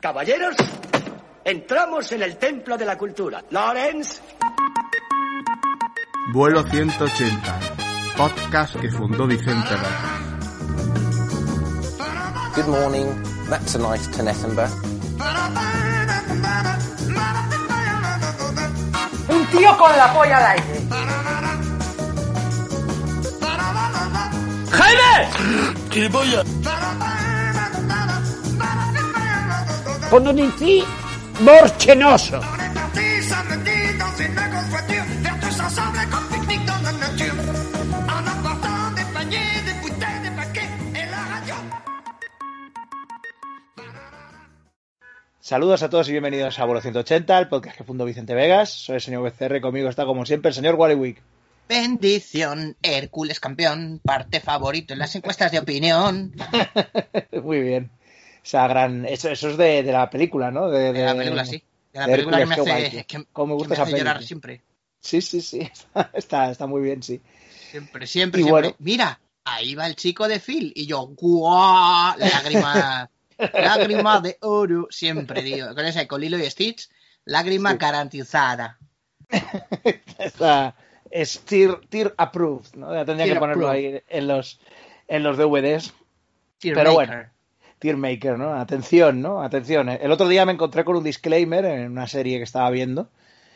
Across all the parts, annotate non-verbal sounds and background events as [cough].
Caballeros, entramos en el templo de la cultura. Lawrence. Vuelo 180, podcast que fundó Vicente López. Good morning, that's a nice Tenethenberg. Un tío con la polla al aire. ¡Jaime! Con un inci morchenoso. Saludos a todos y bienvenidos a Vuelo 180, el podcast que fundó Vicente Vegas. Soy el señor BCR, conmigo está como siempre el señor Wallywick. Bendición, Hércules campeón, parte favorito en las encuestas de opinión. [laughs] Muy bien. Esa gran... Eso, eso es de, de la película, ¿no? De, De la película, sí. De la de película que me hace, que, Cómo me que gusta esa llorar siempre. Sí, sí, sí. [laughs] Está, está muy bien, sí. Siempre, siempre, Y siempre. bueno. Mira, ahí va el chico de Phil. Y yo, ¡guau! Lágrima, [laughs] lágrima de oro. Siempre, tío. Con ese, con Lilo y Stitch, lágrima Sí. garantizada. Está, es tier, tier approved, ¿no? Ya tendría Tier que ponerlo approved. ahí en los, en los DVDs. Pero maker. bueno. Tier maker, ¿no? Atención, ¿no? Atención. El otro día me encontré con un disclaimer en una serie que estaba viendo.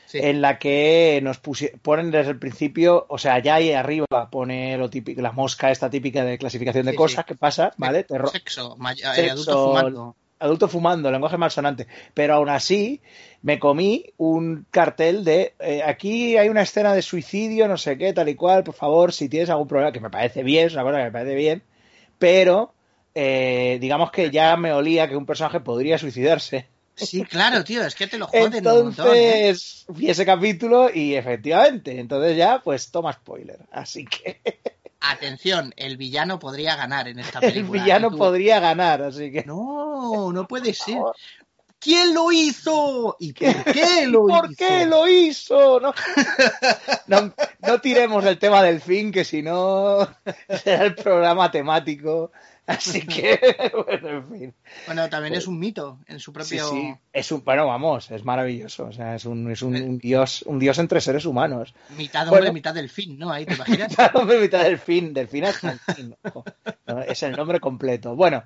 Sí. en la que nos ponen desde el principio, o sea, ya ahí arriba pone lo típico, la mosca esta típica de clasificación de Sí, cosas sí. que pasa, ¿vale? Sexo, eh, Sexo, adulto fumando. adulto fumando, lenguaje malsonante. Pero aún así, me comí un cartel de eh, aquí hay una escena de suicidio, no sé qué, tal y cual, por favor, si tienes algún problema, que me parece bien, es una cosa que me parece bien, pero eh, digamos que ya me olía que un personaje podría suicidarse. Sí, claro, tío, es que te lo joden un montón, ¿eh? Entonces vi ese capítulo y efectivamente, entonces ya pues toma spoiler. Así que [laughs] Atención, el villano podría ganar en esta el película. villano Y tú, podría ganar, así que... No, no [laughs] puede ser. ¿Quién lo hizo? ¿Y por qué ¿Y lo ¿Por hizo? qué lo hizo? No, no, no tiremos el tema del fin, que si no [laughs] será el programa temático. Así [laughs] que, [laughs] bueno, en fin. Bueno, también es un mito en su propio. sí. Es un, bueno, vamos, es maravilloso. O sea, es un, es un, un dios, un dios entre seres humanos. Mitad hombre, Bueno. mitad del fin, ¿no? Ahí te [laughs] imaginas. Mitad del fin, del fin hasta el fin. No, es el nombre completo. Bueno,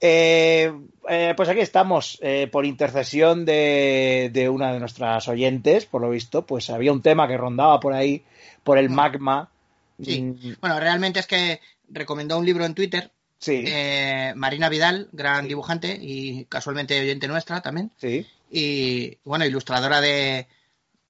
eh, eh, pues aquí estamos, eh, por intercesión de, de una de nuestras oyentes, por lo visto, pues había un tema que rondaba por ahí, por el magma. Sí. Mm, Bueno, realmente es que recomendó un libro en Twitter. Sí, eh, Marina Vidal, gran Sí. dibujante y casualmente oyente nuestra también. sí. Y bueno, ilustradora de,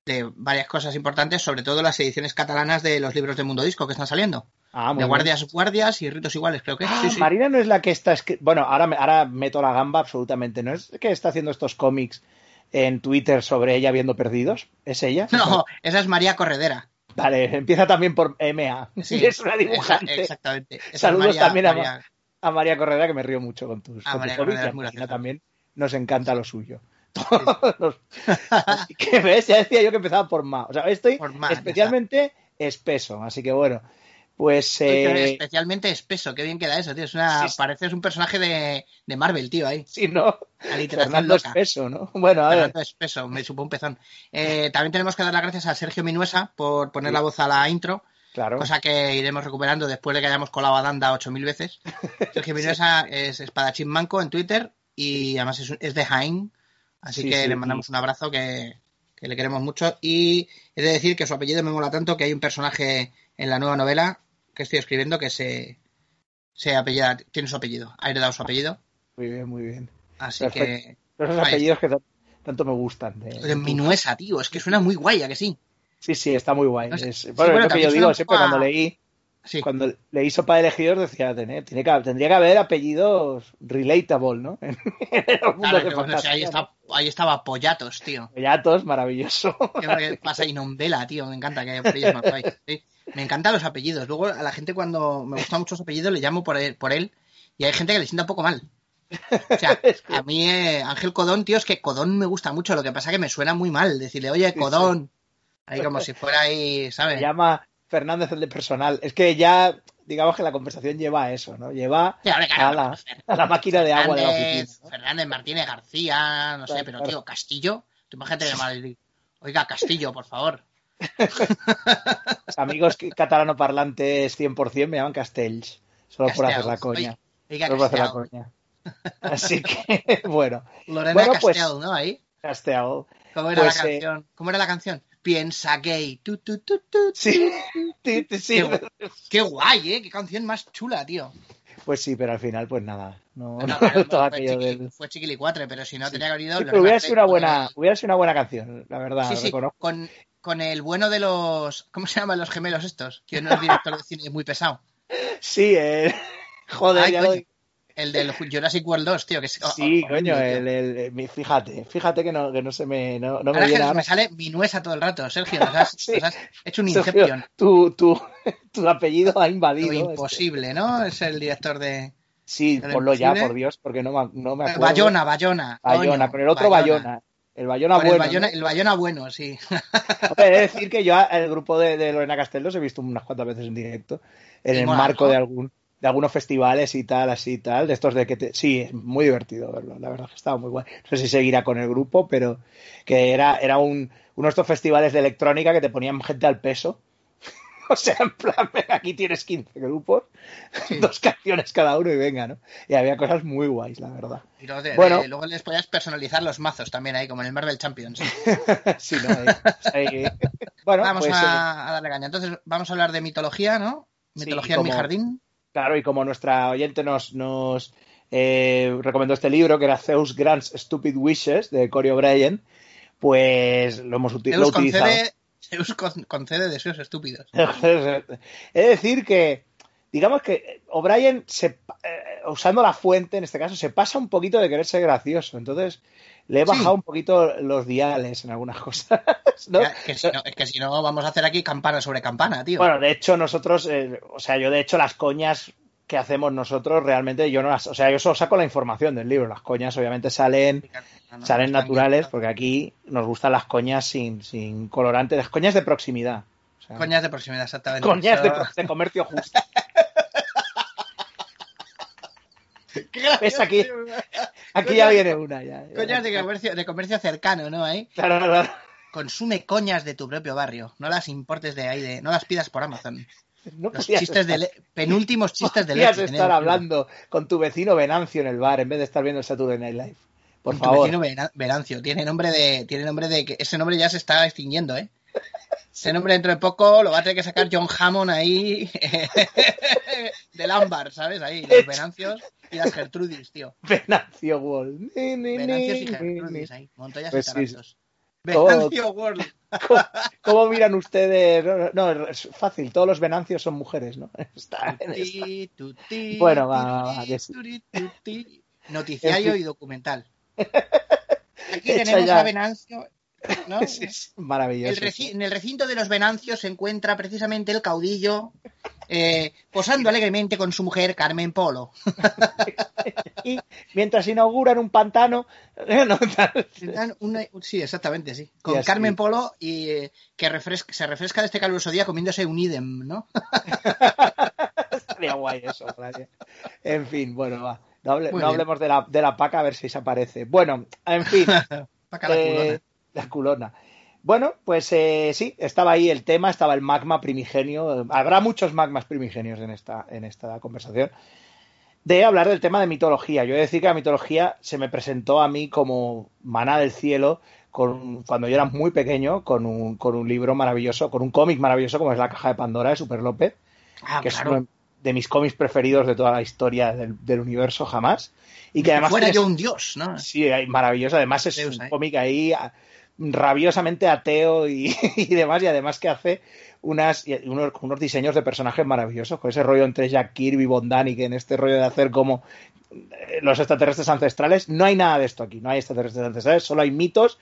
de varias cosas importantes, sobre todo las ediciones catalanas de los libros de Mundo Disco que están saliendo. Ah, de bien. guardias, guardias y ritos iguales, creo que es. Ah, Sí, sí. Marina no es la que está Bueno, ahora, ahora meto la gamba absolutamente. ¿No es que está haciendo estos cómics en Twitter sobre ella viendo perdidos? ¿Es ella? [laughs] No, esa es María Corredera. Vale, empieza también por MA. Sí, [laughs] es una dibujante. exactamente. Esa Saludos María- también a, María- a María Correa, que me río mucho con tus, con tus María cómics, Correa y es a muy Marina graciosa. también nos encanta lo suyo. Todos. Así [laughs] que ves, ya decía yo que empezaba por Ma. O sea, estoy Ma, especialmente espeso. Así que bueno, pues eh, especialmente espeso, qué bien queda eso, tío. Es una, Sí, sí. Pareces un personaje de, de Marvel, tío, ahí. si no, Fernando loca. espeso, ¿no? Bueno, a ver. Fernando espeso, me supo un pezón. Eh, también tenemos que dar las gracias a Sergio Minuesa por poner Sí. la voz a la intro, Claro. cosa que iremos recuperando después de que hayamos colado a Danda 8000 veces. [laughs] Sergio Minuesa es espadachín manco en Twitter y además es, es de Jaén, así Sí, que sí, le mandamos un abrazo que, que le queremos mucho. Y he de decir que su apellido me mola tanto que hay un personaje en la nueva novela que estoy escribiendo que se, se apellida, tiene su apellido, ha heredado su apellido, Muy bien, muy bien. así Perfecto. que... Pero esos apellidos que tanto me gustan. de- De Minuesa, tío, es que suena muy guay, ¿a que sí? Sí, sí, está muy guay. No sé. Es- Sí, bueno, bueno, es lo que yo digo siempre a- cuando leí, Sí. cuando leí Sopa de Elegidor decía, tiene, tiene que, tendría que haber apellidos relatable, ¿no? [laughs] Claro, que bueno, ahí, está, ahí estaba Pollatos, tío. ¿no? Bellatos, maravilloso. [laughs] ¿Qué pasa? Y Nombela, tío, me encanta que haya apellidos más guays. Sí. Me encantan los apellidos. Luego a la gente cuando me gustan mucho los apellidos le llamo por él, por él y hay gente que le sienta un poco mal. O sea, [laughs] a mí eh, Ángel Codón, tío, es que Codón me gusta mucho. Lo que pasa que me suena muy mal decirle, oye, Codón. Ahí como si fuera ahí, Se ¿sabes? llama Fernández el de personal. Es que ya digamos que la conversación lleva a eso, ¿no? Lleva Sí, hombre, claro, a, la, Fer- a la máquina de agua de la Fernández, oficina. ¿no? Fernández Martínez García, no sé, pero claro. tío, Castillo, tú imagínate llamar Oiga, Castillo, por favor. [laughs] Los amigos que- catalanoparlantes 100% me llaman Castells, solo por hacer la coña. Oiga, Solo por hacer la coña. Así que, [laughs] bueno, Lorena Bueno, pues- Castel, ¿no? Ahí. Castell. ¿Cómo era Pues, la eh, canción? ¿Cómo era la canción? Piensa gay. Tu, tu, tu, tu. Sí, [laughs] sí, sí, sí. Qué, qué guay, ¿eh? Qué canción más chula, tío. Pues sí, pero al final, pues nada. No, No, no, claro, [laughs] todo fue, aquello chiqui, del- fue chiquilicuatre, pero si no tenía que haber ido. Sí, pero hubiera sido una buena, hubiera sido una buena canción, la verdad, Sí, reconozco. con, con el bueno de los. ¿Cómo se llaman los gemelos estos? Que uno es director de cine muy pesado. [laughs] Sí, eh, joder, Ay, ya lo- El del Jurassic World 2, tío. Que es, Sí, oh, coño, el, el- fíjate, fíjate que no, que no se me, no, no me Ahora me ahora. sale Minuesa todo el rato, Sergio. Nos has, [laughs] Sí. nos has hecho un Sergio, Inception. tu, tu, [laughs] tu apellido ha Lo invadido. este. imposible, ¿no? Es el director de. Sí, ¿Lo ponlo ya, por Dios, porque no me, no me acuerdo. Bayona, Bayona. Bayona, con el otro Bayona. El Bayona Con el bueno. Bayona, ¿no? el Bayona bueno, sí. [laughs] Hombre, he de decir que yo el grupo de, de Lorena Castell los he visto unas cuantas veces en directo, en el marco de algún de algunos festivales y tal, así y tal, de estos de que te... Sí, es muy divertido verlo, la verdad que estaba muy guay. No sé si seguirá con el grupo, pero que era, era un, uno de estos festivales de electrónica que te ponían gente al peso. [laughs] O sea, en plan, aquí tienes 15 grupos, [laughs] dos canciones cada uno y venga, ¿no? Y había cosas muy guays, la verdad. Y luego, de- Bueno. de- luego les podías personalizar los mazos también ahí, como en el Marvel Champions. [laughs] sí, ¿no? Ahí- ahí- Bueno, vamos pues, eh, a, a darle caña. Entonces, vamos a hablar de mitología, ¿no? Mitología en mi jardín. Claro, y como nuestra oyente nos, nos eh, recomendó este libro, que era Zeus Grants Stupid Wishes, de Cory O'Brien, pues lo hemos uti- lo he Zeus utilizado. concede, Zeus con- concede deseos estúpidos. [laughs] He de decir que, digamos que O'Brien, eh, usando la fuente, en este caso, se pasa un poquito de querer ser gracioso. Entonces, le he Sí. bajado un poquito los diales en algunas [laughs] cosas. ¿no? Ya, que si no- es que si no, vamos a hacer aquí campana sobre campana, tío. Bueno, de hecho, nosotros, eh, o sea, yo de hecho las coñas que hacemos nosotros realmente yo no las, o sea, yo solo saco la información del libro. Las coñas obviamente salen, salen naturales porque aquí nos gustan las coñas sin, sin colorante, las coñas de proximidad. O sea, Coñas de proximidad, exactamente. coñas de comercio justo. [laughs] [laughs] ¿Ves aquí? [laughs] Aquí ya viene una ya. ya. Coñas de comercio, de comercio cercano, ¿no? Ahí. Claro, claro. Consume coñas de tu propio barrio. No las importes de ahí, de, no las pidas por Amazon. [laughs] No Los chistes de estar- le- penúltimos chistes de podías leche. estar hablando con tu vecino Venancio en el bar en vez de estar viendo el Saturday Night Live. Por Con tu vecino Vena- Venancio. Tiene nombre de. Tiene nombre de que. Ese nombre ya se está extinguiendo, ¿eh? Ese nombre dentro de poco lo va a tener que sacar John Hammond ahí. [laughs] del ámbar, ¿sabes? Ahí, los Venancios y las Gertrudis, tío. Venancio ni, Venancios y Gertrudis ahí. Montoyas Pues y sí, tarantos. Todo- Venancio World. [laughs] ¿Cómo, cómo miran ustedes? No, no, es fácil, todos los venancios son mujeres, ¿no? [laughs] Está Bueno, va, va, va, sí. Noticiario y documental. Aquí tenemos a Venancio. [laughs] ¿no? Es, es maravilloso. El en el recinto de los Venancios se encuentra precisamente el caudillo eh, posando alegremente con su mujer Carmen Polo. [laughs] Y mientras inauguran un pantano, [laughs] no, una- sí, exactamente, sí. Con. Carmen Polo y eh, que refresca- se refresca de este caluroso día comiéndose un idem, ¿no? estaría guay eso. Flavia. En fin, bueno, va. No, hable- hablemos de la, de la paca a ver si se aparece. Bueno, en fin. Paca la Eh, culona. La culona. Bueno, pues eh, sí, estaba ahí el tema, estaba el magma primigenio. Habrá muchos magmas primigenios en esta, en esta conversación. De hablar del tema de mitología. Yo he de decir que la mitología se me presentó a mí como maná del cielo con, cuando yo era muy pequeño, con un, con un libro maravilloso, con un cómic maravilloso como es La Caja de Pandora de Super López Ah, que es uno de mis cómics preferidos de toda la historia del, del universo jamás. Y que además fuera tienes- yo un dios, ¿no? Sí, maravilloso. Además es un cómic ahí a- rabiosamente ateo [laughs] y, demás. Y además que hace unas, unos, diseños de personajes maravillosos. Con ese rollo entre Jack Kirby y Bondani, que en este rollo de hacer como eh, los extraterrestres ancestrales. No hay nada de esto aquí. No hay extraterrestres ancestrales. Solo hay mitos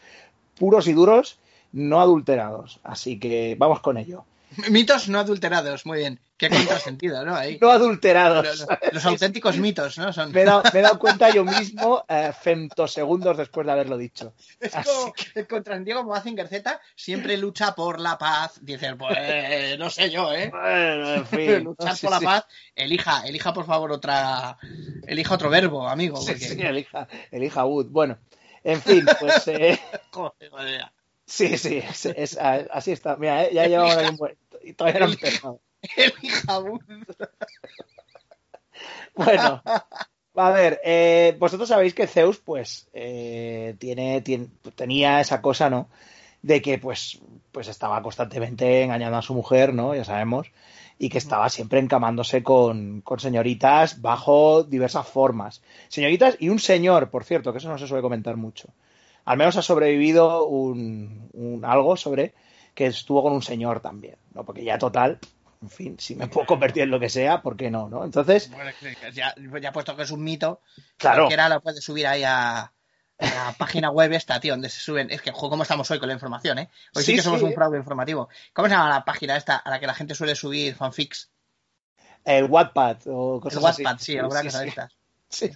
puros y duros, no adulterados. Así que vamos con ello. Mitos no adulterados, muy bien. Qué contrasentido, ¿no? Ahí. [laughs] No adulterados. Los, los auténticos mitos, ¿no? Son... Me he, dado, me he dado cuenta yo [laughs] mismo eh, femtosegundos después de haberlo dicho. Es como el contrasentido como Mazinger Z siempre lucha por la paz. Dice, pues no sé yo, ¿eh? Bueno, en [laughs] fin. Luchar no, sí, por la sí. paz, elija, elija por favor otra, elija otro verbo, amigo. Sí, porque- sí, elija, elija Wood. Bueno, en fin, pues eh, Joder, joder. Sí, sí, es, es- así está. Mira, eh, ya llevamos aquí un buen... Y todavía no empezado. Elija un- Bueno, a ver, eh, vosotros sabéis que Zeus, pues, eh, tiene, tiene- tenía esa cosa, ¿no? De que, pues, pues estaba constantemente engañando a su mujer, ¿no? Ya sabemos. Y que estaba siempre encamándose con, con señoritas bajo diversas formas. Señoritas y un señor, por cierto, que eso no se suele comentar mucho. Al menos ha sobrevivido un, un algo sobre que estuvo con un señor también, ¿no? Porque ya total, en fin, si me puedo convertir en lo que sea, ¿por qué no, no? Entonces, Bueno, es que ya, ya puesto que es un mito, Claro. cualquiera lo puede subir ahí a, a la página web esta, tío, donde se suben. Es que, cómo estamos hoy con la información, ¿eh? Hoy sí, Sí, que somos sí, un fraude informativo. ¿Cómo se llama la página esta a la que la gente suele subir fanfics? el Wattpad o El cosas Wattpad, así. sí, alguna sí, cosa de sí. estas. Sí.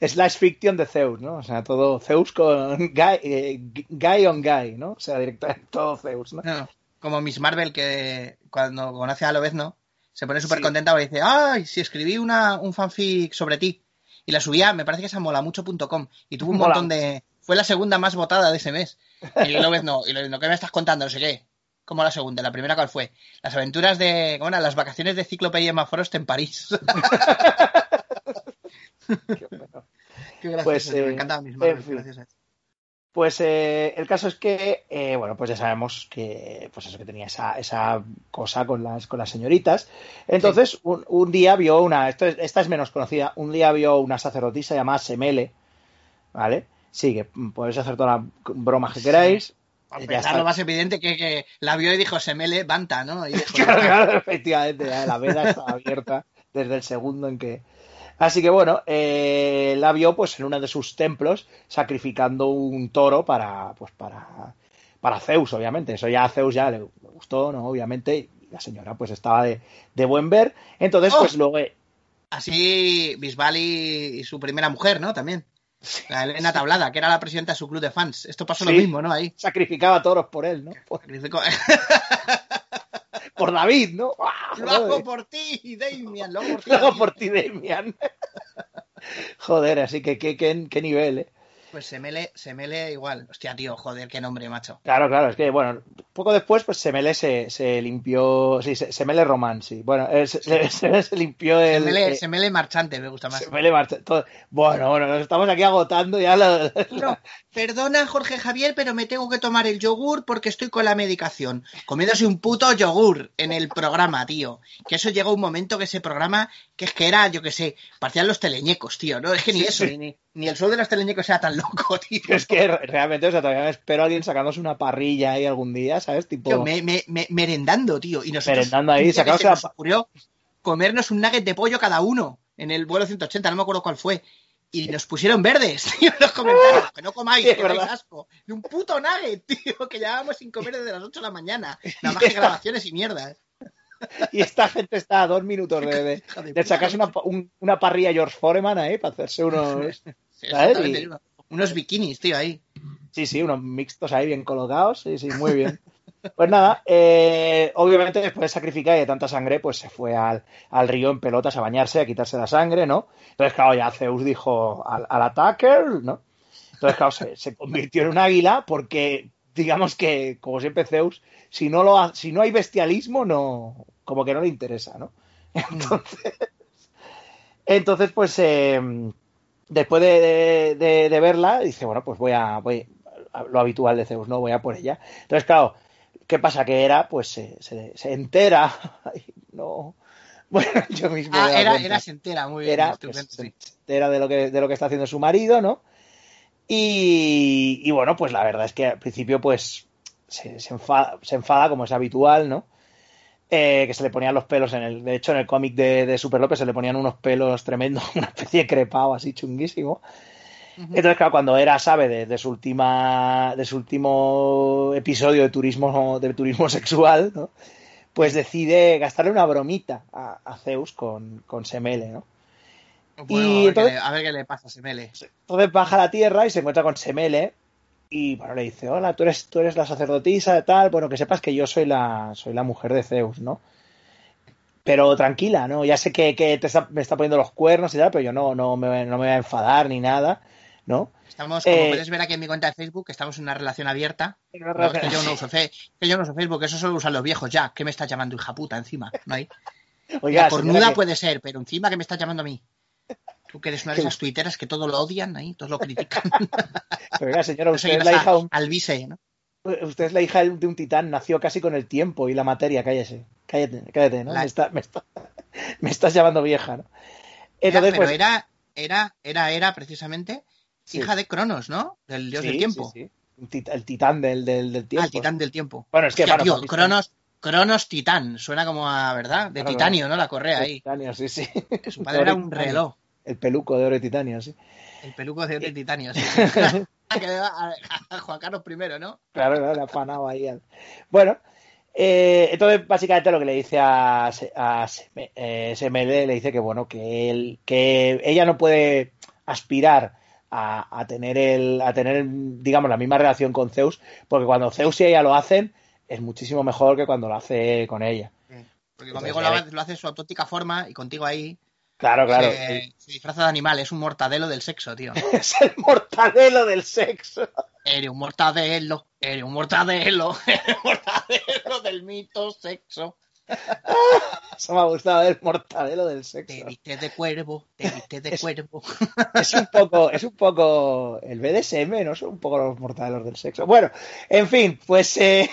Slash fiction de Zeus, ¿no? O sea, todo Zeus con guy, eh, guy on guy, ¿no? O sea, directamente todo Zeus, ¿no? No, como Miss Marvel que cuando conoce a Lobezno se pone súper Sí. contenta porque dice, ay, si escribí una, un fanfic sobre ti. Y la subía, me parece que es a molamucho.com y tuvo un Mola montón de... Fue la segunda más votada de ese mes. Y Lobezno, y Lobezno, ¿qué me estás contando? No sé qué. ¿Cómo la segunda? ¿La primera cuál fue? Las aventuras de... ¿Cómo eran? Las vacaciones de Ciclopedia Emma Frost en París. [laughs] Qué bueno. Qué gracioso, Pues, me eh, encantaba Miss en Marvel. fin. gracias a eso. Pues eh, el caso es que, eh, bueno, pues ya sabemos que, pues eso, que tenía esa, esa cosa con las, con las señoritas. Entonces, un, un día vio una, esto es- esta es menos conocida, un día vio una sacerdotisa llamada Semele, ¿vale? Sí, que podéis hacer todas las bromas que queráis. Ya está. lo más evidente que, que la vio y dijo, se mele, banta, ¿no? Y dijo, [laughs] Claro, claro, efectivamente, ya la veda estaba abierta desde el segundo en que. Así que bueno, eh, la vio pues en uno de sus templos sacrificando un toro para, pues para, para Zeus, obviamente. Eso ya a Zeus ya le, gustó, ¿no? Obviamente, y la señora pues estaba de, de buen ver. Entonces, ¡Oh! pues luego. Así Bisbal y, su primera mujer, ¿no? También. La Elena Tablada, que era la presidenta de su club de fans. Esto pasó lo mismo, ¿no? Ahí. Sacrificaba toros por él, ¿no? Por, [laughs] [laughs] por David, ¿no? ¡Ah, Lo hago por ti, Damian, lo hago por ti. [laughs] Lo hago por ti, Damian. [laughs] Joder, así que qué, qué, qué nivel, ¿eh? Pues Semele, Semele igual. Hostia, tío, joder, qué nombre, macho. Claro, claro, es que, bueno, poco después, pues Semele se, se limpió, sí, se- Semele Román, sí. Bueno, eh, se, se- se- se limpió el... Semele, eh, Semele marchante, me gusta más. Semele Marcha- todo- Bueno, bueno, nos estamos aquí agotando ya la... No, perdona, Jorge Javier, pero me tengo que tomar el yogur porque estoy con la medicación. Comiéndose un puto yogur en el programa, tío. Que eso llegó un momento que ese programa, que es que era, yo qué sé, parecían los teleñecos, tío. No, es que ni Sí, eso, sí. ni, ni el show de los teleñecos era tan [laughs] Es que re- realmente, o sea, todavía me espero a alguien sacándose una parrilla ahí algún día, ¿sabes? Tipo... Tío, me, me- me- merendando, tío. Y nosotros, Merendando ahí, sacándose nos ocurrió comernos un nugget de pollo cada uno en el vuelo 180, no me acuerdo cuál fue. Y nos pusieron verdes, [laughs] tío, en los comentarios. [laughs] Que no comáis, Sí, que verdad. asco. Y un puto nugget, tío, que llevábamos sin comer desde las 8 de la mañana. Nada más que grabaciones y mierdas. Y esta gente está a dos minutos de, de, sacarse una, un- una parrilla George Foreman ahí para hacerse unos... Sí, ¿Sabes? Y-. Unos bikinis, tío, ahí. Sí, sí, unos mixtos ahí bien colocados, sí, sí, muy bien. [laughs] Pues nada, eh, obviamente después de sacrificar y de tanta sangre, pues se fue al, al río en pelotas a bañarse, a quitarse la sangre, ¿no? Entonces, claro, ya Zeus dijo al, al attacker, ¿no? Entonces, claro, se, se convirtió en un águila porque, digamos que, como siempre Zeus, si no, lo, ha- si no hay bestialismo, no, como que no le interesa, ¿no? [laughs] Entonces, entonces pues, eh, después de, de- de- de verla, dice, bueno, pues voy a, voy a- lo habitual de Zeus, ¿no? Voy a por ella. Entonces, claro, ¿qué pasa? Que era, pues se, se- se entera, [laughs] ay, no, bueno, [laughs] yo mismo Ah, era, era entera, muy bien. Era, pues, sí. se entera de lo que, de lo que está haciendo su marido, ¿no? Y, y bueno, pues la verdad es que al principio, pues, se, se enfada, se enfada, como es habitual, ¿no? Eh, que se le ponían los pelos en el. De hecho, en el cómic de, de Super López se le ponían unos pelos tremendos, [laughs] una especie de crepado así chunguísimo. Entonces, claro, cuando era, sabe, de, de su última, de su último episodio de turismo, de turismo [laughs] sexual, ¿no? pues decide gastarle una bromita a, a Zeus con, con Semele, ¿no? Bueno, Y a, ver entonces- qué le, a ver qué le pasa a Semele. Entonces baja a la tierra y se encuentra con Semele y bueno, le dice, hola, tú eres, tú eres la sacerdotisa de tal, bueno, que sepas que yo soy la, soy la mujer de Zeus, ¿no? Pero tranquila, ¿no? Ya sé que, que te está- me está poniendo los cuernos y tal, pero yo no, no, me, no me voy a enfadar ni nada, ¿no? Estamos, como Eh, puedes ver aquí en mi cuenta de Facebook, estamos en una relación abierta. No, que yo no uso fe, que yo no uso Facebook, eso solo usan los viejos ya. ¿Qué me estás llamando, hija puta, encima? No hay. [laughs] Oiga, la cornuda que- puede ser, pero encima que me estás llamando a mí. Tú que eres una de esas tuiteras que todo lo odian ahí, todos lo critican. [laughs] oiga, señora, Por eso usted es, la hija de un, al vice, ¿no? usted es la hija de un titán, nació casi con el tiempo y la materia, cállese, cállate, cállate, ¿no? La- Me, está- me, está- [laughs] me estás llamando vieja, ¿no? Era, Entonces, pero pues, era, era, era, era precisamente Sí. hija de Cronos, ¿no? Del dios sí, del tiempo. sí, sí. El titán del, del, del tiempo. Ah, el titán del tiempo. Bueno, es que, Hostia, tío, Cronos, Cronos Titán. Suena como a, ¿verdad? De Claro, titanio, ¿no? La correa ahí. titanio, sí, sí. Su padre era un reloj. El peluco de oro de titanio, sí. El peluco de, de titanio, sí. [laughs] Ah, que le da a, a Juan Carlos I, ¿no? Claro, claro, le ha afanado ahí. al- Bueno, eh, entonces básicamente lo que le dice a, a Seme- eh, le dice que bueno, que él, que ella no puede aspirar a, a tener el, a tener, digamos, la misma relación con Zeus, porque cuando Zeus y ella lo hacen, es muchísimo mejor que cuando lo hace con ella. Porque Entonces, conmigo lo, ya hace- lo hace en su auténtica forma y contigo ahí Claro, claro. se, se disfraza de animal. Es un mortadelo del sexo, tío. [laughs] Es el mortadelo del sexo. Eres un mortadelo, eres un mortadelo, [laughs] eres un mortadelo del mito sexo. Eso me ha gustado, el mortadelo del Te sexo. viste de cuervo, te viste de cuervo. Es un poco, es un poco el BDSM, ¿no? Son un poco los mortadelos del sexo. Bueno, en fin, pues eh,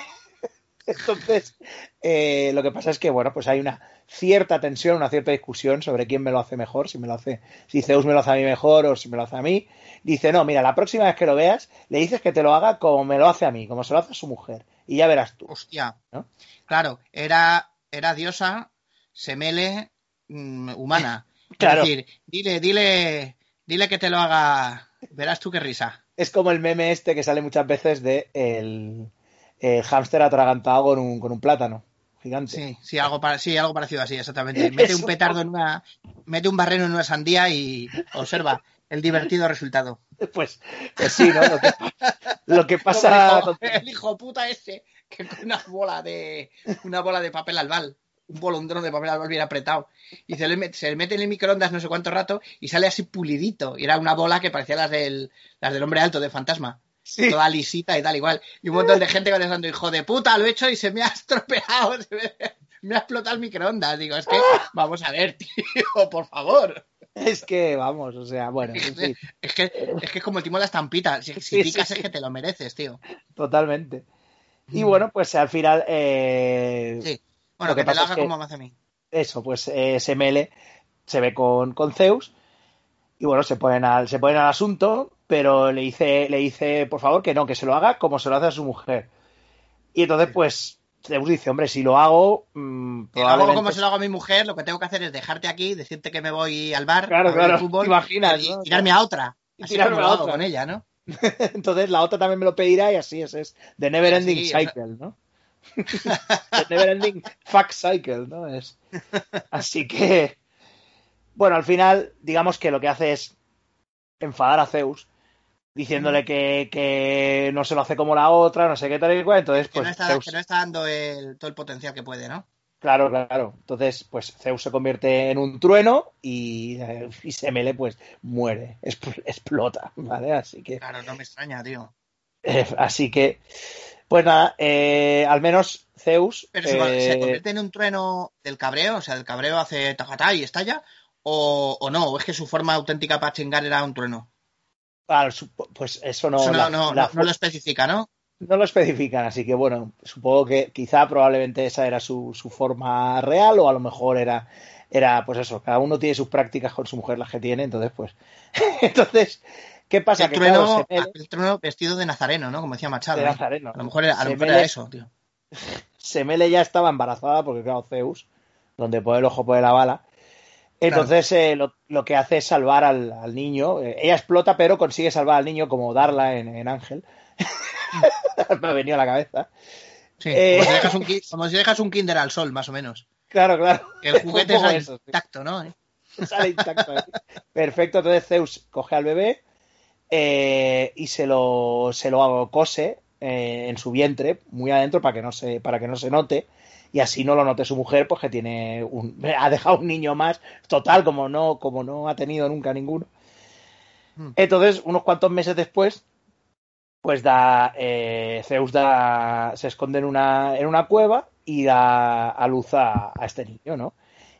entonces eh, lo que pasa es que, bueno, pues hay una cierta tensión, una cierta discusión sobre quién me lo hace mejor, si me lo hace, si Zeus me lo hace a mí mejor o si me lo hace a mí. Dice, no, mira, la próxima vez que lo veas, le dices que te lo haga como me lo hace a mí, como se lo hace a su mujer. Y ya verás tú. Hostia. ¿No? Claro, era, era diosa, semele, mm, humana. [laughs] Claro. Es decir, dile, dile, dile que te lo haga. Verás tú qué risa. Es como el meme este que sale muchas veces de el, el hámster atragantado con un, con un plátano gigante. Sí, sí, algo, para, sí, algo parecido así, exactamente. Mete un petardo en una, mete un barreno en una sandía y observa el divertido resultado. Pues, pues sí, ¿no? Lo que, lo que pasa. el, hijo, el hijo puta ese que con una bola de una bola de papel albal, un bolondrón de papel albal bien apretado y se le, met- se le mete en el microondas no sé cuánto rato y sale así pulidito y era una bola que parecía las del las del hombre alto de fantasma. Sí. Toda lisita y tal igual. Y un montón de gente pensando, hijo de puta, lo he hecho y se me ha [laughs] estropeado, se me, me ha explotado el microondas. Digo, es que, vamos a ver, [laughs] tío, por favor. Es que, vamos, o sea, bueno, Es que es, que es como el timo de la estampita. Si, si picas es que te lo mereces, tío. totalmente. Y bueno, pues al final, eh, Sí. Bueno, Lo que que, te lo haga que- como me hace a mí. eso, pues eh, Semele se ve con, con Zeus y bueno, se ponen, al, se ponen al asunto, pero le dice, le dice, por favor, que no, que se lo haga como se lo hace a su mujer. Y entonces, pues, Zeus dice, hombre, si lo hago, mm, hago probablemente... como se lo hago a mi mujer, lo que tengo que hacer es dejarte aquí, decirte que me voy al bar, Claro, a ver claro, el fútbol, ¿te imaginas, y no? tirarme a otra. Y Así tirarme como a lo hago otra. con ella, ¿no? [laughs] Entonces la otra también me lo pedirá y así es, es The Never Ending Sí, Cycle, ¿no? [laughs] The Never Ending Fuck Cycle, ¿no? Es... Así que, bueno, al final, digamos que lo que hace es enfadar a Zeus, diciéndole que, que no se lo hace como la otra, no sé qué tal y cual, entonces Que, pues no está, Zeus, que no está dando el- todo el potencial que puede, ¿no? claro, claro, entonces pues Zeus se convierte en un trueno y, eh, y Semele pues muere, expl- explota, ¿vale? Así que Claro, no me extraña, tío. Eh, así que, pues nada, eh, al menos Zeus. Pero se, eh, se convierte en un trueno del cabreo, o sea, el cabreo hace tajatá y estalla, o, o no, o es que su forma auténtica para chingar era un trueno. Pues eso no, Eso no, la- no, la- no- no lo especifica, ¿no? no lo especifican, así que bueno, supongo que quizá probablemente esa era su, su forma real o a lo mejor era, era, pues eso, cada uno tiene sus prácticas con su mujer, las que tiene, entonces pues, [laughs] entonces, ¿qué pasa? El que claro, trueno, Semele- el trueno vestido de nazareno, ¿no? Como decía Machado. de ¿eh? Nazareno, A lo mejor era, a lo mejor era eso, tío. [laughs] Semele ya estaba embarazada porque, claro, Zeus, donde pone el ojo pone la bala. Entonces eh, lo, que hace es salvar al, niño. Eh, ella explota, pero consigue salvar al niño como darla en, Ángel. [laughs] Me ha venido a la cabeza. Sí, eh, como, si dejas un, Kinder al sol, más o menos. Claro, claro. El juguete sale eso, intacto, ¿no? Sale intacto. Perfecto, entonces Zeus coge al bebé y se lo, se lo cose en su vientre, muy adentro, para que no se, para que no se note y así no lo note su mujer, pues que tiene un, [laughs] ha dejado un niño más, total, como no, como no ha tenido nunca ninguno. Hmm. Entonces, unos cuantos meses después, pues da, eh, Zeus da, se esconde en una, en una cueva y da a luz a, a este niño, ¿no?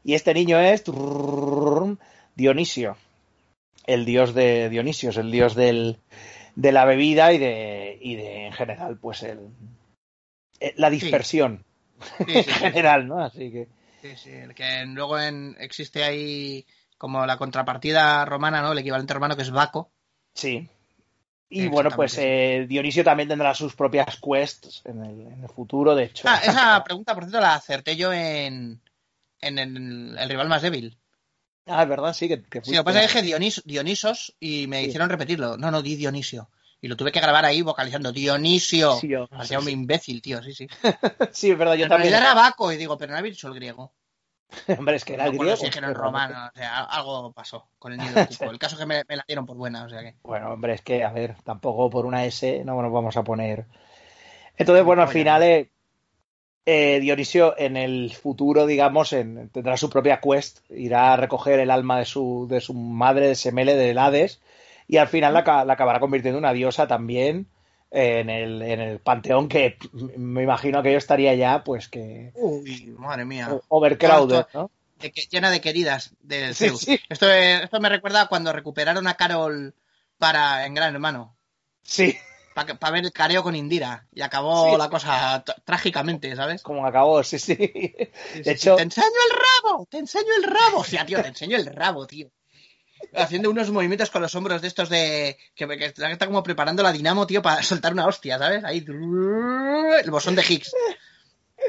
Y este niño es Dionisio, el dios de Dionisio, es el dios del, de la bebida y de, y de en general, pues el, la dispersión. [laughs] Sí, sí, en general, ¿no? Así que Sí, sí, el que luego en, existe ahí como la contrapartida romana, ¿no? El equivalente romano que es Baco. sí. Y bueno, pues eh, Dionisio también tendrá sus propias quests en el, en el futuro, de hecho. Ah, esa [laughs] pregunta, por cierto, la acerté yo en, en el, el rival más débil. Ah, es verdad, sí, que, que Sí, lo que pasa es que dije Dionis- Dionisos y me Sí. hicieron repetirlo. No, no, di Dionisio. Y lo tuve que grabar ahí vocalizando. Dionisio. Sí, yo- Hacía un imbécil, tío, sí, sí. [laughs] Sí, es verdad, yo en también. era Baco y digo, pero no había dicho el griego. [laughs] Hombre, es que era No griego. si dijeron romano, o sea, algo pasó con el nido. [laughs] El caso es que me, me la dieron por buena, o sea que. Bueno, hombre, es que, a ver, tampoco por una S no nos vamos a poner. Entonces, bueno, al final eh, eh, Dionisio en el futuro, digamos, en- tendrá su propia quest, irá a recoger el alma de su, de su madre, de Semele, del Hades, y al final la, ca- la acabará convirtiendo en una diosa también eh, en el, en el panteón que me imagino que yo estaría ya, pues que Uy, madre mía. overcrowded, ¿no? De que- llena de queridas del Sí, Zeus. sí. Esto, es- esto me recuerda a cuando recuperaron a Carol para en Gran Hermano. Sí, Para ver el careo con Indira. Y acabó Sí. la cosa trágicamente, ¿sabes? como acabó, sí, sí. De hecho, Te enseño el rabo, te enseño el rabo. O sea, tío, te enseño el rabo, tío. Haciendo unos movimientos con los hombros de estos de. que, que está como preparando la dinamo, tío, para soltar una hostia, ¿sabes? Ahí. El bosón de Higgs.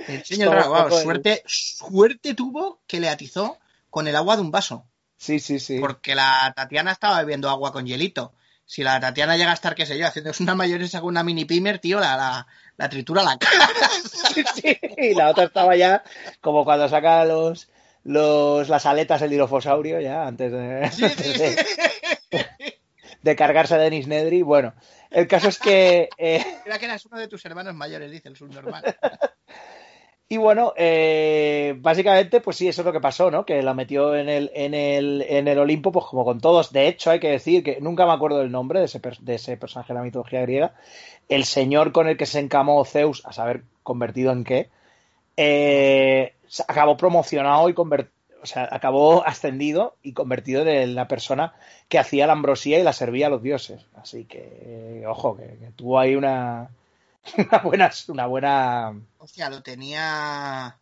El poco Vamos, el- suerte, suerte tuvo que le atizó con el agua de un vaso. sí, sí, sí. Porque la Tatiana estaba bebiendo agua con hielito. Si la Tatiana llega a estar, qué sé yo, haciendo una mayonesa con una mini pimer, tío, la, la, la tritura la cara. [laughs] Sí, sí, y la otra estaba ya como cuando saca los, los las aletas el dirofosaurio ya antes de, [laughs] de, de cargarse a Denis Nedry. Bueno, el caso es que [laughs] eh, Mira que eras uno de tus hermanos mayores, dice el subnormal. [laughs] y bueno, eh, básicamente pues sí, eso es lo que pasó, ¿no? Que la metió en el en el en el Olimpo pues como con todos. De hecho, hay que decir que nunca me acuerdo del nombre de ese de ese personaje de la mitología griega. El señor con el que se encamó Zeus, a saber convertido en qué, eh, acabó promocionado y convertido, o sea, acabó ascendido y convertido en la persona que hacía la ambrosía y la servía a los dioses. Así que, ojo, que, tuvo ahí una, [laughs] una buena, una buena. Hostia, lo tenía.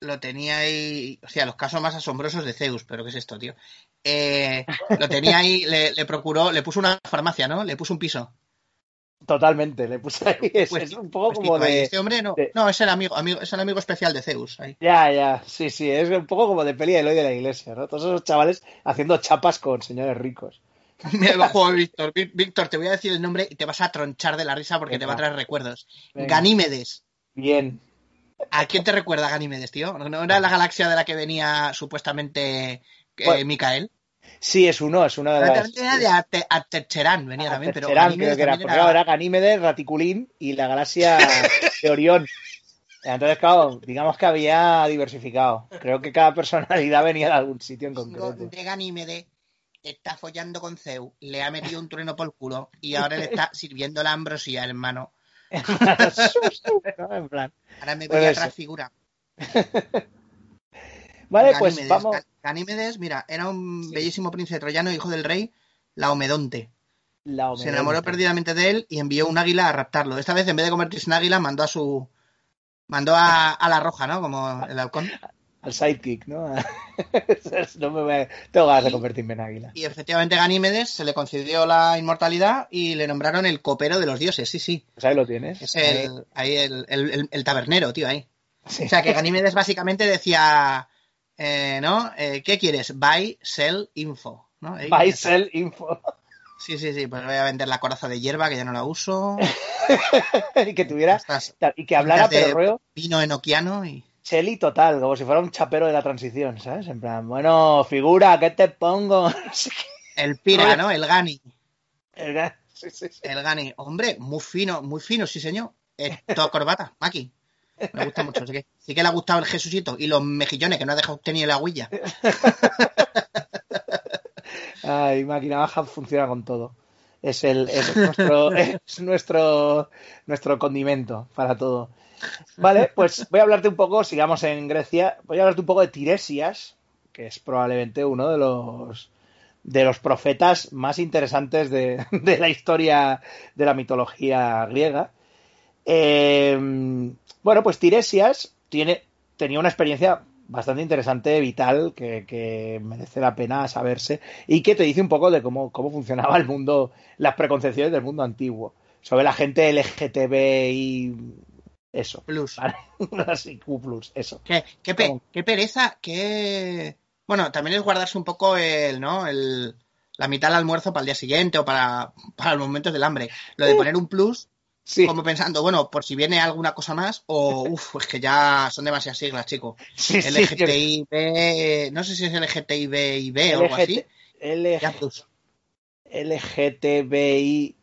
Lo tenía ahí. Hostia, los casos más asombrosos de Zeus, pero ¿qué es esto, tío? Eh, lo tenía ahí, le, le procuró, le puso una farmacia, ¿no? Le puso un piso. Totalmente, le puse ahí. [laughs] Es, Pues- es un poco Pues, como de. Este hombre no. de- No, es el amigo, amigo, es el amigo especial de Zeus. Ahí. Ya, ya, sí, sí, es un poco como de peli de Eloy de la iglesia, ¿no? Todos esos chavales haciendo chapas con señores ricos. [laughs] Me bajó [laughs] Víctor. Ví- Víctor, te voy a decir el nombre y te vas a tronchar de la risa porque te va a traer recuerdos. Venga. Ganímedes. Bien. ¿A quién te recuerda Ganímedes, tío? ¿No no era la galaxia de la que venía supuestamente eh, Bueno, Micael? Sí, es uno, es una de las. También era de Arte- Artecherán, venía también, pero creo que era, porque claro, era Ganímedes, Raticulín y la galaxia de Orión. Entonces, claro, digamos que había diversificado. Creo que cada personalidad venía de algún sitio en concreto. de Ganímedes está follando con Zeus, le ha metido un trueno por el culo y ahora le está sirviendo la ambrosía, hermano. [laughs] ¿no? En plan. Ahora me voy a ser. transfigurar. [laughs] Vale, pues Ganímedes, vamos. Ga- Ganímedes, mira, era un bellísimo príncipe troyano, hijo del rey Laomedonte. La Se enamoró perdidamente de él y envió un águila a raptarlo. Esta vez, en vez de convertirse en águila, mandó a su. Mandó a, a la roja, ¿no? Como el halcón. Al sidekick, ¿no? [laughs] no me voy a- Tengo ganas de convertirme en águila. Y efectivamente, Ganímedes se le concedió la inmortalidad y le nombraron el copero de los dioses. Sí, sí. Pues ahí lo tienes. Es el, ahí el, el- el- el tabernero, tío, ahí. Sí. O sea, que Ganímedes básicamente decía. Eh, ¿No? Eh, ¿Qué quieres? Buy, sell, info. ¿no? Buy, sell, info. Sí, sí, sí, pues voy a vender la coraza de hierba que ya no la uso. [laughs] y que tuviera. Estas Y que hablara pero Vino enoquiano y. Cheli total, como si fuera un chapero de la transición, ¿sabes? En plan, bueno, figura, ¿qué te pongo? [laughs] El pira, ¿no? El Gani. El ga- sí, sí, sí. El Gani. Hombre, muy fino, muy fino, sí, señor. Eh, toda corbata, Maki. Me gusta mucho. Así que sí que le ha gustado el Jesucito y los mejillones que no ha dejado usted ni la huilla. Ay, máquina baja funciona con todo. Es el es nuestro [laughs] es nuestro nuestro condimento para todo. Vale, pues voy a hablarte un poco, sigamos en Grecia, voy a hablarte un poco de Tiresias, que es probablemente uno de los de los profetas más interesantes de, de la historia de la mitología griega. Eh, bueno, pues Tiresias tiene, tenía una experiencia bastante interesante, vital, que, que merece la pena saberse y que te dice un poco de cómo, cómo funcionaba el mundo, las preconcepciones del mundo antiguo, sobre la gente LGTB y eso. Plus. ¿vale? [laughs] Así, Q+, eso. Qué, qué, pe- ¿Cómo? qué pereza, qué... Bueno, también es guardarse un poco el, ¿no? El, la mitad del almuerzo para el día siguiente o para, para los momentos del hambre. Lo de poner un plus, Sí, como pensando, bueno, por si viene alguna cosa más, o [laughs] uff, es que ya son demasiadas siglas, chico. sí, sí. LGTIB, no sé si es LGTIB o algo así. Plus. LGTBI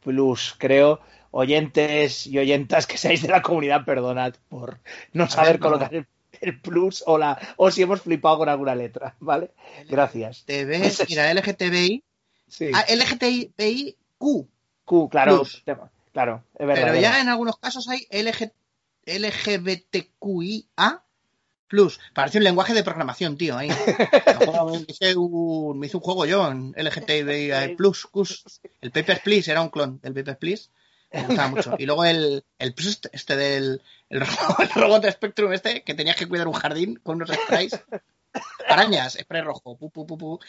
plus, creo. Oyentes y oyentas que seáis de la comunidad, perdonad por no saber ver, no. colocar el, el plus o la o si hemos flipado con alguna letra, [laughs] ¿vale? Gracias. LGTB, [laughs] mira, LGTBI. Sí. Ah, LGTBIQ. Q, claro, plus. tema- claro, es verdad. Pero ya verdad. en algunos casos hay LG, LGBTQIA plus. Parece un lenguaje de programación, tío. Ahí. [laughs] me, hice un, me hice un juego yo en LGTBI plus. El Papers, Please era un clon del Papers, Please. Me gustaba mucho. Y luego el, el plus este del el, [laughs] ro- el robot de Spectrum este, que tenías que cuidar un jardín con unos sprays. Arañas, spray rojo, pu, pu, pu, pu.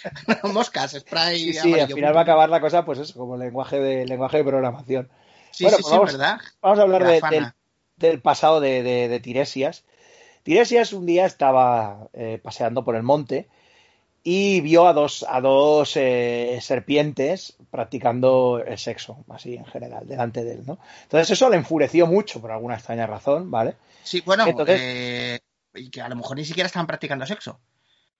[laughs] moscas, spray Sí, sí, al final va a acabar la cosa, pues eso, como lenguaje de lenguaje de programación. Sí, Bueno, sí, pues sí, vamos- ¿verdad? Vamos a hablar de- del, del pasado de, de- de Tiresias. Tiresias un día estaba eh, paseando por el monte y vio a dos, a dos eh, serpientes practicando el sexo, así en general, delante de él, ¿no? Entonces eso le enfureció mucho por alguna extraña razón, ¿vale? Sí, bueno, Entonces- eh, y que a lo mejor ni siquiera están practicando sexo.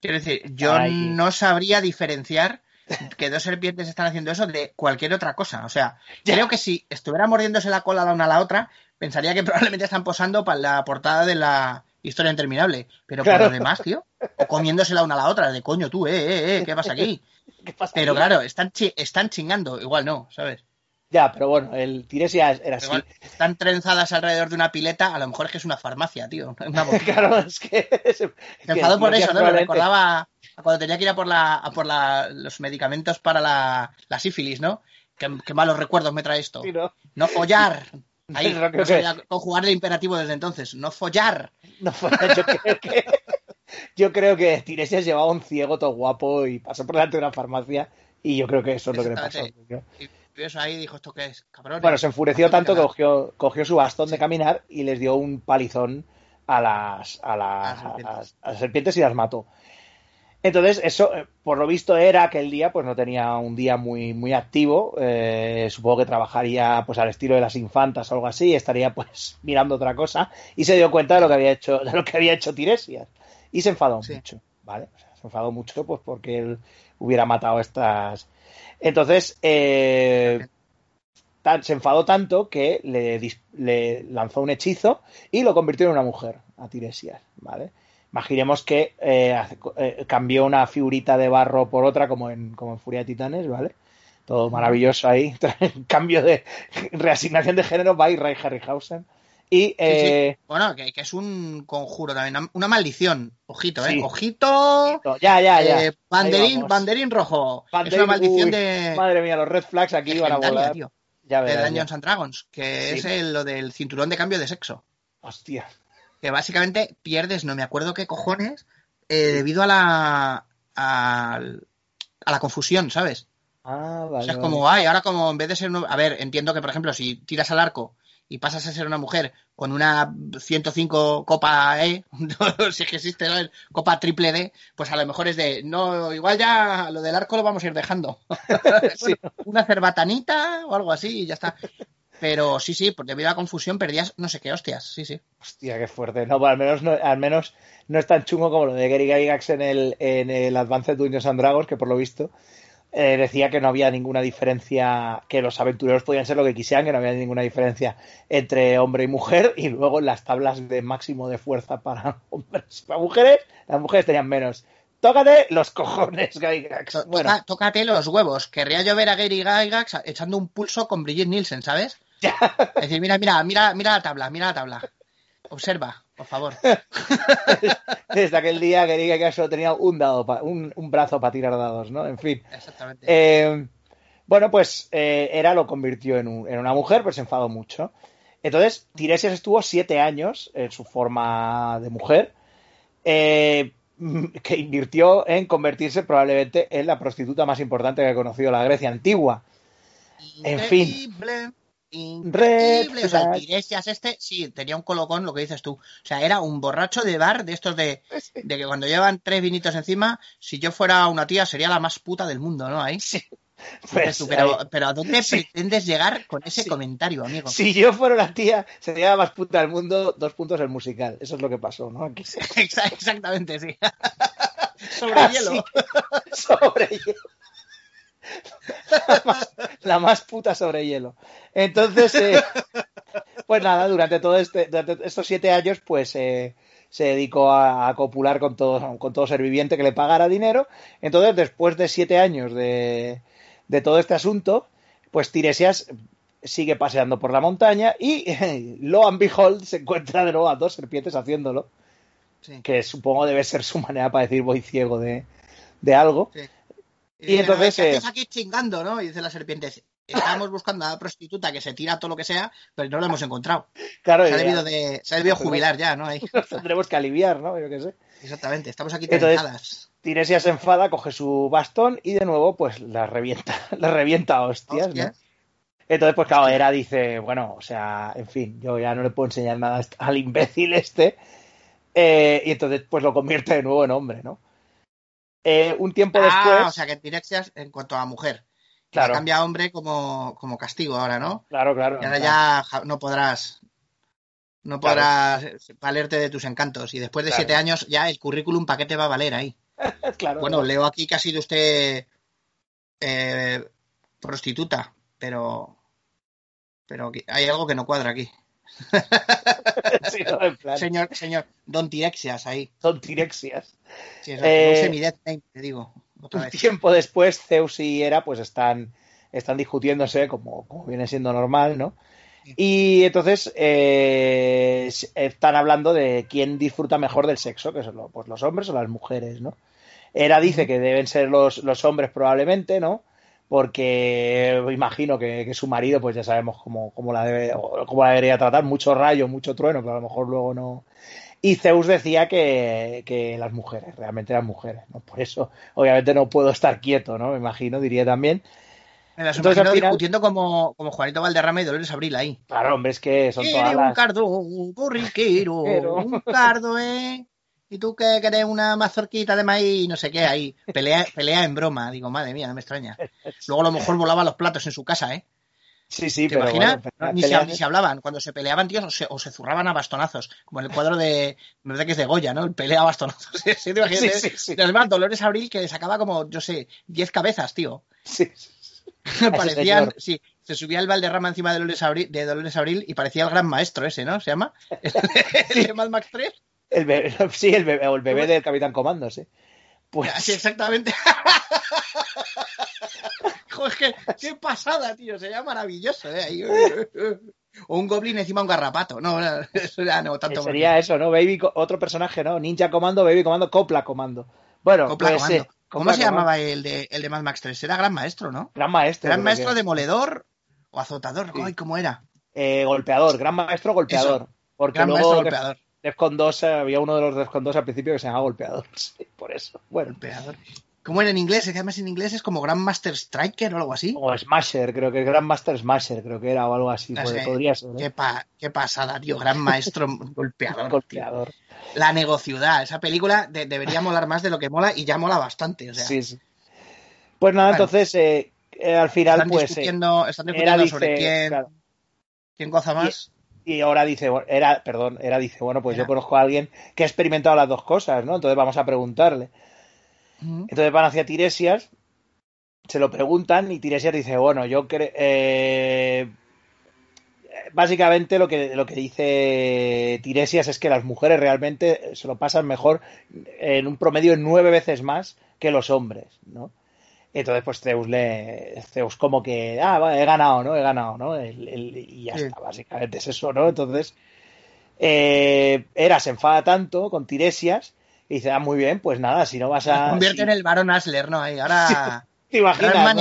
Quiero decir, yo Ay. no sabría diferenciar [laughs] que dos serpientes están haciendo eso de cualquier otra cosa. O sea, Ya. creo que si estuviera mordiéndose la cola la una a la otra, pensaría que [laughs] probablemente están posando para la portada de la historia interminable. Pero Claro. por lo demás, tío, o comiéndose la una a la otra, de coño tú, eh, eh, eh, ¿qué pasa aquí? [laughs] ¿Qué pasa Pero aquí? claro, están, chi- están chingando, igual no, ¿sabes? Ya, pero bueno, el Tiresias era así. Están trenzadas alrededor de una pileta, a lo mejor es que es una farmacia, tío. Una. [laughs] Claro, es que... por eso, ¿no? Me recordaba a cuando tenía que ir a por, la, a por la- los medicamentos para la, la sífilis, ¿no? Qué, qué malos recuerdos me trae esto. Sí, ¿no? No follar. [laughs] Ahí, No, no que- sabía conjugar el imperativo desde entonces. No follar. No fue- [laughs] yo creo que yo creo que Tiresias llevaba un ciego todo guapo y pasó por delante de una farmacia y yo creo que eso es lo que le pasó. Y eso ahí y dijo, ¿esto qué es? Cabrón. Bueno, se enfureció tanto que cogió, cogió su bastón de caminar y les dio un palizón a las, a las, A las a las- a las serpientes y las mató. Entonces, eso, eh, por lo visto, era aquel día, pues no tenía un día muy, muy activo. eh, supongo que trabajaría pues al estilo de las infantas o algo así, estaría pues [laughs] mirando otra cosa, y se dio cuenta de lo que había hecho, de lo que había hecho Tiresias. Y se enfadó Sí. mucho, ¿vale? O sea, se enfadó mucho pues porque él hubiera matado a estas. Entonces, eh, tan- se enfadó tanto que le, lanzó un hechizo y lo convirtió en una mujer, a Tiresias, ¿vale? Imaginemos que eh, eh, cambió una figurita de barro por otra, como en, como en Furia de Titanes, ¿vale? Todo maravilloso ahí. [laughs] Cambio de reasignación de género by Ray Harryhausen. Y Sí, sí. eh, Bueno, que, que es un conjuro también, una, maldición. Ojito, ¿eh? Sí. Ojito. ya, ya, ya. Eh, banderín, banderín rojo. es Banderín- una maldición uy, de, Madre mía, los red flags aquí van a volar. tío, Ya de ya. Dungeons and Dragons, que es el- lo del cinturón de cambio de sexo. Hostia. que básicamente pierdes, no me acuerdo qué cojones, eh, debido a la a, a la confusión, ¿sabes? Ah, O vale. sea, es como, ay, ahora como en vez de ser... un- A ver, entiendo que, por ejemplo, si tiras al arco y pasas a ser una mujer con una 105 Copa E, [laughs] si es que existe ¿no? Copa Triple D, pues a lo mejor es de, no, igual ya lo del arco lo vamos a ir dejando. [laughs] [laughs] sí. Una cerbatanita o algo así y ya está. Pero sí, sí, porque debido a la confusión perdías no sé qué hostias, sí, sí. Hostia, qué fuerte. No, pues al menos no, al menos no es tan chungo como lo de Gary Gygax en el, en el Advanced Dungeons and Dragons, que por lo visto eh, decía que no había ninguna diferencia, que los aventureros podían ser lo que quisieran, que no había ninguna diferencia entre hombre y mujer, y luego en las tablas de máximo de fuerza para [laughs] hombres y para mujeres, las mujeres tenían menos. Tócate los cojones, [laughs] Gygax. Bueno. Tócate los huevos. Querría yo ver a Gary Gygax echando un pulso con Brigitte Nielsen, ¿sabes? [laughs] Es decir, mira, mira, mira, mira la tabla, mira la tabla. Observa, por favor. [laughs] Desde aquel día que diga que solo tenía un dado, pa, un, un, brazo para tirar dados, ¿no? En fin. Exactamente. Eh, bueno, pues eh, Era lo convirtió en, un, en, una mujer, pero se enfadó mucho. Entonces, Tiresias estuvo siete años en su forma de mujer, eh, [laughs] que invirtió en convertirse probablemente en la prostituta más importante que ha conocido la Grecia antigua. En fin. Increíble. O sea, Tiresias este, sí, tenía un colocón, lo que dices tú. O sea, era un borracho de bar de estos de, de que cuando llevan tres vinitos encima, si yo fuera una tía sería la más puta del mundo, ¿no? Ahí. Sí. Pues, tú, pero, pero, ¿a dónde sí. pretendes llegar con ese sí. comentario, amigo? Si yo fuera una tía, sería la más puta del mundo, dos puntos el musical. Eso es lo que pasó, ¿no? Aquí. [laughs] Exactamente, sí. Sobre Ah, hielo. Sobre hielo. [laughs] La más, [laughs] la más, puta sobre hielo. Entonces, eh, pues nada, durante todos este, durante estos siete años, pues eh, se dedicó a, a, copular con todo, con todo ser viviente que le pagara dinero. Entonces, después de siete años de, de todo este asunto, pues Tiresias sigue paseando por la montaña y eh, [laughs] lo and behold se encuentra de nuevo a dos serpientes haciéndolo. Sí. Que supongo debe ser su manera para decir voy ciego de, de algo. Sí. Y, y entonces. ¿Qué haces aquí chingando, no? Y dice la serpiente. Estamos buscando a la prostituta que se tira todo lo que sea, pero no lo hemos encontrado. Claro, se ha debido, de, se ha debido jubilar ya, ¿no? Ahí. Nos [laughs] tendremos que aliviar, ¿no? Yo qué sé. Exactamente, estamos aquí Entonces, Tiresia se enfada, coge su bastón y de nuevo, pues la revienta, [laughs] la revienta a hostias, ¿Hostias? ¿no? Entonces, pues claro, Era dice, bueno, o sea, en fin, yo ya no le puedo enseñar nada al imbécil este. Eh, y entonces, pues lo convierte de nuevo en hombre, ¿no? Eh, un tiempo ah, después. O sea, que en cuanto a mujer. Claro. cambia a hombre como, como castigo ahora, ¿no? Claro, claro. Y ahora claro. ya no podrás. No podrás claro. valerte de tus encantos. Y después de siete años, ya el currículum, ¿para qué te va a valer ahí? [laughs] claro. Bueno, leo aquí que ha sido usted eh, prostituta, pero. Pero hay algo que no cuadra aquí. [laughs] sí, no, en plan. Señor, señor, Don Tirexias ahí. Don Tirexias. Sí, eso, eh, mi death name, te digo. un tiempo después, Zeus y Hera pues están, están discutiéndose, como, como viene siendo normal, ¿no? Sí. Y entonces eh, están hablando de quién disfruta mejor del sexo, que son pues los hombres o las mujeres, ¿no? Hera dice que deben ser los, los hombres probablemente, ¿no? Porque imagino que, que, su marido, pues ya sabemos cómo, cómo, la debe, cómo la debería tratar, mucho rayo, mucho trueno, pero a lo mejor luego no. Y Zeus decía que, que las mujeres, realmente las mujeres, ¿no? Por eso, obviamente, no puedo estar quieto, ¿no? Me imagino, diría también. Me las Entonces, al final, discutiendo como, como Juanito Valderrama y Dolores Abril ahí. Claro, hombre, es que son todas un las... cardo, un borriquero, un cardo, eh. [laughs] Y tú que querés una mazorquita de maíz, no sé qué, ahí, pelea, pelea en broma. Digo, madre mía, no me extraña. Luego a lo mejor volaba los platos en su casa, ¿eh? Sí, sí, ¿Te pero imaginas? bueno, ni, se, ni, se, hablaban. Cuando se peleaban, tíos, o se, o se, zurraban a bastonazos. Como en el cuadro de. Me parece que es de Goya, ¿no? El pelea a bastonazos. [laughs] ¿Sí, ¿Sí, te imaginas? Sí, sí, sí. Además, Dolores Abril que sacaba como, yo sé, 10 cabezas, tío. Sí. [laughs] Parecían. Sí, se subía el Valderrama encima de Dolores, Abril, de Dolores Abril y parecía el gran maestro ese, ¿no? ¿Se llama? [laughs] ¿El, el de Mad Max 3? El bebé, [laughs] sí, el bebé, o el bebé del Capitán Comando, sí. Pues... Sí, exactamente. [laughs] Joder, qué, qué, pasada, tío. Sería maravilloso, ¿eh? O [laughs] un goblin encima un garrapato. No, eso ya no tanto. Sería porque... eso, ¿no? Baby, otro personaje, ¿no? Ninja Comando, Baby Comando, Copla Comando. Bueno, Copla pues, Comando. Eh, ¿Cómo Copla se Comando. llamaba el de, el de Mad Max 3? Era Gran Maestro, ¿no? Gran Maestro. Gran Maestro, que... demoledor o azotador. Sí. Ay, ¿cómo era? Eh, golpeador, Gran Maestro, golpeador. Eso. Porque Gran luego Maestro, golpeador. Defcon 2, había uno de los Defcon 2 al principio que se llamaba Golpeador. [laughs] Sí, por eso. Bueno. Golpeador. ¿Cómo era en inglés? Es que además en inglés es como Grandmaster Striker o algo así. O Smasher, creo que Grandmaster Smasher, creo que era o algo así. No pod- sé. Podría ser. ¿eh? Qué, pa- qué pasada, tío. Gran maestro golpeador. [laughs] Golpeador. tío. La negociudad. Esa película de- debería molar más de lo que mola y ya mola bastante. O sea, Sí, sí. Pues nada, Bueno. entonces eh, eh, al final, están pues. eh, discutiendo, están discutiendo dice, sobre quién, claro, quién goza más. Y ahora dice, bueno, era, perdón, era dice, bueno, pues Era. yo conozco a alguien que ha experimentado las dos cosas, ¿no? Entonces vamos a preguntarle. Entonces van hacia Tiresias, se lo preguntan y Tiresias dice, bueno, yo creo... básicamente lo que, lo que dice Tiresias es que las mujeres realmente se lo pasan mejor en un promedio nueve veces más que los hombres, ¿no? Entonces, pues Zeus le. Zeus como que. Ah, he ganado, ¿no? He ganado, ¿no? El- el- y ya Sí. está, básicamente es eso, ¿no? Entonces. Eh, Hera se enfada tanto con Tiresias y dice, ah, muy bien, pues nada, si no vas a. Convierte si- en el varón Asler, ¿no? Ahí, ahora. [laughs] ¿Te imaginas?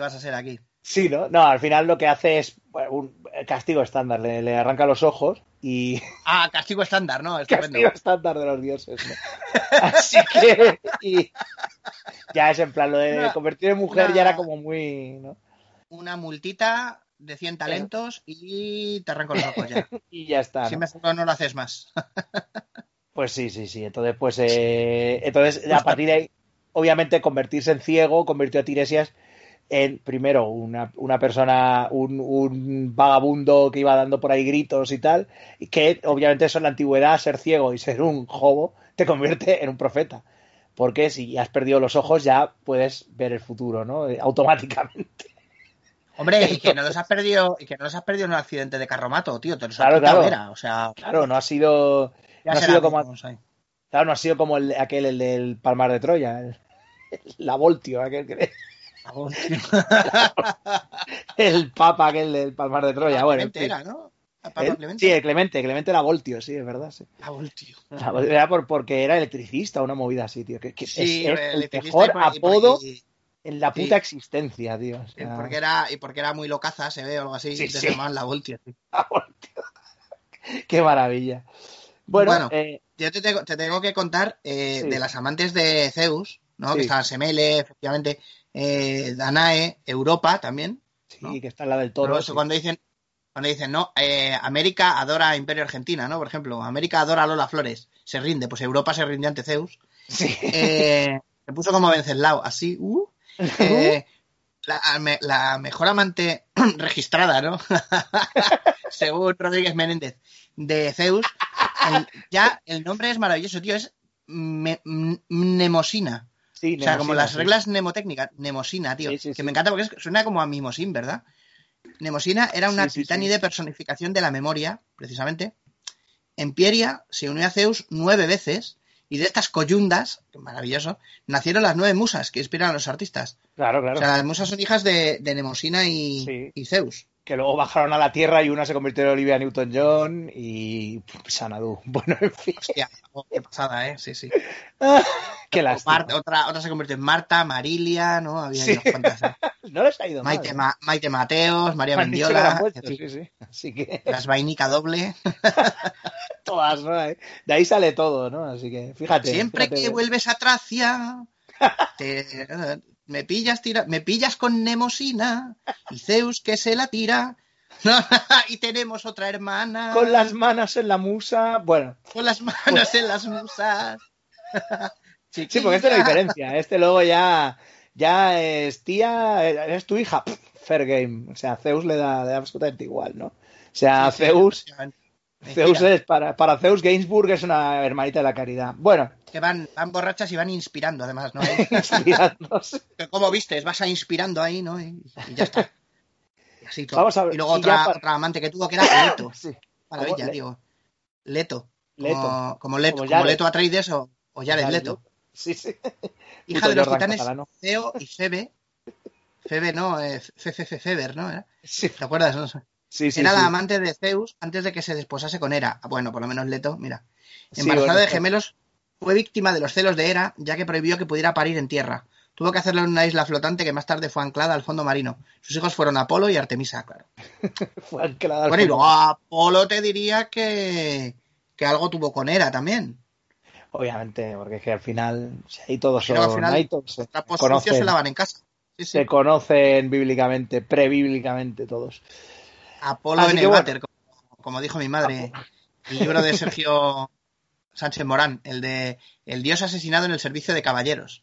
Vas a ser aquí. Sí, ¿no? No, al final lo que hace es bueno, un castigo estándar, le, le arranca los ojos y [laughs] Ah, castigo estándar, ¿no? Estupendo. castigo estándar de los dioses, ¿no? [laughs] Así que y ya es en plan, lo de Una- convertir en mujer una- ya era como muy, ¿no? Una multita de 100 talentos y te arranco los ojos ya. [laughs] Y ya está. Si ¿no? mejor no lo haces más. Pues sí, sí, sí. Entonces, pues, eh, entonces a partir de ahí, obviamente, convertirse en ciego convirtió a Tiresias en, primero, una, una persona, un, un vagabundo que iba dando por ahí gritos y tal, y que obviamente eso en la antigüedad, ser ciego y ser un jobo, te convierte en un profeta. Porque si has perdido los ojos, ya puedes ver el futuro, ¿no? Eh, Automáticamente. [laughs] Hombre, y que no los has perdido, y que no los has perdido en un accidente de carromato, tío. Te los Claro, has claro. O sea, Claro, no ha sido. no ha sido como-. Claro, no ha sido como el, aquel, el del Palmar de Troya, el- [laughs] la Voltio, aquel que. El papa aquel del Palmar de Troya, bueno. en Clemente era, ¿no? Clemente. Sí, el Clemente, Clemente la Voltio, sí, es verdad. Sí. Ah, bueno, tío. La- Era por, porque era electricista, una movida así, tío. Que, que Sí, es, es el mejor y por- apodo y- en la puta sí. existencia, tío. O y sea, porque era, y porque era muy locaza, se ve o algo así, Sí, y te llamaban la Voltio. tío. [laughs] la Voltio. Qué maravilla. Bueno, Bueno, eh, Yo te tengo, te tengo que contar eh, de las amantes de Zeus, ¿no? Que estaban Semele, efectivamente, eh, Danae, Europa también. sí, que está en la del Pero toro. eso sí. cuando dicen, cuando dicen, no, eh, América adora a Imperio Argentina, ¿no? Por ejemplo, América adora a Lola Flores, se rinde, pues Europa se rindió ante Zeus. Sí. Eh, se puso como Venceslao, así, uh, [laughs] eh, la, me- la mejor amante [clears throat] registrada, ¿no? [laughs] Según Rodríguez Menéndez, de Zeus. El- ya el nombre es maravilloso, tío, es me-. Sí, O sea, como las sí. reglas mnemotécnicas, Nemosina, tío. Sí, que me encanta porque suena como a mimosín, ¿verdad? Nemosina era una titánide personificación de la memoria, precisamente. En Pieria se unió a Zeus nueve veces y de estas coyundas, que maravilloso, nacieron las nueve musas que inspiran a los artistas. Claro, claro. O sea, las musas son hijas de, de Nemosina y, Sí. y Zeus. que luego bajaron a la Tierra y una se convirtió en Olivia Newton-John y Sanadu. [laughs] Bueno, en fin. Hostia, qué pasada, ¿eh? Sí, sí. [laughs] Qué. Mar- otra, otra se convirtió en Marta, Marilia, ¿no? Había Sí. ¿eh? [laughs] No les ha ido mal. Maite, ¿eh? Ma- Maite Mateos, María Mendiola, puesto, sí, sí. Así que [laughs] las vainica doble. todas, ¿no? De ahí sale todo, ¿no? Así que fíjate. Siempre fíjate. que vuelves a Tracia, te- me pillas tira, me pillas con Nemosina y Zeus que se la tira. [laughs] y tenemos otra hermana Con las manos en la musa. Bueno, con las manos en las musas. [laughs] sí, porque esto no hay diferencia. Este luego ya, ya es tía, es tu hija. Pff, Fair game. O sea, Zeus le da, le da absolutamente igual, ¿no? O sea, Sí, Zeus. Zeus es para, para Zeus Gainsbourg es una hermanita de la caridad. Bueno, Que van, van borrachas y van inspirando, además, ¿no? [laughs] inspirándose. Que Como vistes, vas a inspirando ahí, ¿no? Y, y ya está. Vamos a ver, Y luego y otra, para- otra amante que tuvo que era Leto. [laughs] Sí. Maravilla, Le- tío. Leto. Leto. Como, como Leto, Como como. Leto Atreides o, o Jared Leto. Sí, sí. [laughs] Hija Puto de los titanes catalano. Ceo y Febe. Febe, no, eh, Fefe Feber, ¿no? ¿Te acuerdas? no? sí, sí. Era la amante de Zeus antes de que se desposase con Hera. Ah, Bueno, por lo menos Leto, mira. Embarazada bueno, de gemelos, fue víctima de los celos de Hera, ya que prohibió que pudiera parir en tierra. Tuvo que hacerlo en una isla flotante que más tarde fue anclada al fondo marino. Sus hijos fueron Apolo y Artemisa, claro. [laughs] Fue anclada al Bueno, y fondo. luego Apolo te diría que, que algo tuvo con Hera también. obviamente, porque es que al final, si ahí todos al son, final, ahí todos se sucios se conocen, lavan en casa. Sí, sí. se conocen bíblicamente, prebíblicamente todos. Apolo Así en el bueno. váter, como, como dijo mi madre. El libro de [laughs] Sergio Sánchez Morán, el de El Dios asesinado en el servicio de caballeros.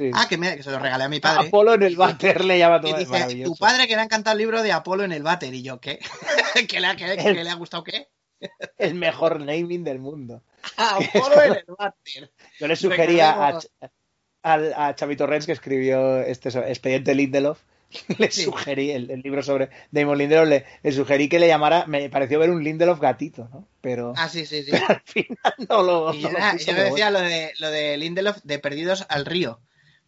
Sí. Ah, que, me- que se lo regalé a mi padre. Apolo en el váter le llama a tu Y madre, dice, tu padre que le ha encantado el libro de Apolo en el váter. Y yo, ¿qué? [laughs] ¿Que le ha, que- que le ha gustado qué? El mejor naming del mundo. [laughs] [laughs] Apolo en el váter. Yo le sugería a, al- a Xavi Torrens, que escribió este expediente Lindelof, le Sí. sugerí el, el libro sobre Damon Lindelof, le, le sugerí que le llamara, me pareció ver un Lindelof gatito, ¿no? Pero Ah, sí, sí, sí. al final no lo, Y no yo, lo era- puso, yo decía bueno. lo de, lo de Lindelof de Perdidos al Río.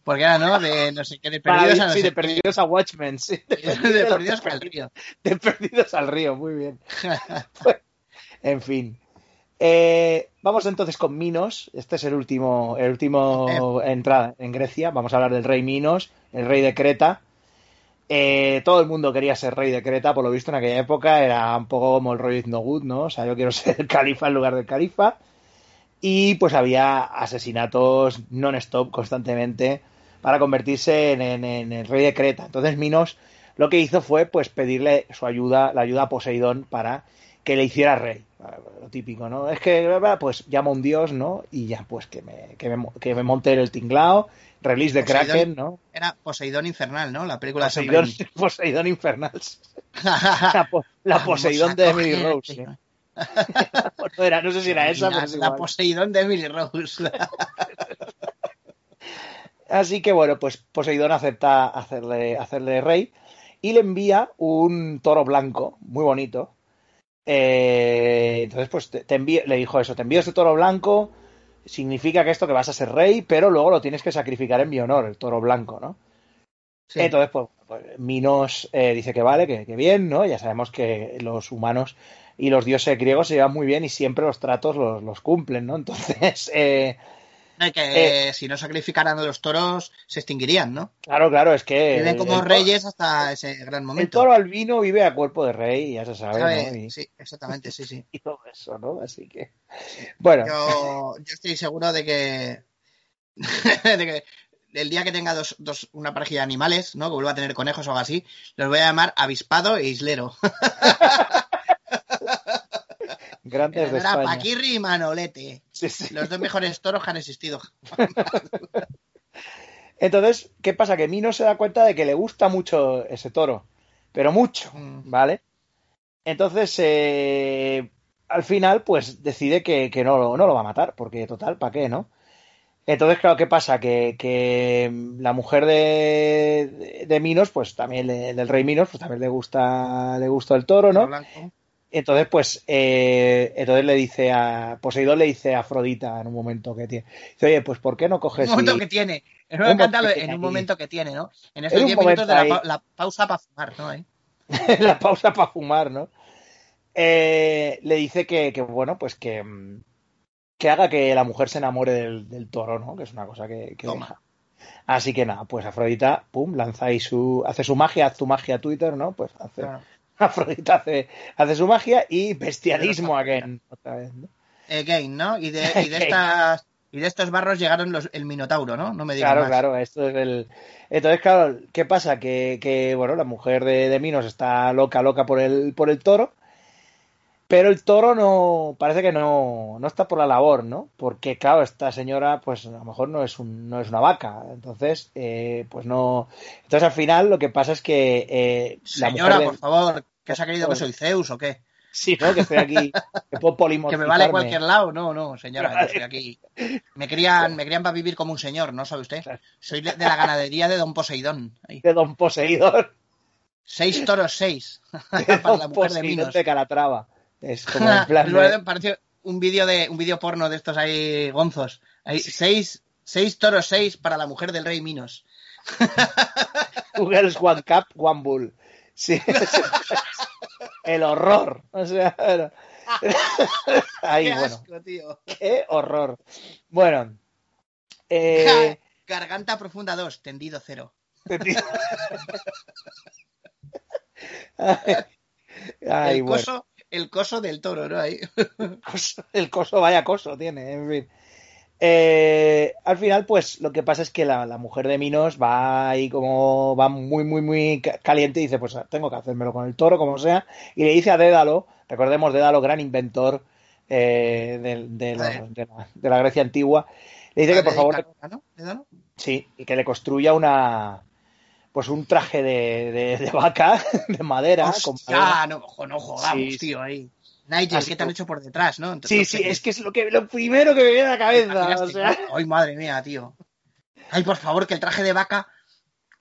Porque era, ¿no? De no sé qué, de Para- Perdidos a no sí, sé de qué. perdidos a Watchmen, sí. [laughs] De Perdidos al Río. de perdidos al río, muy bien. [laughs] En fin. Eh, vamos entonces con Minos. Este es el último, el último entrada en Grecia. Vamos a hablar del rey Minos, el rey de Creta. Eh, todo el mundo quería ser rey de Creta, por lo visto en aquella época era un poco como el rollo no Good, ¿no? O sea, yo quiero [laughs] ser el califa en lugar del califa. Y pues había asesinatos non-stop constantemente para convertirse en, en- en el rey de Creta. Entonces Minos lo que hizo fue pues pedirle su ayuda, la ayuda a Poseidón para que le hiciera rey. Lo típico, ¿no? Es que, pues llama a un dios, ¿no? Y ya, pues que me, que me, que me monte el tinglao, release de Poseidón. Kraken, ¿no? Era Poseidón Infernal, ¿no? La película de Poseidón, Raimi. [laughs] Poseidón Infernal. [laughs] La, po- la Vamos Poseidón de Emily Rose. ¿eh? No, [laughs] era- no sé si era esa, pero la, es la igual. Poseidón de Emily Rose. Así que bueno, pues Poseidón acepta hacerle, hacerle rey y le envía un toro blanco, muy bonito. Eh, entonces, pues te, te envío- le dijo eso, te envío este toro blanco, significa que esto que vas a ser rey, pero luego lo tienes que sacrificar en mi honor, el toro blanco, ¿no? Sí. Entonces, pues, pues, Minos eh, dice que vale, que, que bien, ¿no? Ya sabemos que los humanos y los dioses griegos se llevan muy bien y siempre los tratos los, los cumplen, ¿no? [laughs] Entonces, eh, Y que si no sacrificaran a los toros, se extinguirían, ¿no? claro, claro, es que... Viven el- como el reyes hasta ese gran El momento. toro albino vive a cuerpo de rey, ya se sabe, ¿Sabe? ¿no? Y, Sí, exactamente, sí, sí. [laughs] y todo eso, ¿no? Así que... Bueno, Yo, yo estoy seguro de que, [laughs] de que el día que tenga dos, dos, una parejilla de animales, ¿no? Que vuelva a tener conejos o algo así, los voy a llamar avispado e islero. [laughs] grandes de España. Paquirri y Manolete. Sí, sí. Los dos mejores toros que han existido. [laughs] Entonces, ¿qué pasa? Que Mino se da cuenta de que le gusta mucho ese toro, pero mucho, Mm. ¿vale? Entonces, eh, al final, pues decide que, que no, no lo va a matar, porque total, ¿para qué, no? Entonces, claro, ¿qué pasa? Que, que la mujer de, de, de Minos, pues también, le- del rey Minos, pues también le gusta, le gusta el toro, ¿no? Blanco. Entonces, pues, eh, entonces le dice a Poseidón le dice a Afrodita en un momento que tiene, dice, oye, pues, ¿por qué no Un coges momento y- que tiene. Me Un momento que en un tiene momento que tiene, ¿no? En En estos un 10 minutos de la, pa- la pausa para fumar, ¿no? Ahí. [laughs] la pausa para fumar, ¿no? Eh, le dice que, que, bueno, pues que, que haga que la mujer se enamore del, del toro, ¿no? Que es una cosa que, que Toma. deja. Así que nada, pues Afrodita, pum, lanza ahí su, hace su magia, haz tu magia a Twitter, ¿no? Pues hace, Claro. Afrodita hace, hace su magia y bestialismo again, otra vez, ¿no? Again, ¿no? Y de, y de [laughs] estas y de estos barros llegaron los, el Minotauro, ¿no? No me digas Claro, más. claro, esto es el. Entonces, claro, ¿qué pasa? Que, que, bueno, la mujer de, de Minos está loca, loca por el, por el toro, pero el toro no, parece que no, no está por la labor, ¿no? Porque, claro, esta señora, pues a lo mejor no es, un, no es una vaca, entonces, eh, pues no. Entonces, al final, lo que pasa es que eh, la Señora, mujer de- por favor, ¿qué os ha querido que soy Zeus o qué? Sí, ¿no? Que estoy aquí, que puedo Que me vale cualquier lado. No, no, señora, yo estoy aquí. [laughs] Me crían, me crían para vivir como un señor, ¿no sabe usted? Soy de la ganadería de Don Poseidón. Ahí. De Don Poseidón. Seis toros, seis. De [laughs] [laughs] para la mujer de Minos. de Calatrava. Es como en plan. de- pareció un vídeo de un vídeo porno de estos ahí gonzos. Seis, seis toros, seis para la mujer del rey Minos. Two girls, one cup, one bull. Sí. El horror. O sea, bueno. [laughs] Ahí, Qué bueno. asco, tío. Qué horror. Bueno. Eh, Garganta profunda 2, tendido 0. [laughs] Ay, el, bueno. coso, el coso del toro, ¿no? Ahí. El coso, vaya coso tiene, en fin. Eh, al final, pues lo que pasa es que la, la, mujer de Minos va ahí como va muy, muy, muy caliente y dice, pues tengo que hacérmelo con el toro, como sea, y le dice a Dédalo, recordemos Dédalo, gran inventor eh, de, de, la, de, la, de, la, Grecia antigua, le dice que por favor... ¿no? Sí, y que le construya una pues un traje de, de vaca, [laughs] de madera. Ya, no, no jodamos, sí, tío, ahí. Nigel, Así ¿qué te han hecho por detrás, no? Entonces, sí, sí, es que es lo, que, lo primero que me viene a la cabeza. O sea... Ay, madre mía, tío. Ay, por favor, que el traje de vaca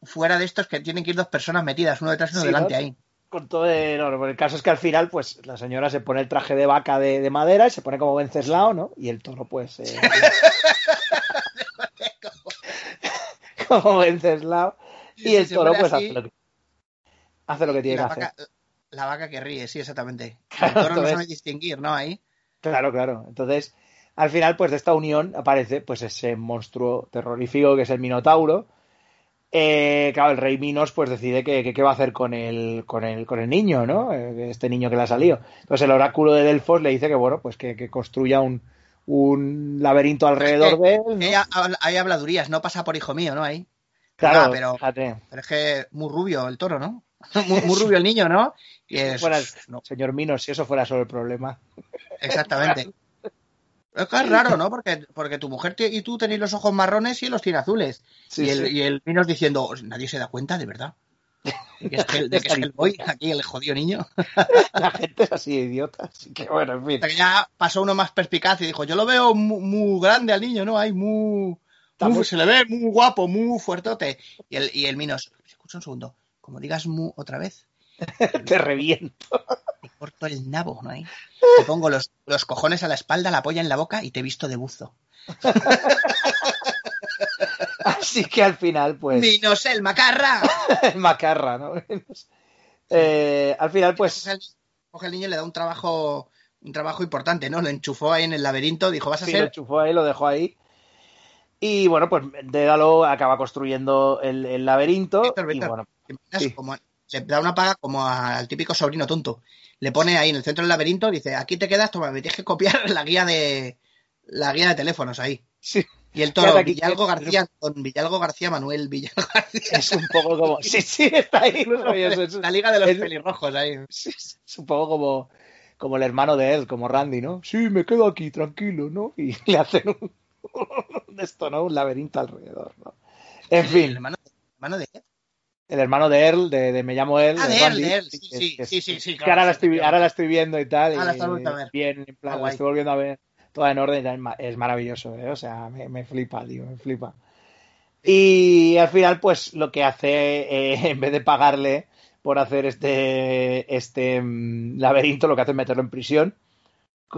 fuera de estos que tienen que ir dos personas metidas, uno detrás y uno sí, delante ¿no? ahí. Con todo de... no, el caso es que al final, pues, la señora se pone el traje de vaca de, de madera y se pone como Venceslao, ¿no? Y el toro, pues... Eh... [laughs] [laughs] como Venceslao. Y el toro, pues, hace lo, que, hace lo que tiene que hacer. La vaca que ríe, sí, exactamente. [laughs] El toro no sabe distinguir, ¿no? Ahí. Claro, claro. Entonces, al final, pues de esta unión aparece pues ese monstruo terrorífico que es el Minotauro. Eh, claro, el rey Minos pues decide que, que, qué va a hacer con el, con el, con el niño, ¿no? Este niño que le ha salido. Entonces el oráculo de Delfos le dice que, bueno, pues que, que construya un, un laberinto alrededor de él. ¿no? Hay, hay, habladurías, no pasa por hijo mío, ¿no? Ahí. Claro, ah, pero, pero, es que muy rubio el toro, ¿no? [laughs] muy, muy, rubio el niño, ¿no? Y es, fuera el, no. Señor Minos, si eso fuera solo el problema. Exactamente. Es que es raro, ¿no? Porque, porque tu mujer y tú tenéis los ojos marrones y él los tiene azules. Sí, y, el, sí. y el Minos diciendo, nadie se da cuenta, de verdad. De que es el, de que es el [laughs] boy, aquí el jodido niño. [laughs] La gente es así idiota, así que bueno, en fin. Hasta que ya pasó uno más perspicaz y dijo, yo lo veo muy, muy grande al niño, ¿no? Hay muy, muy, Se le ve muy guapo, muy fuertote. Y el, y el Minos, escucha un segundo, como digas mu otra vez, [laughs] te reviento. Te corto el nabo, ¿no? Te pongo los, los, cojones a la espalda, la polla en la boca y te visto de buzo. [laughs] Así que al final, pues. Minos el macarra. [laughs] el macarra, ¿no? Eh, al final, pues. Coge el, coge el, niño y le da un trabajo, un trabajo importante, ¿no? Lo enchufó ahí en el laberinto, dijo, vas a sí, ser. Lo enchufó ahí, lo dejó ahí. Y bueno, pues Dédalo acaba construyendo el, el laberinto. Víctor, Víctor, y bueno, sí. como, le da una paga como al típico sobrino tonto. Le pone ahí en el centro del laberinto, dice, aquí te quedas, toma, me tienes que copiar [laughs] la guía de la guía de teléfonos ahí. Sí. Y el toro, Villalgo García, con Villalgo García Manuel Villalgo García. Es un poco como. Sí, sí, está ahí. [laughs] No es, la liga de los es, pelirrojos ahí. Sí, es un poco como, como el hermano de él, como Randy, ¿no? Sí, me quedo aquí, tranquilo, ¿no? Y [laughs] le hacen un, [laughs] esto, ¿no? Un laberinto alrededor, ¿no? En fin. ¿El hermano, hermano de él? el hermano de Earl, de, de Me llamo Earl. Ah, de, de Earl, de Earl, sí, sí, que, sí, sí, sí, que ahora, la estoy, ahora la estoy viendo y tal. Ah, la y, estás volviendo a ver. Bien, en plan, Ah, la estoy volviendo a ver toda en orden y es maravilloso, ¿eh? o sea, me, me flipa, tío, me flipa. Y al final, pues lo que hace, eh, [laughs] en vez de pagarle por hacer este, este um, laberinto, lo que hace es meterlo en prisión,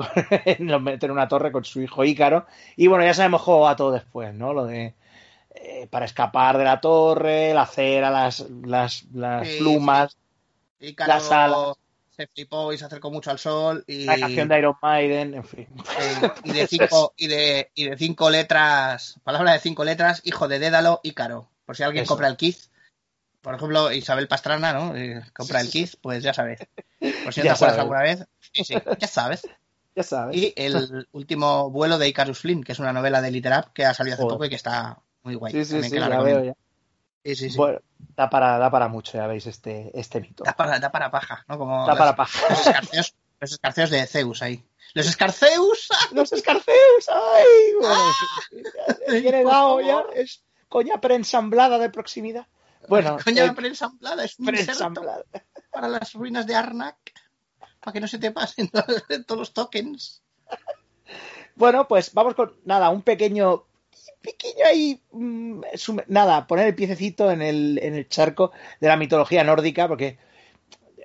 [laughs] lo mete en una torre con su hijo Ícaro. Y bueno, ya sabemos cómo va todo después, ¿no? Lo de eh, para escapar de la torre, la cera, las, las, las Sí, plumas, Ícaro la sala. se flipó y se acercó mucho al sol y, la canción de Iron Maiden, en fin. eh, y de [laughs] cinco y de, y de cinco letras, palabra de cinco letras, hijo de Dédalo, Ícaro. Por si alguien Eso. compra el Kiz, por ejemplo, Isabel Pastrana, ¿no? Eh, compra el Kiz, pues ya sabes. Por [laughs] si no te Ya acuerdas alguna vez, sí, sí, ya sabes. Ya sabes. Y el [laughs] último vuelo de Icarus Flynn, que es una novela de Literap que ha salido hace Joder. poco y que está muy guay. Sí, sí, sí, que la la recomiendo. veo ya. Sí, sí, sí. Bueno, da para, da para mucho, ya veis, este, este mito. Da para, da para paja, ¿no? Como Da las- para paja. Los escarceos, los escarceos de Zeus ahí. ¡Los escarceus! [laughs] Los escarceus, ay, bueno, por dado ya, es coña preensamblada de proximidad. Bueno, Coña eh, preensamblada, es un inserto preensamblada. para las ruinas de Arnak. Para que no se te pasen [laughs] todos los tokens. Bueno, pues vamos con nada, un pequeño, pequeño ahí, mm, nada, poner el piececito en el, en el charco de la mitología nórdica, porque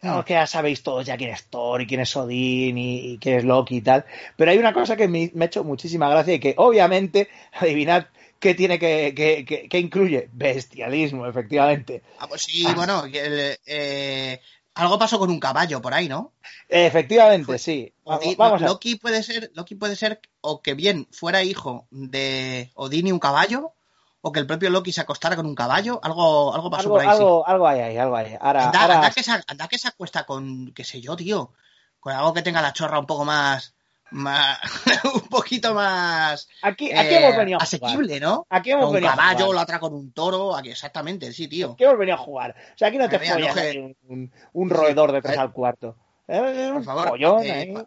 digamos que ya sabéis todos ya quién es Thor y quién es Odín y, y quién es Loki y tal, pero hay una cosa que me, me ha hecho muchísima gracia y que obviamente, [laughs] adivinad qué tiene que, que, que, que incluye, bestialismo, efectivamente. Ah, pues sí, bueno, el, eh, algo pasó con un caballo por ahí, ¿no? Efectivamente, Fue- sí. Vamos a Loki puede ser, Loki puede ser o que bien fuera hijo de Odín y un caballo, o que el propio Loki se acostara con un caballo, algo, algo pasó algo, por ahí. sí. algo, algo hay ahí, algo hay. Ahora, Anda, ahora- anda que se, anda que se acuesta con, qué sé yo, tío, con algo que tenga la chorra un poco más, más [laughs] un poquito más Aquí, aquí eh, hemos venido a jugar. asequible, ¿no? Aquí hemos un venido a caballo, jugar. la otra con un toro, aquí exactamente, sí, tío. Aquí hemos venido a jugar. O sea, aquí no te follas no, que- ahí un, un roedor de tres Eh, al cuarto. Eh, Por favor, pollón eh, ahí. pa-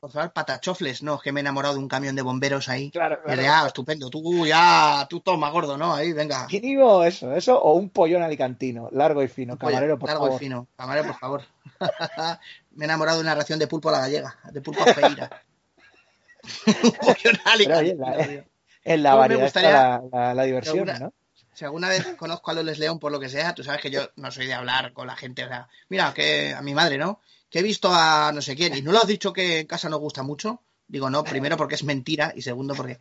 por favor, patachofles, no, es que me he enamorado de un camión de bomberos ahí. Claro, ah, estupendo, tú ya, tú toma gordo, ¿no? Ahí, venga. Mínimo eso, eso o un pollón alicantino, largo y fino. Camarero, por largo favor. y fino. Camarero, por favor. [laughs] me he enamorado de una ración de pulpo a la gallega, de pulpo a feira. [laughs] [laughs] Alicantino, la-. [laughs] En la me variedad está gustaría- la, la- la diversión, alguna- ¿no? Si alguna vez conozco a Loles León por lo que sea, tú sabes que yo no soy de hablar con la gente. O sea, mira, que a mi madre, ¿no? Que he visto a no sé quién y no lo has dicho que en casa nos gusta mucho. Digo, no, primero porque es mentira y segundo porque.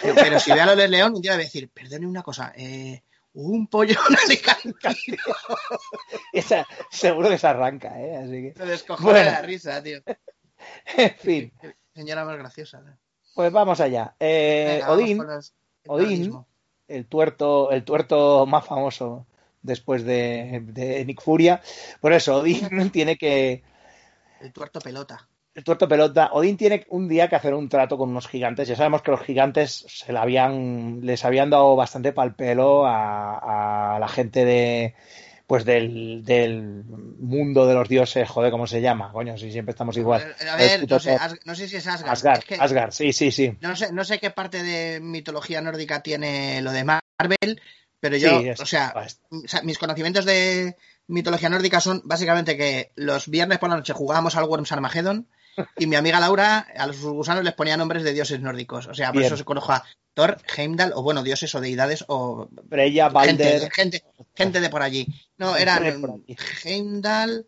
Pero, pero si ve a Loles León, un día le voy a decir, perdone una cosa, eh, un pollo alicantino. [laughs] Esa, seguro que se arranca, ¿eh? Así que, Me descojona Bueno. de la risa, tío. en fin, Señora más graciosa. ¿no? pues vamos allá. Eh, Venga, Odín, el Odín, el tuerto, el tuerto más famoso después de, de Nick Furia. Por eso, Odín [laughs] [laughs] tiene que. El tuerto pelota. El tuerto pelota. Odín tiene un día que hacer un trato con unos gigantes. Ya sabemos que los gigantes se le habían, les habían dado bastante pal pelo a, a la gente de. Pues del, del mundo de los dioses, joder, ¿cómo se llama? Coño, si siempre estamos igual. A ver, puto no sé, Thor. As- no sé si es Asgard. Asgard, Es que- Asgard, sí, sí, sí. No sé, no sé qué parte de mitología nórdica tiene lo de Marvel, pero yo, Sí, es- o, sea, es- o sea, mis conocimientos de mitología nórdica son básicamente que los viernes por la noche jugábamos al Worms Armageddon y mi amiga Laura a los gusanos les ponía nombres de dioses nórdicos. O sea, por Bien. eso se conozco a Thor, Heimdall, o bueno, dioses o deidades, o Freya, gente, Balder. gente, gente de por allí. No, eran. Heimdall,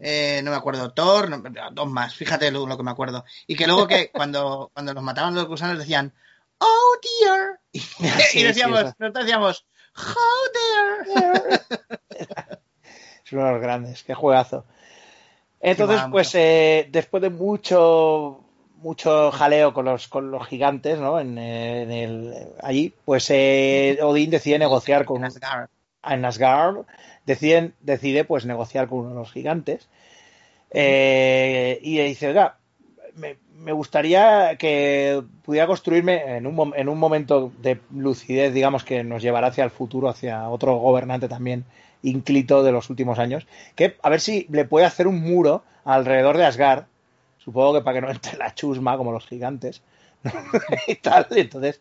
eh, no me acuerdo, Thor, no, dos más, fíjate lo, lo que me acuerdo. Y que luego que [laughs] cuando, cuando nos mataban los gusanos decían, oh dear. Y, [laughs] [laughs] Sí, y decíamos, sí, nosotros decíamos, oh dear. Es uno de los grandes, qué juegazo. Entonces, pues eh, después de mucho mucho jaleo con los con los gigantes, ¿no? En, eh, en el allí, pues eh, Odín decide negociar con Asgard. en Asgard, deciden, decide pues negociar con uno de los gigantes eh, y le dice, oiga, me, me gustaría que pudiera construirme en un, en un momento de lucidez, digamos, que nos llevará hacia el futuro, hacia otro gobernante también ínclito de los últimos años, que a ver si le puede hacer un muro alrededor de Asgard, supongo que para que no entre la chusma como los gigantes, [laughs] y tal, y entonces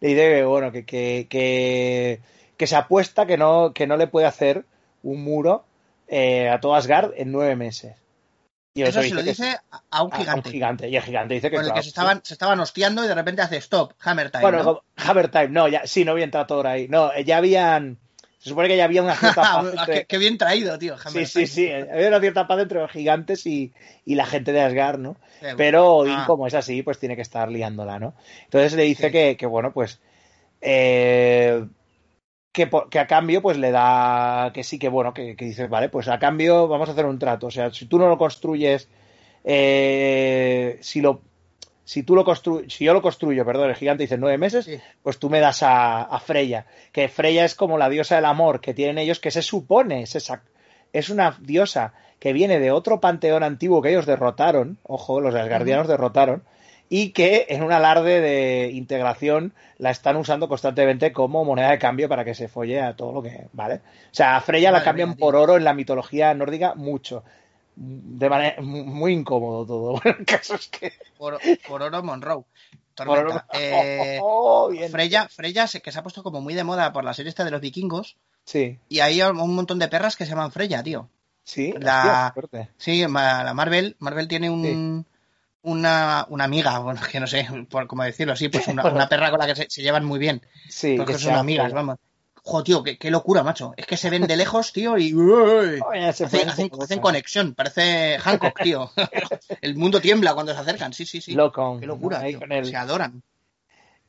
le dice que, bueno, que, que, que, que se apuesta que no, que no le puede hacer un muro eh, a todo Asgard en nueve meses. Y Eso otro se lo dice a- un a- a gigante. un gigante. Y el gigante dice que Con el claro, que se estaban, se estaban hostiando y de repente hace stop, hammer time. Bueno, ¿no? Hammer Time, no, ya, sí, no había entrado todo ahí. No, ya habían. Se supone que ya había una cierta [laughs] paz qué, entre, qué bien traído, tío. Sí, sí, sí. Había una cierta paz entre los gigantes y, y la gente de Asgard, ¿no? Sí, Pero Odín, ah. como es así, pues tiene que estar liándola, ¿no? Entonces le dice Sí. que, que, bueno, pues. eh, que, que a cambio, pues le da. Que sí, que bueno, que, que dices, vale, pues a cambio vamos a hacer un trato. O sea, si tú no lo construyes. eh, si lo. Si tú lo construyes, si yo lo construyo, perdón, el gigante dice nueve meses, Sí. pues tú me das a, a Freya. Que Freya es como la diosa del amor que tienen ellos, que se supone, es, esa- es una diosa que viene de otro panteón antiguo que ellos derrotaron, ojo, los asgardianos derrotaron, y que en un alarde de integración la están usando constantemente como moneda de cambio para que se folle a todo lo que, ¿vale? O sea, a Freya la cambian mía, por oro en la mitología nórdica mucho. De manera muy incómodo todo. [laughs] Bueno, el caso es que. Por, por oro Monroe. por Tormenta. oro- Eh, [laughs] Oh, bien. Freya, Freya que se ha puesto como muy de moda por la serie esta de los vikingos. Sí, Y hay un montón de perras que se llaman Freya, tío. sí. La- hostia. Sí, la Marvel, Marvel tiene un, una, una amiga, bueno, [laughs] que no sé por cómo decirlo así, pues una, una perra con la que se, se llevan muy bien. Sí, porque que son amigas, vamos. Jo, tío, qué, qué locura, macho. Es que se ven de lejos, tío, y [laughs] uy, Oye, se hacen, conexión. Parece Hancock, tío. [laughs] El mundo tiembla cuando se acercan, sí, sí, sí. Loco, Qué locura, tío. el- Se adoran.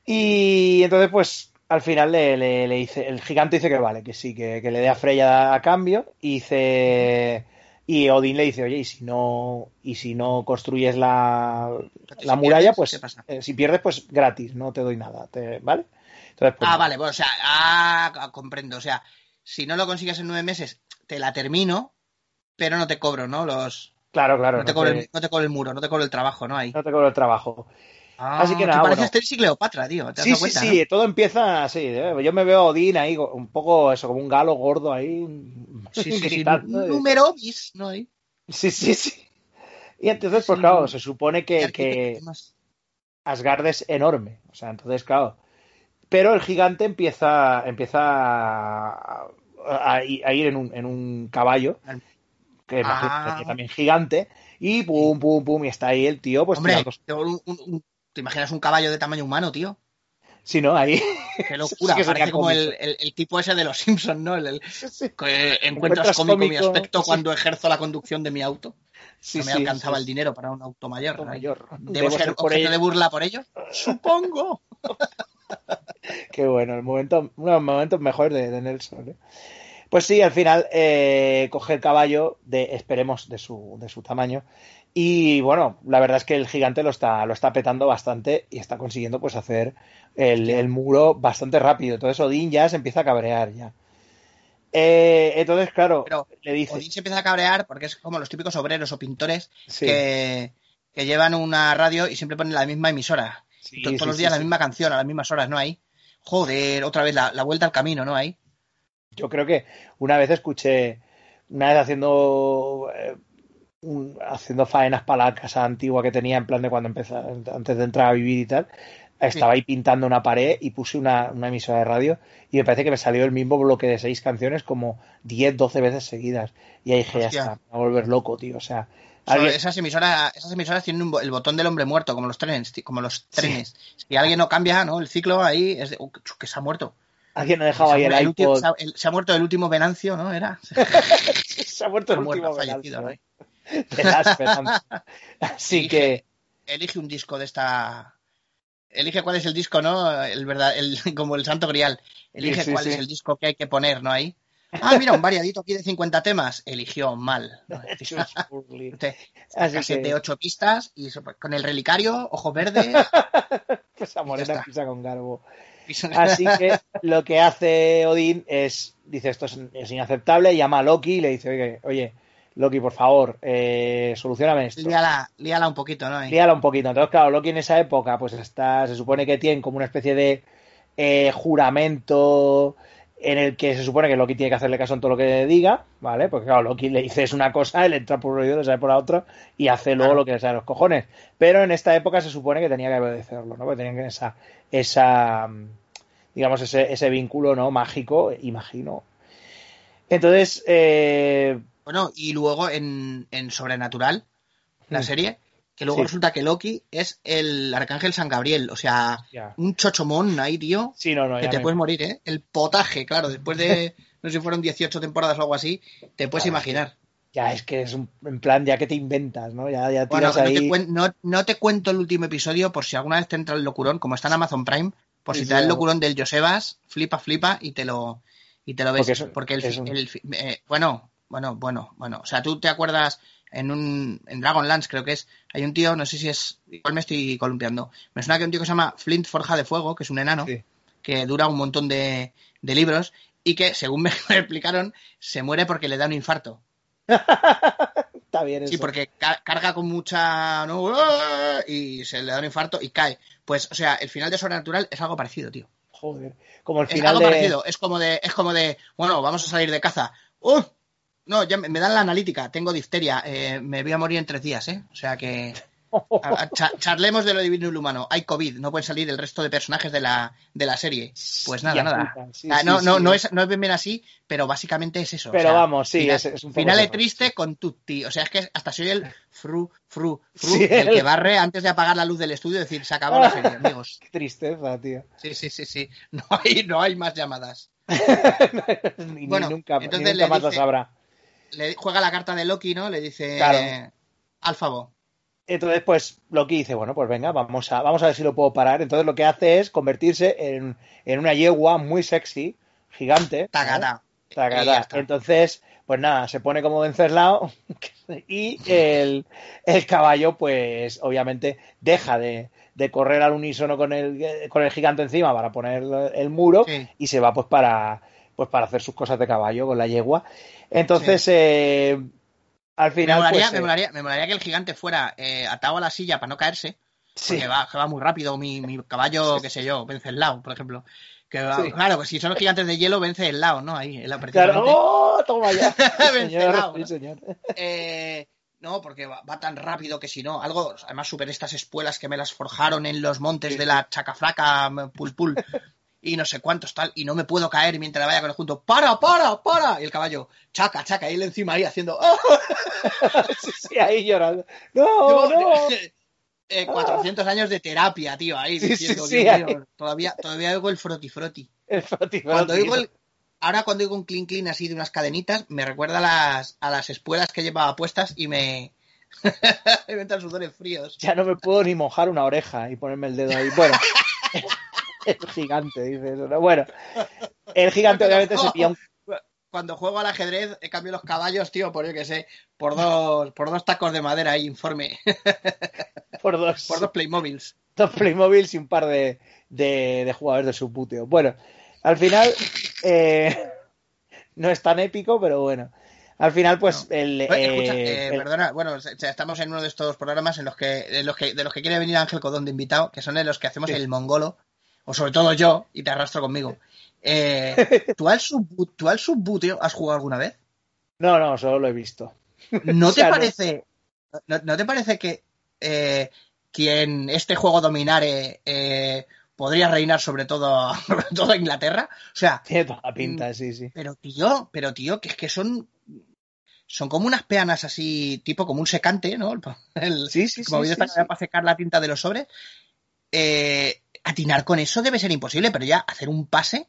Y entonces, pues, al final le, le- le dice, el gigante dice que vale, que sí, que, que le dé a Freya a cambio. Y dice. Y Odín le dice, oye, y si no, y si no construyes la, Si muralla, pierdes, pues eh, si pierdes, pues gratis, no te doy nada, te- ¿vale? Entonces, pues, Ah, vale, bueno, o sea, ah, comprendo. O sea, si no lo consigues en nueve meses, te la termino, pero no te cobro, ¿no? Los. Claro, claro. No te, cobre, el, no te cobre el muro, no te cobre el trabajo, ¿no? Ahí. No te cobre el trabajo. Ah, Así que nada, Parece bueno. Asterix y Cleopatra, tío. ¿te Sí, sí, cuenta, sí, no? todo empieza así. ¿eh? Yo me veo a Odín ahí, un poco eso, como un galo gordo ahí. Sí, sí, [laughs] sí. Número bis, ¿no? Ahí. Sí, sí, sí. Y entonces, pues Sí. claro, se supone que, que. Asgard es enorme. O sea, entonces, claro. Pero el gigante empieza, empieza a, a- a ir en un, en un caballo, que imagino Ah. también gigante, y pum, pum, pum, y está ahí el tío, pues Hombre, un- ¿te imaginas un caballo de tamaño humano, tío? Sí, ¿no? Ahí. Qué [laughs] locura, Sí parece como el, el- el tipo ese de los Simpsons, ¿no? El, el- Sí, que encuentras cómico, mi aspecto cuando ejerzo la conducción de mi auto. no me alcanzaba el dinero para un auto mayor. mayor. ¿Debo, ser, por objeto ello. de burla por ello? [laughs] Supongo. [laughs] [laughs] Qué bueno, el momento, uno de los momentos mejores de, de Nelson. ¿eh? Pues sí, al final eh, coge el caballo de, esperemos, de su, de su tamaño. Y bueno, la verdad es que el gigante lo está, lo está petando bastante y está consiguiendo pues hacer el, el muro bastante rápido. Entonces Odín ya se empieza a cabrear ya. Eh, entonces, claro, Pero le dice. Odín se empieza a cabrear porque es como los típicos obreros o pintores Sí, que, que llevan una radio y siempre ponen la misma emisora. Sí, To- todos sí, los sí, días la sí. misma canción a las mismas horas, ¿no hay? Joder, otra vez la, la vuelta al camino, ¿no hay? Yo creo que una vez escuché, una vez haciendo eh, un- haciendo faenas para la casa antigua que tenía en plan de cuando empezó, antes de entrar a vivir y tal, estaba ahí pintando una pared y puse una, una emisora de radio y me parece que me salió el mismo bloque de seis canciones como 10, 12 veces seguidas. Y ahí dije, ya Hostia. está, me voy a volver loco, tío. O sea, alguien- esas emisoras, esas emisoras tienen un el botón del hombre muerto, como los trenes, como los trenes. Si alguien no cambia, ¿no? El ciclo ahí es de, uh, que se ha muerto. alguien ha dejado ahí el el último- se, ha, el- se ha muerto el último Venancio, ¿no? Era. [laughs] Se ha muerto el Ha muerto, último fallecido, Venancio, ¿no? ¿eh? de la esperanza. [laughs] Así Elige- que, Elige un disco de esta. Elige cuál es el disco, ¿no? El verdad, el, [laughs] como el Santo Grial. Elige Sí, sí, cuál sí. es el disco que hay que poner, ¿no? Ahí. Ah, mira, un variadito aquí de 50 temas. Eligió mal. Así cassette que- de 8 pistas y con el relicario, ojos verdes. [laughs] Esa morena está. pisa con garbo. Así que lo que hace Odín es, dice esto es, es inaceptable, llama a Loki y le dice, oye, oye Loki, por favor, eh, solucioname esto. líala, líala un poquito, ¿no? Líala un poquito. Entonces, claro, Loki en esa época, pues está, se supone que tiene como una especie de eh, juramento en el que se supone que Loki tiene que hacerle caso en todo lo que diga, ¿vale? Porque claro, Loki le dice es una cosa, él entra por un oído, le sale por la otra y hace luego lo que le sale a los cojones. Pero en esta época se supone que tenía que obedecerlo, ¿no? Porque tenían que esa, esa, mm, digamos, ese, ese vínculo, ¿no? Mágico, imagino. Entonces, eh, Bueno, y luego en, en Sobrenatural, la Mm. serie, que luego Sí. resulta que Loki es el arcángel San Gabriel. O sea, un chochomón ahí, tío. Sí, no, no, que te me- puedes morir, ¿eh? El potaje, claro, después de, [laughs] no sé si fueron 18 temporadas o algo así, te puedes Claro, imaginar. ya es que es un, en plan, ya que te inventas, ¿no? Ya, ya Bueno, tiras no ahí. te, cuen- no- no te cuento el último episodio por si alguna vez te entra el locurón, como está en Amazon Prime, por si sí, te da el locurón del Josebas, flipa, flipa y te lo, y te lo ves. Porque eso- Porque el, es fi- un- el fi- eh, bueno, bueno, bueno, bueno. O sea, tú te acuerdas en un en Dragonlance creo que es, hay un tío, no sé si es, igual me estoy columpiando. Me suena que hay un tío que se llama Flint Forja de Fuego, que es un enano, Sí. que dura un montón de, de libros y que, según me [laughs] explicaron, se muere porque le da un infarto. [laughs] Está bien eso. Sí, porque ca- carga con mucha. ¿no? Y se le da un infarto y cae. Pues, o sea, el final de Sobrenatural es algo parecido, tío. Joder. Como el Es final algo de... parecido. Es como de, es como de, bueno, vamos a salir de caza. ¡Uh! No, ya me, me dan la analítica, tengo difteria, eh, me voy a morir en tres días, ¿eh? O sea que. a- a- cha- charlemos de lo divino y lo humano. Hay COVID, no pueden salir el resto de personajes de la, de la serie. Pues nada, nada. sí, Ah, sí, no, no, sí. no, es, no es bien, bien así, pero básicamente es eso. o Pero sea, vamos, sí, final, es, es un poco Final eso. triste con tutti. O sea, es que hasta soy el fru, fru, fru, el que barre antes de apagar la luz del estudio y decir, se acabó la serie, amigos. [laughs] Qué tristeza, tío. Sí, sí, sí, sí. No hay, no hay más llamadas. [laughs] ni, Bueno, ni nunca, ni entonces nunca le más lo dice- sabrá. Le juega la carta de Loki, ¿no? Le dice Claro. eh, Alfabo. Entonces, pues Loki dice, bueno, pues venga, vamos a, vamos a ver si lo puedo parar. Entonces lo que hace es convertirse en, en una yegua muy sexy, gigante. Ya está. Entonces, pues nada, se pone como Venceslao [laughs] y el, el caballo, pues obviamente deja de, de correr al unísono con el, con el gigante encima para poner el muro Sí. y se va pues para, pues para hacer sus cosas de caballo con la yegua. Entonces, eh, Al Me final, molaría, pues, me, eh, molaría, me molaría que el gigante fuera eh, atado a la silla para no caerse, sí, porque va, que va muy rápido. Mi, mi caballo, qué sé yo, vence el lado, por ejemplo. Que va- Sí. Claro, pues si son los gigantes de hielo, vence el lado, ¿no? Ahí, el claro. ¡oh! Toma ya. [laughs] Señor, ¿no? sí, señor. Eh, no, porque va, va tan rápido que si no, algo, además super estas espuelas que me las forjaron en los montes de la chacaflaca pul pul [laughs] y no sé cuántos tal, y no me puedo caer mientras vaya con el junto, para, para, para, y el caballo, chaca, chaca, y él encima ahí haciendo, ¡ah! [laughs] Sí, sí, ahí llorando. ¡No, [laughs] no! [laughs] Eh, 400 años de terapia, tío, ahí Sí, diciendo, sí, Dios todavía, todavía oigo el froti froti. El Fati, Cuando Fati. oigo el, ahora cuando oigo un clean clean así de unas cadenitas, me recuerda a las, a las espuelas que llevaba puestas y me, me entran sudores fríos. Ya no me puedo ni mojar una oreja y ponerme el dedo ahí. Bueno, [laughs] el gigante, dice eso. ¿no? Bueno, el gigante obviamente se pilla un... Cuando juego al ajedrez, he cambiado los caballos, tío, por yo que sé, por dos, por dos tacos de madera ahí, informe, [laughs] por dos, por dos Playmobiles. dos Playmobil y un par de, de, de jugadores de subputeo. Bueno, al final eh, [laughs] no es tan épico, pero bueno. Al final, pues, el, Oye, eh, escucha, eh, el- perdona, bueno, estamos en uno de estos programas en los que, en los que, de los que quiere venir Ángel Codón de invitado, que son en los que hacemos Sí. el mongolo, o sobre todo yo, y te arrastro conmigo. Eh, [laughs] ¿tú, al subbu- ¿Tú al subbuteo has jugado alguna vez? No, no, solo lo he visto. ¿No [laughs] O te sea, parece, no, no te parece que eh, quien este juego dominare eh, podría reinar sobre todo, [laughs] sobre todo Inglaterra? O sea, Tiene toda la pinta, sí, sí. pero tío, pero tío, que es que son son como unas peanas así, tipo como un secante, ¿no? El, Sí, sí, como sí, sí, esta sí. para secar la tinta de los sobres. Eh, atinar con eso debe ser imposible, pero ya hacer un pase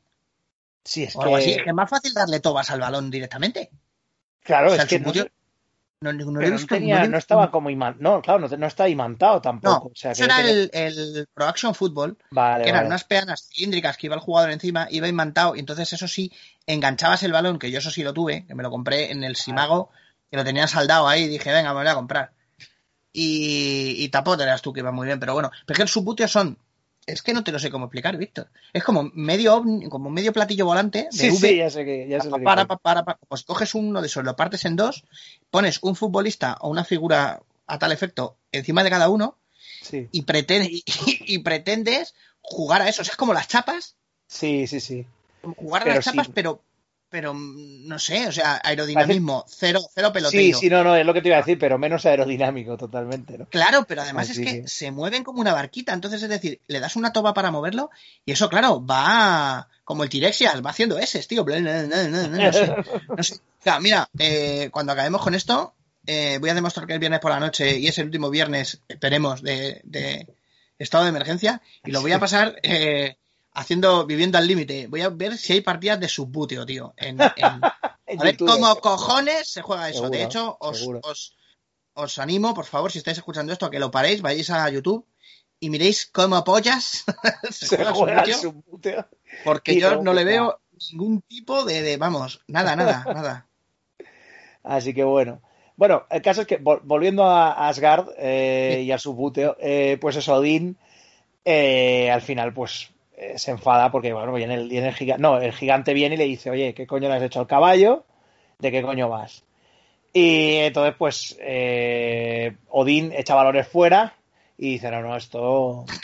Sí, es o algo así, es que... que más fácil darle tobas al balón directamente. Claro, O sea, es que el no, visto- tenía- no estaba como imantado. No, claro, no, no está imantado tampoco. o sea, eso que era tenía- el, el Pro Action Football, Vale, que eran vale. unas peanas cilíndricas que iba el jugador encima, iba imantado, y entonces eso sí, enganchabas el balón, que yo eso sí lo tuve, que me lo compré en el Simago, que lo tenían saldado ahí, y dije, venga, me lo voy a comprar. Y, y tapó, te tú que iba muy bien, pero bueno, pero es que el subbuteo son, es que no te lo sé cómo explicar, Víctor. Es como medio ovni- como medio platillo volante de Sí, V, sí, ya sé que... Ya sé lo que para, dices. para, para, pues coges uno de esos, lo partes en dos, pones un futbolista o una figura a tal efecto encima de cada uno, Sí, y, pretende- y, [laughs] y pretendes jugar a eso. O sea, es como las chapas, sí, sí, sí. jugar a Pero las chapas, pero, pero mm, no sé, o sea, aerodinamismo, cero, cero Sí, pelotero. sí, no, no, es lo que te iba a decir, pero menos aerodinámico totalmente, ¿no? Claro, pero además Ah, es sí, que sí. se mueven como una barquita. Entonces, es decir, le das una toba para moverlo y eso, claro, va como el Tirexias, va haciendo S, tío. Bla, No sé, no sé. O sea, mira, eh, cuando acabemos con esto, eh, voy a demostrar que es viernes por la noche y es el último viernes, esperemos, de, de estado de emergencia y lo voy a pasar eh, haciendo, viviendo al límite. Voy a ver si hay partidas de subbuteo, tío. En, en- [laughs] En a ver YouTube. cómo cojones se juega eso. de hecho, os, os, os animo, por favor, si estáis escuchando esto, a que lo paréis, vayáis a YouTube y miréis cómo pollas [laughs] se, Se juega subbuteo, porque yo no le veo ningún tipo de, de- vamos, nada, nada, [laughs] nada. Así que bueno. Bueno, el caso es que vol- volviendo a Asgard eh, y a su buteo, eh, pues eso, Odín eh, al final pues eh, se enfada porque bueno, viene el, viene el gigante, no, el gigante viene y le dice, oye, ¿qué coño le has hecho al caballo? ¿De qué coño vas? Y entonces pues eh, Odín echa valores fuera y dice, no, no, esto... [laughs]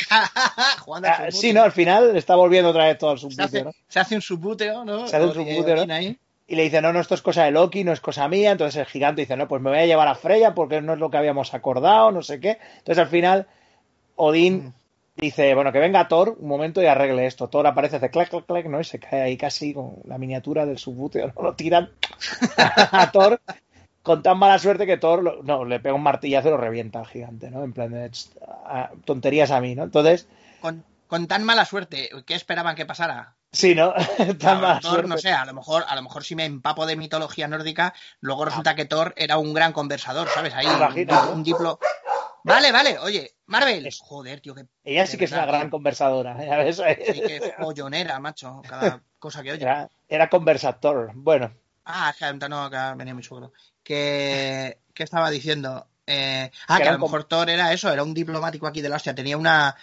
Ah, sí, no, al final está volviendo otra vez todo al se, subbuteo, hace, ¿no? se hace un subbuteo, ¿no? Se hace un subbuteo, ¿no? Ahí. Y le dice, no, no, esto es cosa de Loki, no es cosa mía. Entonces el gigante dice, no, pues me voy a llevar a Freya porque no es lo que habíamos acordado, no sé qué. Entonces al final, Odín Mm. Dice, bueno, que venga Thor un momento y arregle esto. Thor aparece, hace clac, clac, clac, ¿no? Y se cae ahí casi con la miniatura del subbuteo, ¿no? Lo tiran a Thor con tan mala suerte que Thor, lo- no, le pega un martillazo y lo revienta al gigante, ¿no? En plan de "Ch, ah, tonterías a mí, ¿no? Entonces, Con, con tan mala suerte, ¿qué esperaban que pasara? sí, ¿no? [laughs] tan Claro, mala Thor, suerte. no sé, a lo mejor, a lo mejor si me empapo de mitología nórdica, luego resulta que Thor era un gran conversador, ¿sabes? Ahí un, un diplo. Vale, vale, oye, Marvel. Joder, tío, que. Ella sí que es una gran tío, conversadora, ¿ya ves? Sí, que follonera, macho, cada cosa que oye. Era, era conversador. Bueno, Ah, es que no, que venía mi suegro. Que, ¿Qué estaba diciendo? Eh, ah, Que que a lo mejor Thor era eso, era un diplomático aquí de la hostia, tenía una,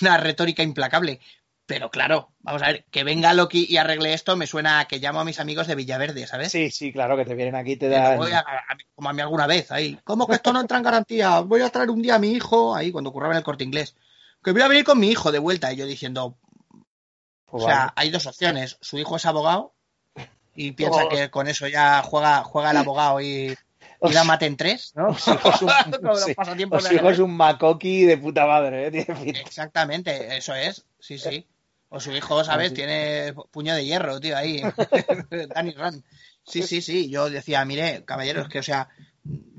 una retórica implacable. Pero claro, vamos a ver, que venga Loki y arregle esto me suena a que llamo a mis amigos de Villaverde, ¿sabes? Sí, sí, claro, que te vienen aquí y te dan... voy a- a- como a mí alguna vez ahí. ¿Cómo que esto no entra en garantía? Voy a traer un día a mi hijo, ahí cuando curraba en el corte inglés. Que voy a venir con mi hijo de vuelta. Y yo diciendo, Pues o sea, vale. hay dos opciones. Su hijo es abogado y piensa Oh. que con eso ya juega, juega el abogado y, y da mate en tres, ¿no? Su [laughs] [laughs] hijo es un, sí, un macoqui de puta madre, ¿eh? [laughs] Exactamente, eso es, sí, sí. O su hijo, ¿sabes? sí. Tiene puño de hierro, tío, ahí. [laughs] [laughs] Danny Rand. Sí, sí, sí. Yo decía, mire, caballeros, que, o sea,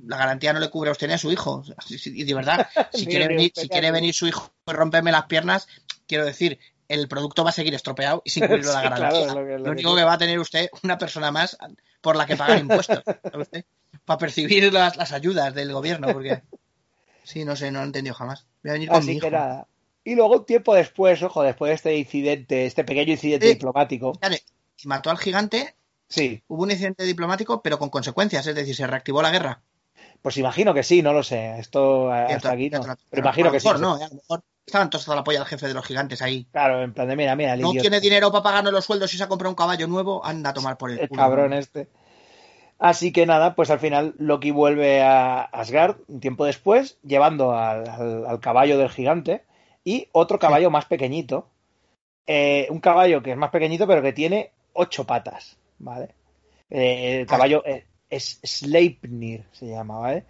la garantía no le cubre a usted ni a su hijo. Y de verdad, [laughs] si quiere, ni venir, si quiere venir su hijo y romperme las piernas, quiero decir, el producto va a seguir estropeado y sin cubrirlo la Sí, garantía. lo que- es lo lo que único que va a tener usted una persona más por la que pagar impuestos. Para percibir las, las ayudas del gobierno, porque... Sí, no sé, no lo he entendido jamás. Voy a venir con mi hijo. que nada. Y luego un tiempo después, ojo, después de este incidente, este pequeño incidente Sí. diplomático, Fíjate, y mató al gigante, sí, hubo un incidente diplomático, pero con consecuencias, es decir, se reactivó la guerra. pues imagino que sí, no lo sé. Esto hasta Cierto, aquí no. Pero a imagino lo que sí. mejor no, eh, a lo mejor estaban todos a la polla del jefe de los gigantes ahí. Claro, en plan de mira, mira, el No idiota, tiene dinero para pagarnos los sueldos y se ha comprado un caballo nuevo, anda a tomar por el el culo. cabrón este. Así que nada, pues al final Loki vuelve a Asgard un tiempo después, llevando al, al- al caballo del gigante y otro caballo más pequeñito. Eh, un caballo que es más pequeñito, pero que tiene ocho patas, ¿vale? Eh, el caballo eh, es Sleipnir, se llama, ¿vale?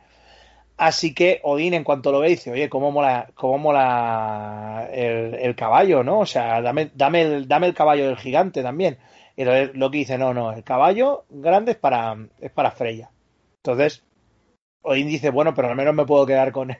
Así que Odín, en cuanto lo ve, dice, oye, cómo mola, cómo mola el, el caballo, ¿no? O sea, dame, dame, el, dame el caballo del gigante también. Y entonces Loki dice, no, no, el caballo grande es para, es para Freya. Entonces, Odín dice, bueno, pero al menos me puedo quedar con, con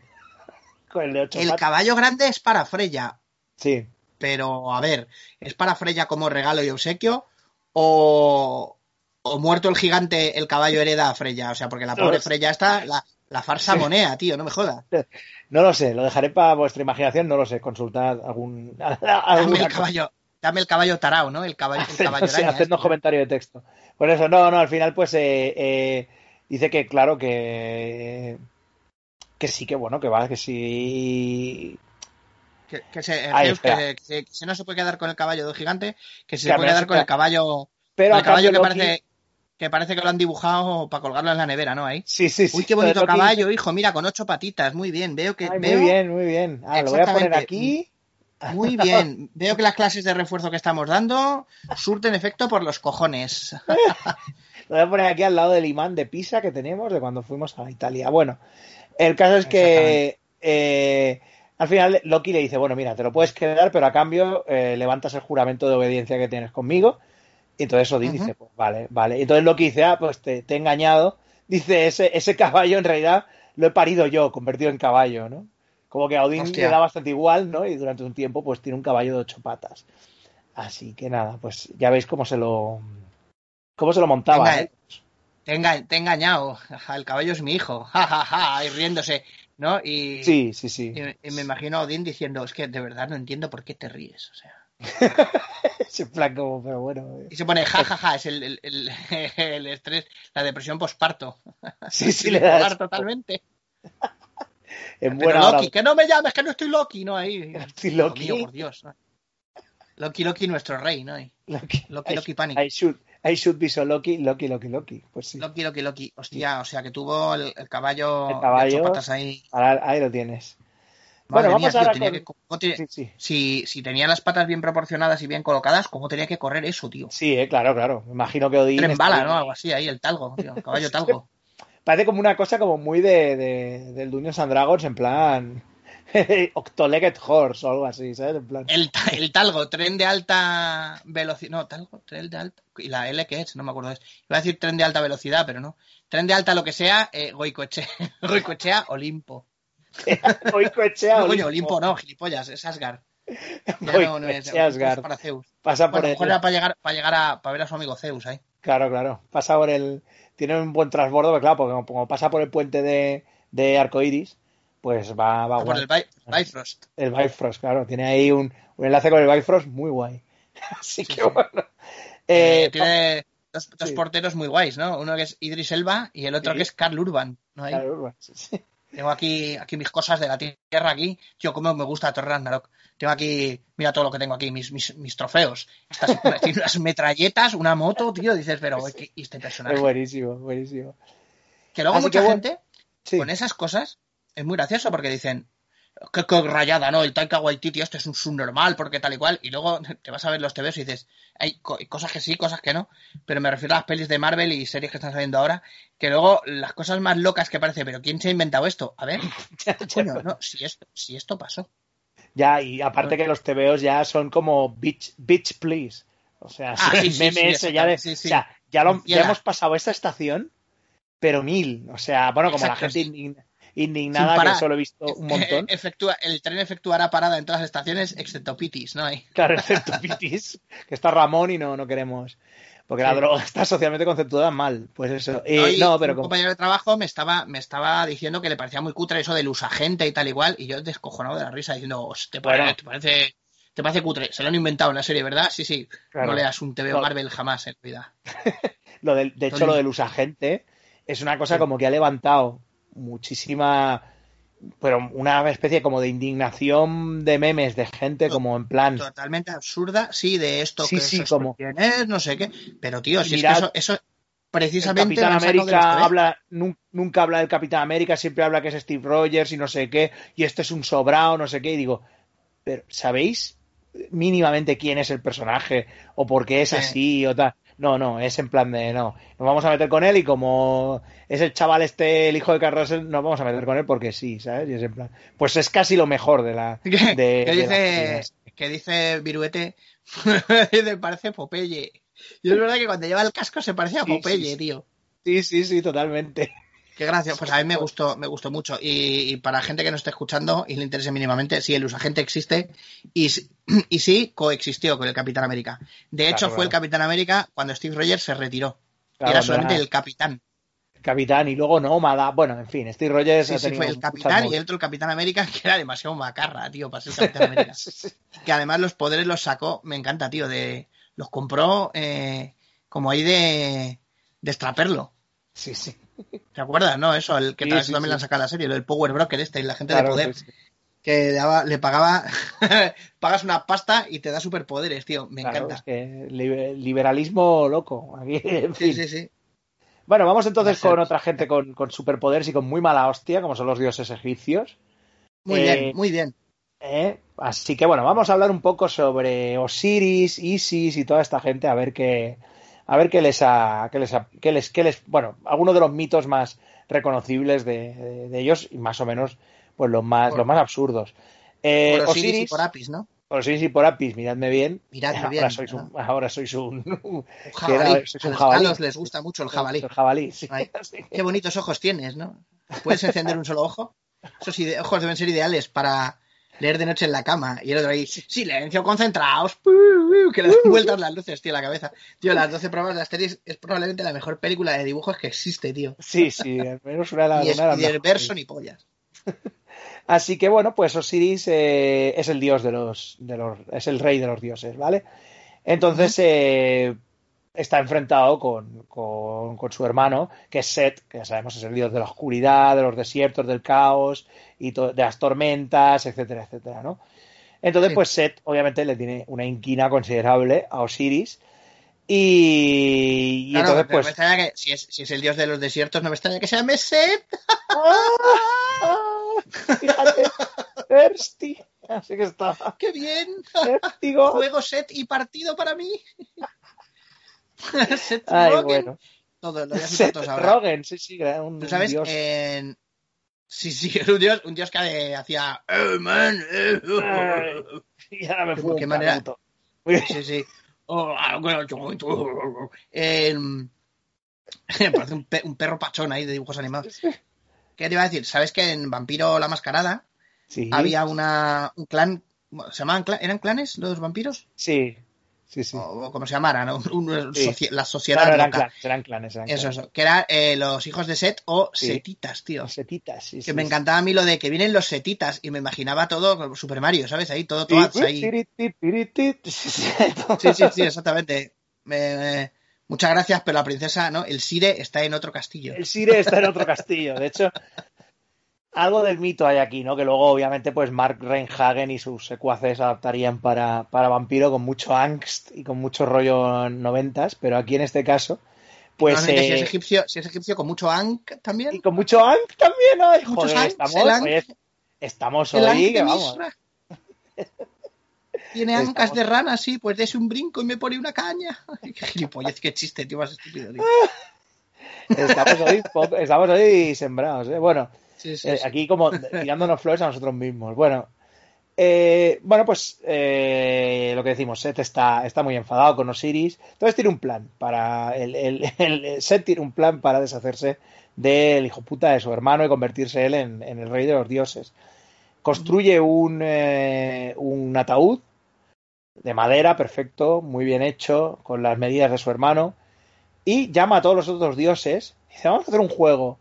el de ocho El patas. caballo grande es para Freya, Sí, pero a ver, ¿es para Freya como regalo y obsequio? ¿O, o muerto el gigante, el caballo hereda a Freya? O sea, porque la No pobre. Freya está, la, la farsa Sí. monea, tío, no me jodas. [laughs] no lo sé, lo dejaré para vuestra imaginación, no lo sé, consultad algún... [laughs] Dame el caballo, dame el caballo tarao, ¿no? El caballo, el caballo sí, araña, este. comentario de texto. Por eso, no, no, al final, pues eh, eh, dice que, claro, que. Que sí, que bueno, que va, que sí. Que, que se, Ahí, que, que- se no se puede quedar con el caballo del gigante, que se Claro, puede quedar con el caballo, Pero el caballo que Loki- parece que parece que lo han dibujado para colgarlo en la nevera, ¿no? Ahí. Sí, sí, sí. Uy, qué bonito Loki- caballo, hijo, mira, con ocho patitas, muy bien, veo que Ay, veo muy bien, muy bien. Ah, lo voy a poner aquí. muy bien, veo que las clases de refuerzo que estamos dando surten efecto por los cojones. [laughs] Lo voy a poner aquí al lado del imán de Pisa que tenemos de cuando fuimos a Italia. Bueno, el caso es que eh, al final Loki le dice, bueno, mira, te lo puedes quedar, pero a cambio eh, levantas el juramento de obediencia que tienes conmigo. Y entonces Odín dice, pues vale, vale. Y entonces Loki dice, ah, pues te, te he engañado. [laughs] Dice, ese, ese caballo en realidad lo he parido yo, convertido en caballo, ¿no? Como que a Odín Hostia. le da bastante igual, ¿no? Y durante un tiempo pues tiene un caballo de ocho patas. Así que nada, pues ya veis cómo se lo cómo se lo montaba. Venga, ¿eh? Te enga- te he engañado, [laughs] el caballo es mi hijo, [laughs] ja, ja, ja, y riéndose, ¿no? Y, Sí, sí, sí. y- y me imagino a Odín diciendo, es que de verdad no entiendo por qué te ríes, o sea. [laughs] Ese plan como, pero bueno. eh. Y se pone, ja, ja, ja, es el, el, el- el estrés, la depresión posparto. Sí, sí, le das totalmente. en buena hora. Loki, que no me llames, que no estoy Loki, ¿no? Ahí. Dios Loki. mío, por Dios. ¿no? Loki, Loki, nuestro rey, ¿no? Loki, Loki, Loki Panic. I should, I should be so Loki, Loki, Loki, Loki. Pues sí. Loki, Loki, Loki. Hostia, o sea que tuvo el, el caballo, El caballo. de ocho patas ahí. Ahí lo tienes. Madre bueno, mía, vamos tío, ahora tenía con... que- cómo tiene- Sí, sí. si, si tenía las patas bien proporcionadas y bien colocadas, ¿cómo tenía que correr eso, tío? Sí, eh, claro, claro. Me imagino que Odín... Tren bala. ¿no? Algo así, ahí, el talgo, tío, el caballo [laughs] talgo. Parece como una cosa como muy de, de, del Dungeons and Dragons, en plan... [laughs] Octolegged Horse o algo así, ¿sabes? En plan... El, ta- el talgo, tren de alta velocidad. No, talgo, tren de alta. ¿Y la L qué es? No me acuerdo. Es. Iba a decir tren de alta velocidad, pero no. Tren de alta lo que sea, eh, Goicoechea, [laughs] Goicoechea, Olimpo. [laughs] Goicoechea No, Olimpo. coño, Olimpo no, gilipollas, es Asgard. Ya no, no es, Asgard. es para Zeus. Pasa por Bueno, el... mejor era para llegar, para llegar a, para ver a su amigo Zeus ahí. Claro, claro. Pasa por el. Tiene un buen transbordo, pero claro, porque como, como pasa por el puente de, de Arcoiris, pues va, va Ah, por guay. el Bi- Bifrost. El Bifrost, claro. Tiene ahí un, un enlace con el Bifrost muy guay. [laughs] Así Sí, que bueno. Eh, Eh, tiene dos, dos sí. porteros muy guays, ¿no? Uno que es Idris Elba y el otro Sí. que es Carl Urban. ¿no? Ahí. claro, sí, sí. Tengo aquí, aquí mis cosas de la tierra aquí. Tío, cómo me gusta Thor Ragnarok. Tengo aquí, mira todo lo que tengo aquí, mis, mis, mis trofeos. Estas, unas metralletas, una moto, tío. Dices, pero ¿qué- ¿y este personaje? Es buenísimo, buenísimo. Que luego Así mucha que gente con esas cosas es muy gracioso porque dicen qué, qué rayada, ¿no? El Taika Waititi este es un subnormal porque tal y cual y luego [laughs] te vas a ver los TVs y dices hay co- cosas que sí, cosas que no, pero me refiero a las pelis de Marvel y series que están saliendo ahora que luego las cosas más locas que parece, pero ¿quién se ha inventado esto? A ver, [laughs] coño, no, si esto, si esto pasó. Ya, y aparte que los TVOs ya son como bitch, bitch please. O sea, Ah, [laughs] el sí, sí, meme sí, ese ya de. sí, sí. O sea, ya, lo- ya hemos pasado esta estación, pero mil. O sea, bueno, como Exacto, la gente indignada, parar. que solo he visto un montón. Efectúa, el tren efectuará parada en todas las estaciones excepto Pitis, ¿no? Hay. Claro, excepto [laughs] Pitis, que está Ramón y no, no queremos. Porque la droga está socialmente conceptuada mal. Pues eso. Eh, No, pero un como- compañero de trabajo me estaba, me estaba diciendo que le parecía muy cutre eso del usagente y tal igual, y yo descojonado de la risa diciendo, "Os, ¿te, pare- Bueno. te parece, te parece cutre? Se lo han inventado en la serie, ¿verdad? Sí, sí. Claro. No leas un TV No. Marvel jamás en vida. [laughs] Lo del, de hecho, lo del usagente es una cosa Sí. como que ha levantado muchísima, pero una especie como de indignación de memes de gente como en plan, Totalmente absurda, sí, de esto Sí, que sí, eso como- quién es, no sé qué. Pero tío, si Mirad, es que eso, eso el precisamente Capitán América TV. habla, nun- nunca habla del Capitán América, siempre habla que es Steve Rogers y no sé qué, y este es un sobrado, no sé qué, y digo, pero ¿sabéis mínimamente quién es el personaje o por qué es Sí. así o tal? No, no, es en plan de no. Nos vamos a meter con él y como es el chaval este, el hijo de Carl Russell, nos vamos a meter con él porque sí, ¿sabes? Y es en plan. Pues es casi lo mejor de la. [laughs] ¿Qué, de- qué de dice, películas. que dice Viruete? [laughs] Dice, parece Popeye. Y es verdad que cuando lleva el casco se parece a sí, Popeye, sí. tío. Sí, sí, sí, totalmente. Qué gracia, pues a mí me gustó, me gustó mucho. Y, y para gente que no esté escuchando y le interese mínimamente, sí, el usagente existe y, [clears throat] y sí coexistió con el Capitán América. De hecho, Claro, fue el. Capitán América cuando Steve Rogers se retiró. Claro, Era solamente era el capitán. Capitán y luego Nómada. Bueno, en fin, Steve Rogers Sí, sí, fue el capitán y el otro el Capitán América, [laughs] que era demasiado macarra, tío, para ser Capitán América. [laughs] Sí. que además los poderes los sacó, me encanta, tío, de los compró eh, como ahí de, de extraperlo. Sí, sí. ¿Te acuerdas, no? Eso, el que Sí, también sí. le han sacado a la serie, del Power Broker este, y la gente Claro, de poder, que daba- le pagaba, [laughs] pagas una pasta y te da superpoderes, tío, me Claro, encanta. es que libe- liberalismo loco. Aquí, [laughs] en Sí, fin. sí, sí. Bueno, vamos entonces con otra gente con, con superpoderes y con muy mala hostia, como son los dioses egipcios. Muy Eh, bien, muy bien. ¿eh? Así que bueno, vamos a hablar un poco sobre Osiris, Isis y toda esta gente, a ver qué, a ver qué les ha, qué les, ha- qué les, qué les, bueno, algunos de los mitos más reconocibles de, de- de ellos y más o menos, pues los más, Por- los más absurdos. Eh, por Osiris y Osiris, por Apis, ¿no? por Osiris y por Apis, miradme bien. Miradme ahora bien, Sois un, ahora sois un, [laughs] Un que era- jabalí. sois un a, los, jabalí. a los les gusta mucho el jabalí. El jabalí, [laughs] sí. Qué bonitos ojos tienes, ¿no? ¿Puedes encender un solo ojo? Esos ojos deben ser ideales para leer de noche en la cama. Y el otro ahí, silencio, concentraos. Que le dan vueltas las luces, tío, a la cabeza. Tío, las 12 pruebas de Asterix es probablemente la mejor película de dibujos que existe, tío. Sí, sí, al menos una de las Y es y mejores. verso ni pollas. [laughs] Así que bueno, pues Osiris eh, es el dios de los, de los, es el rey de los dioses, ¿vale? Entonces eh, está enfrentado con, con, con su hermano, que es Set, que ya sabemos es el dios de la oscuridad, de los desiertos, del caos y de las tormentas, etcétera, etcétera, ¿no? Entonces, Sí. pues Set obviamente le tiene una inquina considerable a Osiris y, y Claro, entonces me pues extraña que, si es, si es el dios de los desiertos, no me extraña que se llame Set. ¡Ah! Fíjate, Thirsty. Así que está. ¡Qué bien! Juego Set y partido para mí. [laughs] Set Ay, Rogen. bueno. Todos, lo Seth ahora. Rogen, sí, sí, era un Tú sabes, dios. en... Sí, sí, [laughs] era un dios, un dios que eh, hacía... "Eh, man, eh, Ay. Y ahora me fui qué un manera-. Sí, sí. Oh, gonna join you. Em, parece un, pe- un perro pachón ahí de dibujos animados. ¿Qué te iba a decir? ¿Sabes que en Vampiro la Mascarada Sí, había una, un clan... ¿Se llamaban ¿Eran clanes los vampiros? sí, sí, sí. O, como se llamaran, ¿no? Un- un- Sí. socie- la sociedad Claro, eran clanes, eran clanes. Eran Eso, clanes. Que eran eh, los hijos de Set o setitas, tío. Setitas, sí, Que me encantaba a mí lo de que vienen los setitas y me imaginaba todo Super Mario, ¿sabes? Ahí, todo, todo ahí. sí, sí. Sí, exactamente. Me- me- Muchas gracias, pero la princesa, ¿no? El Sire está en otro castillo. El Sire está en otro castillo. De hecho, algo del mito hay aquí, ¿no? Que luego, obviamente, pues Mark Reinhagen y sus secuaces adaptarían para, para vampiro con mucho angst y con mucho rollo noventas, pero aquí en este caso, pues. Normalmente, si, eh, es egipcio, si es egipcio con mucho Ankh también. y con mucho angst también, ay, Muchos joder, Ankh, estamos, oye, estamos El hoy, que vamos. [laughs] Tiene Estamos- [laughs] ancas de rana, sí, pues dese un brinco y me pone una caña. [laughs] Ay, qué gilipollez, qué chiste, tío, más estúpido, tío. Estamos hoy, estamos hoy sembrados, ¿eh? Bueno, Sí, sí, Eh, aquí como [laughs] tirándonos flores a nosotros mismos. Bueno, eh, bueno, pues eh, lo que decimos, Seth está, está muy enfadado con Osiris. Entonces tiene un plan para. El, el- el- Seth tiene un plan para deshacerse del hijo puta de su hermano y convertirse él en, en el rey de los dioses. Construye un, eh, un ataúd de madera, perfecto, muy bien hecho, con las medidas de su hermano. Y llama a todos los otros dioses. Y dice, vamos a hacer un juego.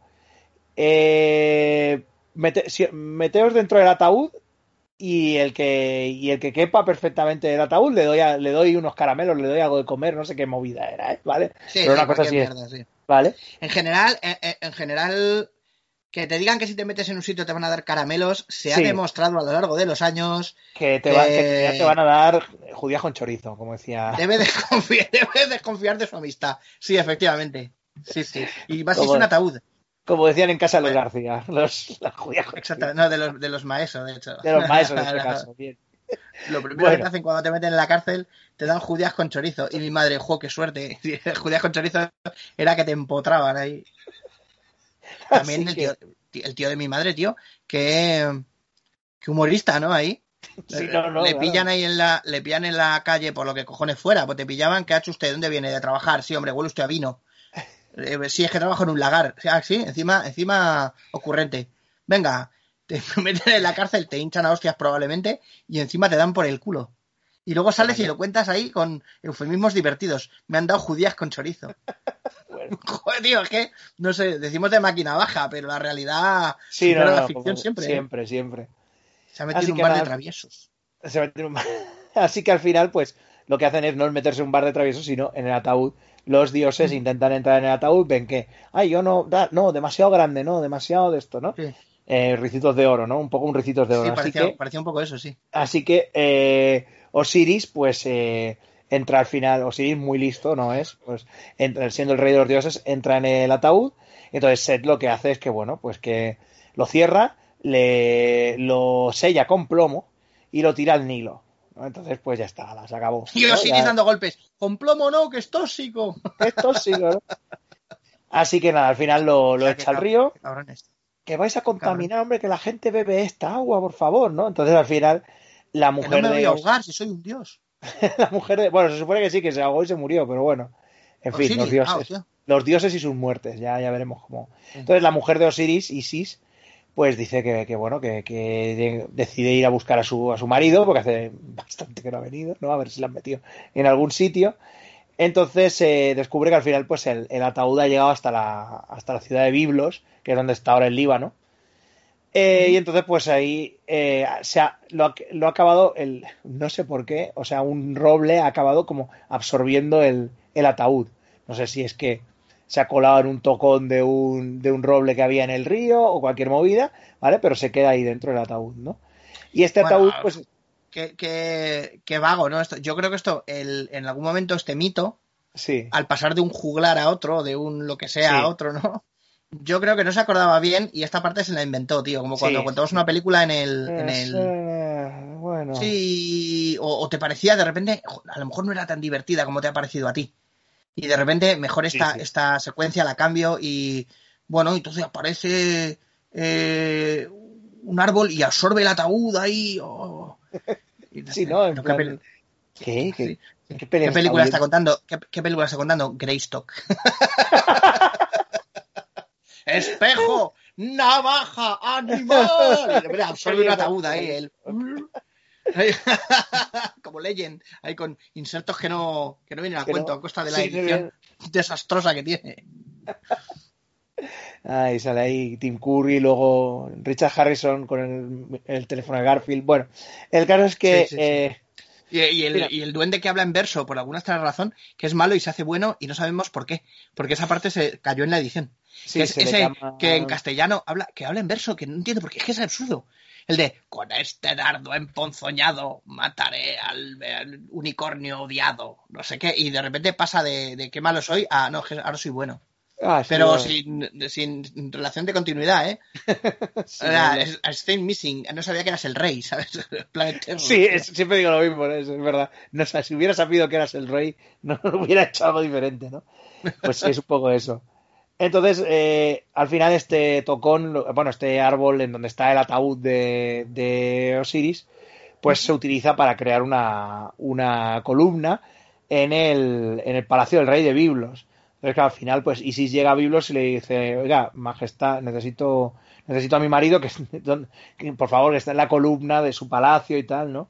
Eh, mete- si- meteos dentro del ataúd y el que y el que quepa perfectamente el ataúd le doy a- le doy unos caramelos, le doy algo de comer, no sé qué movida era, ¿eh? ¿vale? Sí, Pero sí, una cosa así cualquier es, mierda, sí. ¿vale? En general, en, en- en general, que te digan que si te metes en un sitio te van a dar caramelos, se ha demostrado a lo largo de los años. Que te, va- Eh, te van a dar judías con chorizo, como decía. Debe desconfiar, [laughs] debe desconfiar de su amistad. Sí, efectivamente. Sí, sí. Y es Como- un ataúd. Como decían en casa de los García, [laughs] los, las judías con Exacto. No, de los, de los maestros, de hecho. De los maestros en [laughs] este caso. Bien. Lo primero Bueno. que te hacen cuando te meten en la cárcel, te dan judías con chorizo. Y mi madre, jo, qué suerte. [laughs] judías con chorizo era que te empotraban ahí. También el tío, el tío de mi madre, tío, que, que humorista, ¿no? Ahí. Sí, le, no, no, le claro. pillan ahí en la, le pillan en la calle por lo que cojones fuera, pues te pillaban, ¿qué ha hecho usted? ¿Dónde viene? De trabajar, sí, hombre, huele usted a vino. Eh, sí, es que trabajo en un lagar. Ah, sí, encima, encima ocurrente. Venga, te [laughs] meten en la cárcel, te hinchan a hostias probablemente, y encima te dan por el culo. Y luego sales y lo cuentas ahí con eufemismos divertidos. Me han dado judías con chorizo. [laughs] [laughs] Joder, tío, es que, no sé, decimos de máquina baja, pero la realidad Sí, no, supera no, la ficción como- siempre. ¿eh? Siempre, siempre. Se ha metido Así un bar de traviesos. se meten en un bar. Así que al final, pues, lo que hacen es no es meterse en un bar de traviesos, sino en el ataúd. Los dioses intentan entrar en el ataúd, ven que, ay, yo no, da- no, demasiado grande, no, demasiado de esto, ¿no? Sí, Eh, ricitos de oro, ¿no? Un poco un ricitos de oro. sí, así, parecía, que, parecía un poco eso, sí. así que eh, Osiris, pues, eh, entra al final, Osiris muy listo, ¿no es? Pues, entra, siendo el rey de los dioses, entra en el ataúd. Entonces Set lo que hace es que, bueno, pues que lo cierra, le, lo sella con plomo y lo tira al Nilo. ¿No? Entonces, pues ya está, ala, se acabó. Y ¿no? Osiris Ya- dando golpes. Con plomo no, que es tóxico. [laughs] es tóxico, ¿no? Así que nada, al final lo, lo O sea, que echa al río. Que vais a contaminar, hombre, que la gente bebe esta agua, por favor, ¿no? Entonces al final la Que mujer no me voy de a ahogar si soy un dios. [laughs] la mujer de, bueno, se supone que sí, que se ahogó y se murió, pero bueno. En fin, Osiris, los ah, dioses. los dioses y sus muertes, ya, ya veremos cómo. Entonces la mujer de Osiris, Isis, pues dice que, que, bueno, que, que de- decide ir a buscar a su, a su marido, porque hace bastante que no ha venido, ¿no? A ver si la han metido en algún sitio. Entonces se descubre que al final, pues el, el ataúd ha llegado hasta la, hasta la ciudad de Biblos, que es donde está ahora el Líbano. Eh, y entonces, pues ahí eh, se ha- lo, ha, lo ha acabado, el, no sé por qué, o sea, un roble ha acabado como absorbiendo el, el ataúd. No sé si es que se ha colado en un tocón de un, de un roble que había en el río o cualquier movida, ¿vale? Pero se queda ahí dentro del ataúd, ¿no? Y este Bueno, ataúd, pues, Qué, qué- qué vago, ¿no? Esto, yo creo que esto, el- en algún momento, este mito, sí, al pasar de un juglar a otro, de un lo que sea Sí. a otro, ¿no? Yo creo que no se acordaba bien y esta parte se la inventó, tío. Como cuando Sí. contamos una película en el. En Es, el... eh, bueno, Sí, o, o te parecía de repente, a lo mejor no era tan divertida como te ha parecido a ti. Y de repente, mejor esta, Sí, sí. esta secuencia la cambio y. Bueno, entonces aparece eh, un árbol y absorbe el ataúd ahí. oh. [laughs] Sí, ¿no? [laughs] ¿Qué, plan, pel- ¿Qué? ¿Qué, sí. qué ¿Qué pelea película está contando? ¿Qué, qué película está contando? Greystock. [laughs] Espejo, navaja, animal. Absorbe un ataúd ahí. El... [laughs] Como Legend, ahí con insertos que no, que no vienen a Que cuento no- a costa de la sí, edición desastrosa que tiene. [laughs] Ahí sale ahí Tim Curry, luego Richard Harrison con el, el teléfono de Garfield. Bueno, el caso es que Sí, sí, sí. eh, Y, y el, y el duende que habla en verso, por alguna extraña razón, que es malo y se hace bueno y no sabemos por qué. Porque esa parte se cayó en la edición. Sí, que es se le ese llama- que en castellano habla, que habla en verso, que no entiendo por qué, es que es absurdo. El de, con este dardo emponzoñado mataré al, al unicornio odiado, no sé qué, y de repente pasa de, de qué malo soy a, no, ahora soy bueno. Ah, sí, Pero sin, sin relación de continuidad, ¿eh? [laughs] Sí, es- Missing, no sabía que eras el rey, ¿sabes? [laughs] Terror. Sí, es- siempre digo lo mismo, es, es verdad. No, sé, si hubiera sabido que eras el rey, no [laughs] hubiera hecho algo diferente, ¿no? Pues es un poco eso. Entonces, eh, al final este tocón, bueno, este árbol en donde está el ataúd de, de Osiris, pues se utiliza para crear una, una columna en el, en el palacio del rey de Biblos. Entonces, claro, al final, pues Isis llega a Biblos y le dice, oiga, majestad, necesito, necesito a mi marido que, [laughs] que, por favor, que esté en la columna de su palacio y tal, ¿no?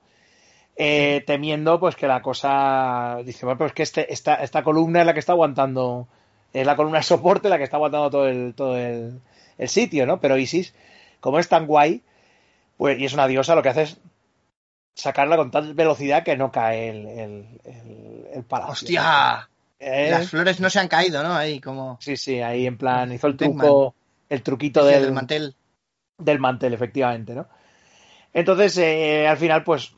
Eh, temiendo pues que la cosa dice bueno pues que este, esta, esta columna es la que está aguantando es la columna de soporte la que está aguantando todo el todo el, el sitio no pero Isis como es tan guay pues y es una diosa lo que hace es sacarla con tal velocidad que no cae el, el, el, el palacio ¡Hostia! Eh, Las flores no se han caído, ¿no? Ahí como sí sí ahí en plan hizo el truco el truquito del, del mantel. del mantel, efectivamente, ¿no? Entonces, eh, al final, pues,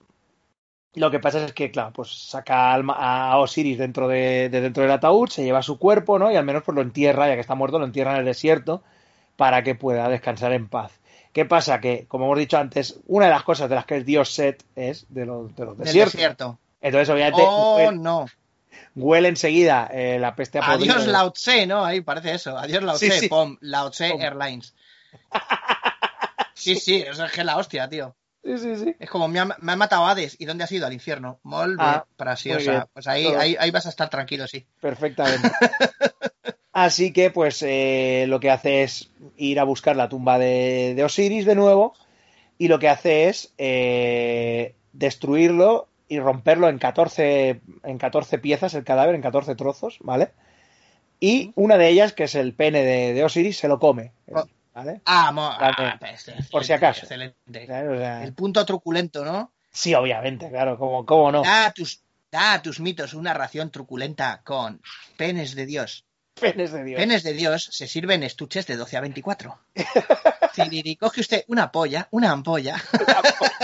lo que pasa es que, claro, pues saca a Osiris dentro de, de dentro del ataúd, se lleva su cuerpo, ¿no? Y al menos pues lo entierra, ya que está muerto, lo entierra en el desierto para que pueda descansar en paz. ¿Qué pasa? Que, como hemos dicho antes, una de las cosas de las que es Dios Set es de los, de los Del desiertos. desierto. Entonces, obviamente, Oh, huele, no. huele enseguida eh, la peste a. Adiós Lao Tse, ¿no? Ahí parece eso. Adiós Lao Tse, sí. pom, Lao Tse. Airlines. [laughs] Sí, sí, eso es que es la hostia, tío. Sí, sí, sí. Es como me ha, me ha matado Hades. ¿Y dónde has ido? Al infierno. Molt bé, Ah, preciosa. Pues ahí, ahí, ahí vas a estar tranquilo, sí. Perfectamente. [laughs] Así que, pues, eh, lo que hace es ir a buscar la tumba de, de Osiris de nuevo. Y lo que hace es eh, destruirlo y romperlo en 14, en 14 piezas, el cadáver, en 14 trozos, ¿vale? Y una de ellas, que es el pene de, de Osiris, se lo come. ¿Vale? Ah, Vale. ah, Por si acaso. Excelente. ¿Sabes? O sea, El punto truculento, ¿no? sí, obviamente, claro, ¿cómo, cómo no? Da a tus, da a tus mitos una ración truculenta con penes de Dios. Penes de Dios. Penes de Dios se sirven estuches de 12 a 24. Ciriri, [laughs] coge usted una polla, una ampolla. [laughs]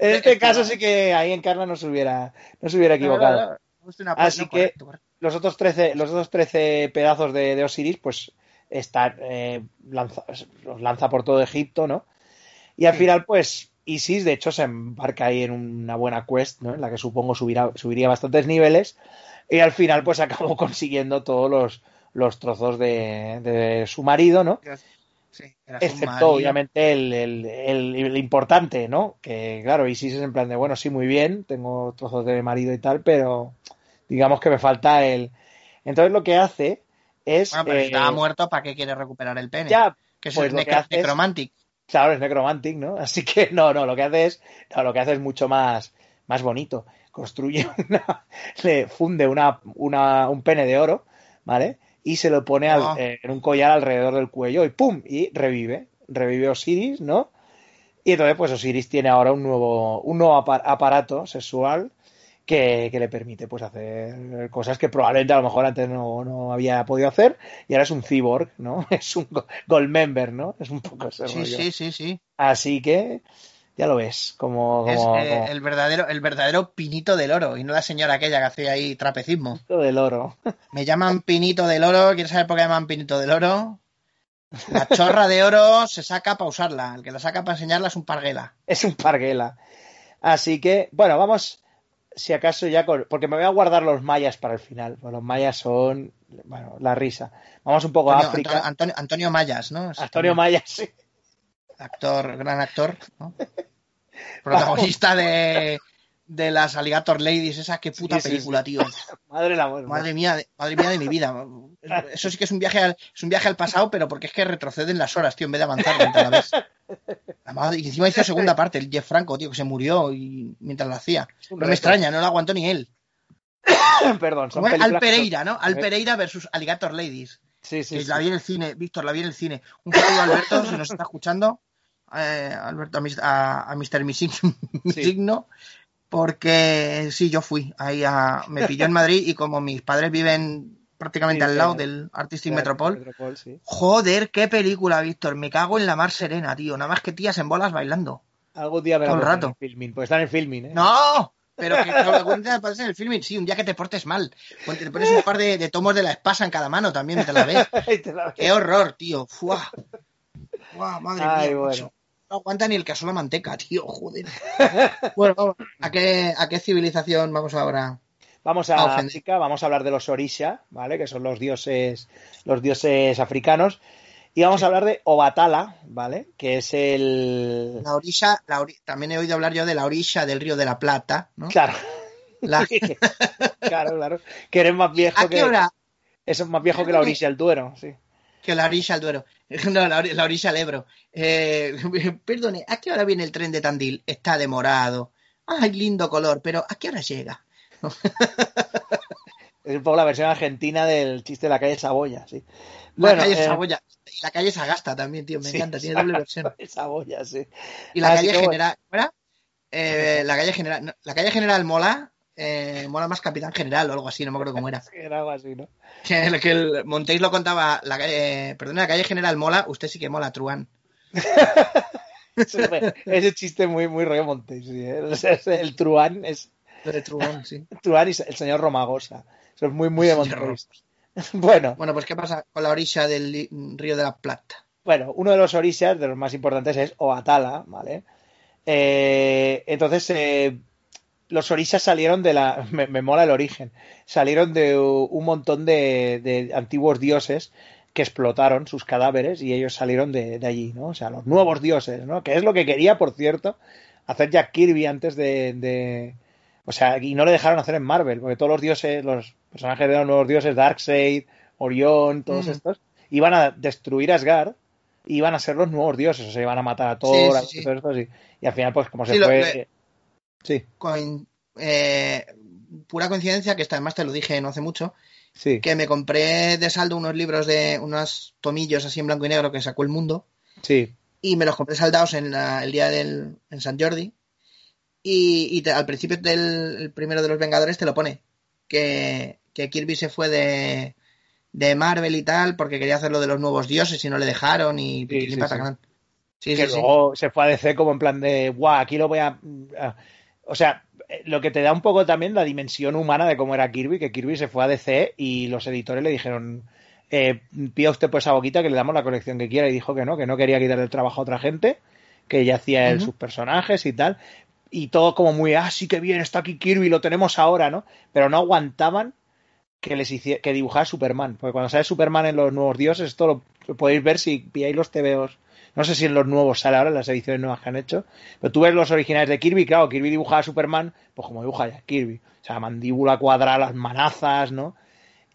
En este caso sí que ahí en Carla no se hubiera, no se hubiera equivocado. Así que- correcto, correcto. los otros 13, los otros 13 pedazos de, de Osiris, pues están eh, lanza- los lanza por todo Egipto, ¿no? Y al final, pues, Isis, de hecho, se embarca ahí en una buena quest, ¿no? En la que supongo subirá, subiría bastantes niveles. Y al final, pues [laughs] acabó consiguiendo todos los, los trozos de, de su marido, ¿no? Sí, era Excepto, marido. obviamente, el, el- el- el importante, ¿no? Que, claro, Isis es en plan de, bueno, sí, muy bien, tengo trozos de marido y tal, pero digamos que me falta el... Entonces lo que hace es... Bueno, pero si eh, estaba muerto, ¿para qué quiere recuperar el pene? ya, que es pues el lo que necro- hace es- necromantic. claro, es necromantic, ¿no? [laughs] Así que no, no, lo que hace es... No, lo que hace es mucho más, más bonito. Construye [laughs] una... Le funde una, una, un pene de oro, ¿vale? Y se lo pone al- Oh. eh, en un collar alrededor del cuello y ¡pum! Y revive. Revive Osiris, ¿no? Y entonces, pues Osiris tiene ahora un nuevo, un nuevo apa- aparato sexual que, que le permite pues hacer cosas que probablemente a lo mejor antes no, no había podido hacer y ahora es un cyborg, ¿no? [laughs] Es un go- gold member, ¿no? Es un poco ese Sí, rollo. sí, sí, sí. Así que ya lo ves, como, Es eh, como el verdadero, el verdadero pinito del oro y no la señora aquella que hacía ahí trapecismo. lo del oro. [laughs] Me llaman pinito del oro. ¿Quieres saber por qué me llaman pinito del oro? La chorra de oro se saca para usarla. El que la saca para enseñarla es un parguela. Es un parguela. Así que, bueno, vamos, si acaso ya con... Porque me voy a guardar los mayas para el final. pues los mayas son, bueno, la risa. Vamos un poco a Antonio, África. Antonio- Antonio- Antonio Mayas, ¿no? Es Antonio Mayas, sí. actor, gran actor, ¿no? [laughs] Protagonista de, de las Alligator Ladies, esa qué puta Sí, sí, película, tío. [laughs] Madre la muerte. Madre mía, de- madre mía de mi vida. [laughs] Eso sí que es un viaje al, es un viaje al pasado, pero porque es que retroceden las horas, tío, en vez de avanzar mientras la ves. La madre- y encima hizo segunda parte, el Jeff Franco, tío, que se murió y mientras la hacía. No me extraña, no lo aguantó ni él. [coughs] Perdón, son Al Pereira, ¿no? Al Pereira versus Alligator Ladies. Sí, sí, que sí. la vi en el cine, Víctor, la vi en el cine. Un saludo a Alberto, si nos está escuchando. Eh, Alberto, a, a, a Mr. Misigno. Porque sí, yo fui ahí a. Me pilló en Madrid y como mis padres viven prácticamente Sí, al lado del Artistic Metropol. Metropol, sí. Joder, qué película, Víctor. Me cago en la mar serena, tío. Nada más que tías en bolas bailando. Algún día me la Todo el rato. en el filming, porque está en el filming, ¿eh? ¡No! Pero que día pases en el filming, sí, un día que te portes mal. Te pones un par de, de tomos de la espasa en cada mano también, te la ves. [laughs] Te la- ¡Qué horror, tío! ¡Fua! ¡Fua! Madre Ay, mía, bueno. No aguanta ni el que asó la manteca, tío, joder. [laughs] Bueno, ¿a qué, ¿a qué civilización vamos ahora? Vamos a. África, vamos a hablar de los Orisha, ¿vale? Que son los dioses, los dioses africanos. Y vamos a hablar de Obatala, ¿vale? Que es el. La orilla, la también he oído hablar yo de la orilla del río de la Plata, ¿no? Claro, La- [laughs] claro, claro. Que eres más viejo ¿A que. qué hora? Eso es más viejo que la orilla del Duero, sí. Que la orilla al Duero. [laughs] No, la, ori- la orilla al Ebro. Eh, [laughs] perdone, ¿a qué hora viene el tren de Tandil? Está demorado. Ay, lindo color, pero ¿a qué hora llega? [laughs] Es un poco la versión argentina del chiste de la calle Saboya, sí. La calle eh, Saboya. Y la calle Sagasta también, tío, me sí, encanta, tiene doble versión. Saboya, sí. Y la Así calle bueno. General. ¿cómo era? Eh, la calle General. la calle General mola. Eh, mola más Capitán General o algo así, no me acuerdo cómo era. [laughs] Era algo así, ¿no? Que, el- que el Montéis lo contaba. La calle, perdona, la calle General mola. Usted sí que mola, Truán. [laughs] Ese, chiste muy, muy rollo Montes, sí, ¿eh? El Truán es de Truán, sí. [laughs] Truán y el señor Romagosa. Eso es muy, muy de Montes. Bueno, Bueno, pues ¿qué pasa con la orilla del río de la Plata? bueno, uno de los orishas, de los más importantes, es Oatala, ¿vale? Eh, entonces, eh, los orishas salieron de la... [laughs] Me, me mola el origen. Salieron de un montón de, de antiguos dioses que explotaron sus cadáveres y ellos salieron de, de allí, ¿no? O sea, los nuevos dioses, ¿no? Que es lo que quería, por cierto, hacer Jack Kirby antes de... de- O sea, y no le dejaron hacer en Marvel, porque todos los dioses, los personajes de los nuevos dioses, Darkseid, Orión, todos Mm. estos, iban a destruir Asgard y iban a ser los nuevos dioses, o sea, iban a matar a Thor, Sí, a sí, sí. todos estos, y, y al final, pues como se lo- fue... le- Sí, Coin- eh, pura coincidencia, que esta, además te lo dije no hace mucho, sí, que me compré de saldo unos libros de unos tomillos así en blanco y negro que sacó el mundo sí. y me los compré saldados en la- el día del en San Jordi y, y te- al principio del el primero de los Vengadores te lo pone que, que Kirby se fue de, de Marvel y tal porque quería hacer lo de los nuevos dioses y no le dejaron y sí. Sí, que sí, sí. luego se fue a DC como en plan de, guau, aquí lo voy a... a-". O sea, eh, lo que te da un poco también la dimensión humana de cómo era Kirby, que Kirby se fue a DC y los editores le dijeron, eh, pida usted pues esa boquita que le damos la colección que quiera y dijo que no, que no quería quitarle el trabajo a otra gente, que ya hacía él sus personajes y tal. Y todo como muy, ah, sí que bien, está aquí Kirby, lo tenemos ahora, ¿no? Pero no aguantaban que les hicie- que dibujara Superman. Porque cuando sale Superman en los nuevos dioses, esto lo, lo podéis ver si pilláis los TVOs. No sé si en los nuevos sale ahora, en las ediciones nuevas que han hecho. Pero tú ves los originales de Kirby, claro, Kirby dibujaba a Superman, pues como dibuja ya Kirby. O sea, mandíbula cuadrada, las manazas, ¿no?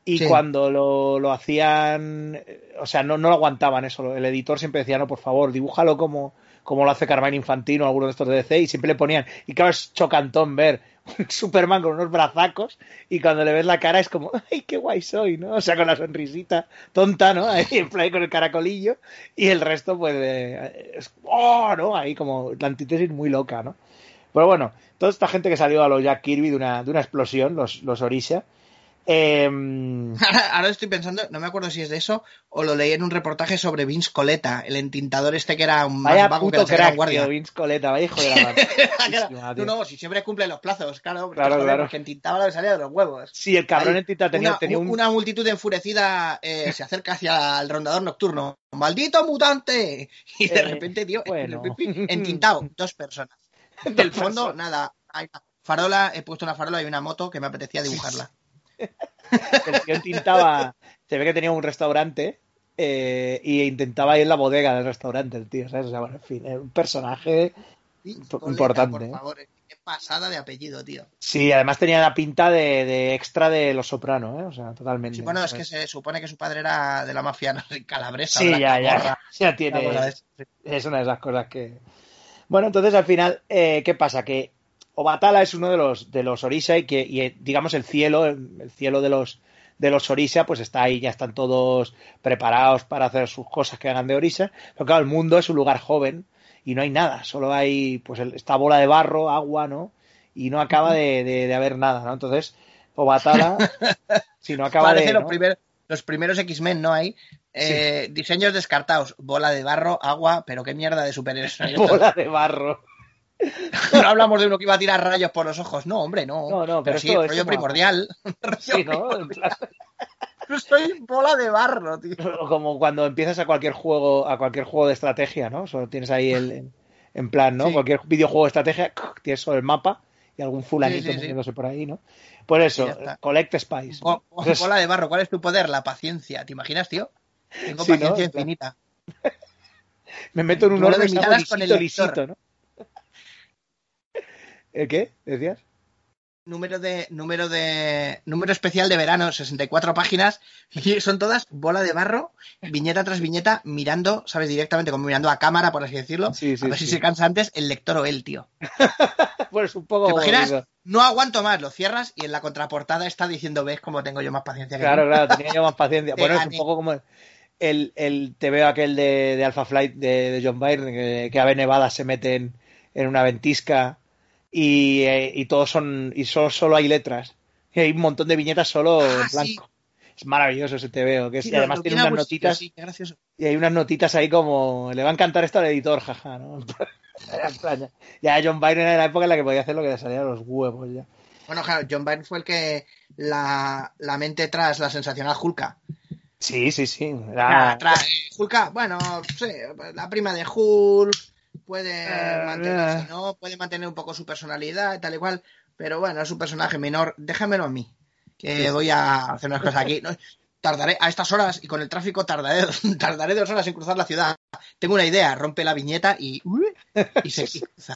Y Sí. cuando lo, lo hacían, eh, o sea, no, no lo aguantaban eso. El editor siempre decía, no, por favor, dibújalo como, como lo hace Carmine Infantino o alguno de estos de DC, y siempre le ponían. Y claro, es chocantón ver un [laughs] Superman con unos brazacos, y cuando le ves la cara es como, ¡ay, qué guay soy! ¿no? O sea, con la sonrisita tonta, ¿no? Ahí en plan con el caracolillo, y el resto, pues, eh, ¡oh! ¿no? Ahí como la antítesis muy loca, ¿no? Pero bueno, toda esta gente que salió a los Jack Kirby de una, de una explosión, los, los Orisha, eh, Ahora, ahora estoy pensando, no me acuerdo si es de eso o lo leí en un reportaje sobre Vince Coleta, el entintador este que era un más vaya vago que puto la Sagrada crack, guardia. tío, Vince Coleta, vaya hijo de la [laughs] madre. no, no, si siempre cumple los plazos, claro, porque, Claro, joder, claro. porque entintaba lo que salía de los huevos. Sí, el cabrón Ahí, en tinta tenía, una, tenía un... una multitud enfurecida eh, se acerca hacia el rondador nocturno. ¡Maldito mutante! Y de Eh, repente, tío, bueno. [laughs] entintado, dos personas. Del fondo, nada, hay una farola, he puesto una farola y una moto que me apetecía dibujarla. El tío intentaba. Se ve que tenía un restaurante eh, y intentaba ir en la bodega del restaurante, el tío, ¿sabes? O sea, bueno, en fin, era un personaje Coleta, importante, Por ¿eh? favor, qué pasada de apellido, tío. Sí, además tenía la pinta de, de extra de Los Soprano, ¿eh? O sea, totalmente. Sí, bueno, es que se supone que su padre era de la mafia no [laughs] calabresa. Sí, ya, ya, [laughs] ya tiene. Es una de esas cosas que. Bueno, entonces al final, eh, ¿qué pasa? Que Obatala es uno de los de los Orisha y que, y, eh, digamos, el cielo, el cielo de los de los Orisha, pues está ahí, ya están todos preparados para hacer sus cosas que hagan de Orisha. Pero claro, el mundo es un lugar joven y no hay nada, solo hay pues el- esta bola de barro, agua, ¿no? y no acaba de, de- de haber nada, ¿no? Entonces, Obatala, [laughs] si no acaba Parece de... los, ¿no? primer- los primeros X-Men, ¿no hay? Eh, Diseños descartados, bola de barro, agua, pero qué mierda de superhéroes. [laughs] Bola de barro. [laughs] No hablamos de uno que iba a tirar rayos por los ojos, no, hombre, no. No, no, pero sí, esto rollo primordial. [laughs] Sí, ¿no? Plan- [laughs] Soy bola de barro, tío. Como cuando empiezas a cualquier juego, a cualquier juego de estrategia, ¿no? Solo tienes ahí el, en, plan, ¿no? Sí. Cualquier videojuego de estrategia, tienes solo el mapa y algún fulanito Sí, por ahí, ¿no? Pues eso, collect spice. Entonces, bola de barro, ¿cuál es tu poder? La paciencia. ¿Te imaginas, tío? Tengo paciencia infinita. me meto en un miradas con el lisito, ¿no? ¿El qué? ¿Decías? Número de, número de, número especial de verano, 64 páginas, [laughs] y son todas bola de barro, viñeta tras viñeta, mirando, ¿sabes? Directamente, como mirando a cámara, por así decirlo. Sí, sí, a ver sí. si se cansa antes el lector o él, tío. [laughs] Pues es un poco... ¿Te imaginas? No aguanto más, lo cierras y en la contraportada está diciendo, ves cómo tengo yo más paciencia que Claro, tú?". claro, tenía yo más paciencia. [laughs] Bueno, es un poco como el, el te veo aquel de, de Alpha Flight de, de John Byrne, que, que Ave Nevada se mete en, en una ventisca y, eh, y todos son, y solo, solo hay letras. Y hay un montón de viñetas solo Ah, en blanco. Es maravilloso ese te veo, que es- Sí, y además tiene unas notitas, sí, y hay unas notitas ahí como, le va a encantar esto al editor, jaja, ¿no? [laughs] Ya- John Byrne era la época en la que podía hacer lo que le salía a los huevos ya. Bueno, claro, John Byrne fue el que la, la mente tras la sensacional Hulka. Sí, sí, sí. Ah, tra- eh, bueno, sí, la prima de Hulk puede mantenerse, eh. ¿no? Puede mantener un poco su personalidad y tal y cual, pero bueno, es un personaje menor. Déjamelo a mí, que voy a hacer unas cosas aquí. No, tardaré a estas horas y con el tráfico tardaré, [laughs] tardaré dos horas en cruzar la ciudad. Tengo una idea, rompe la viñeta y, y se [laughs] y cruza.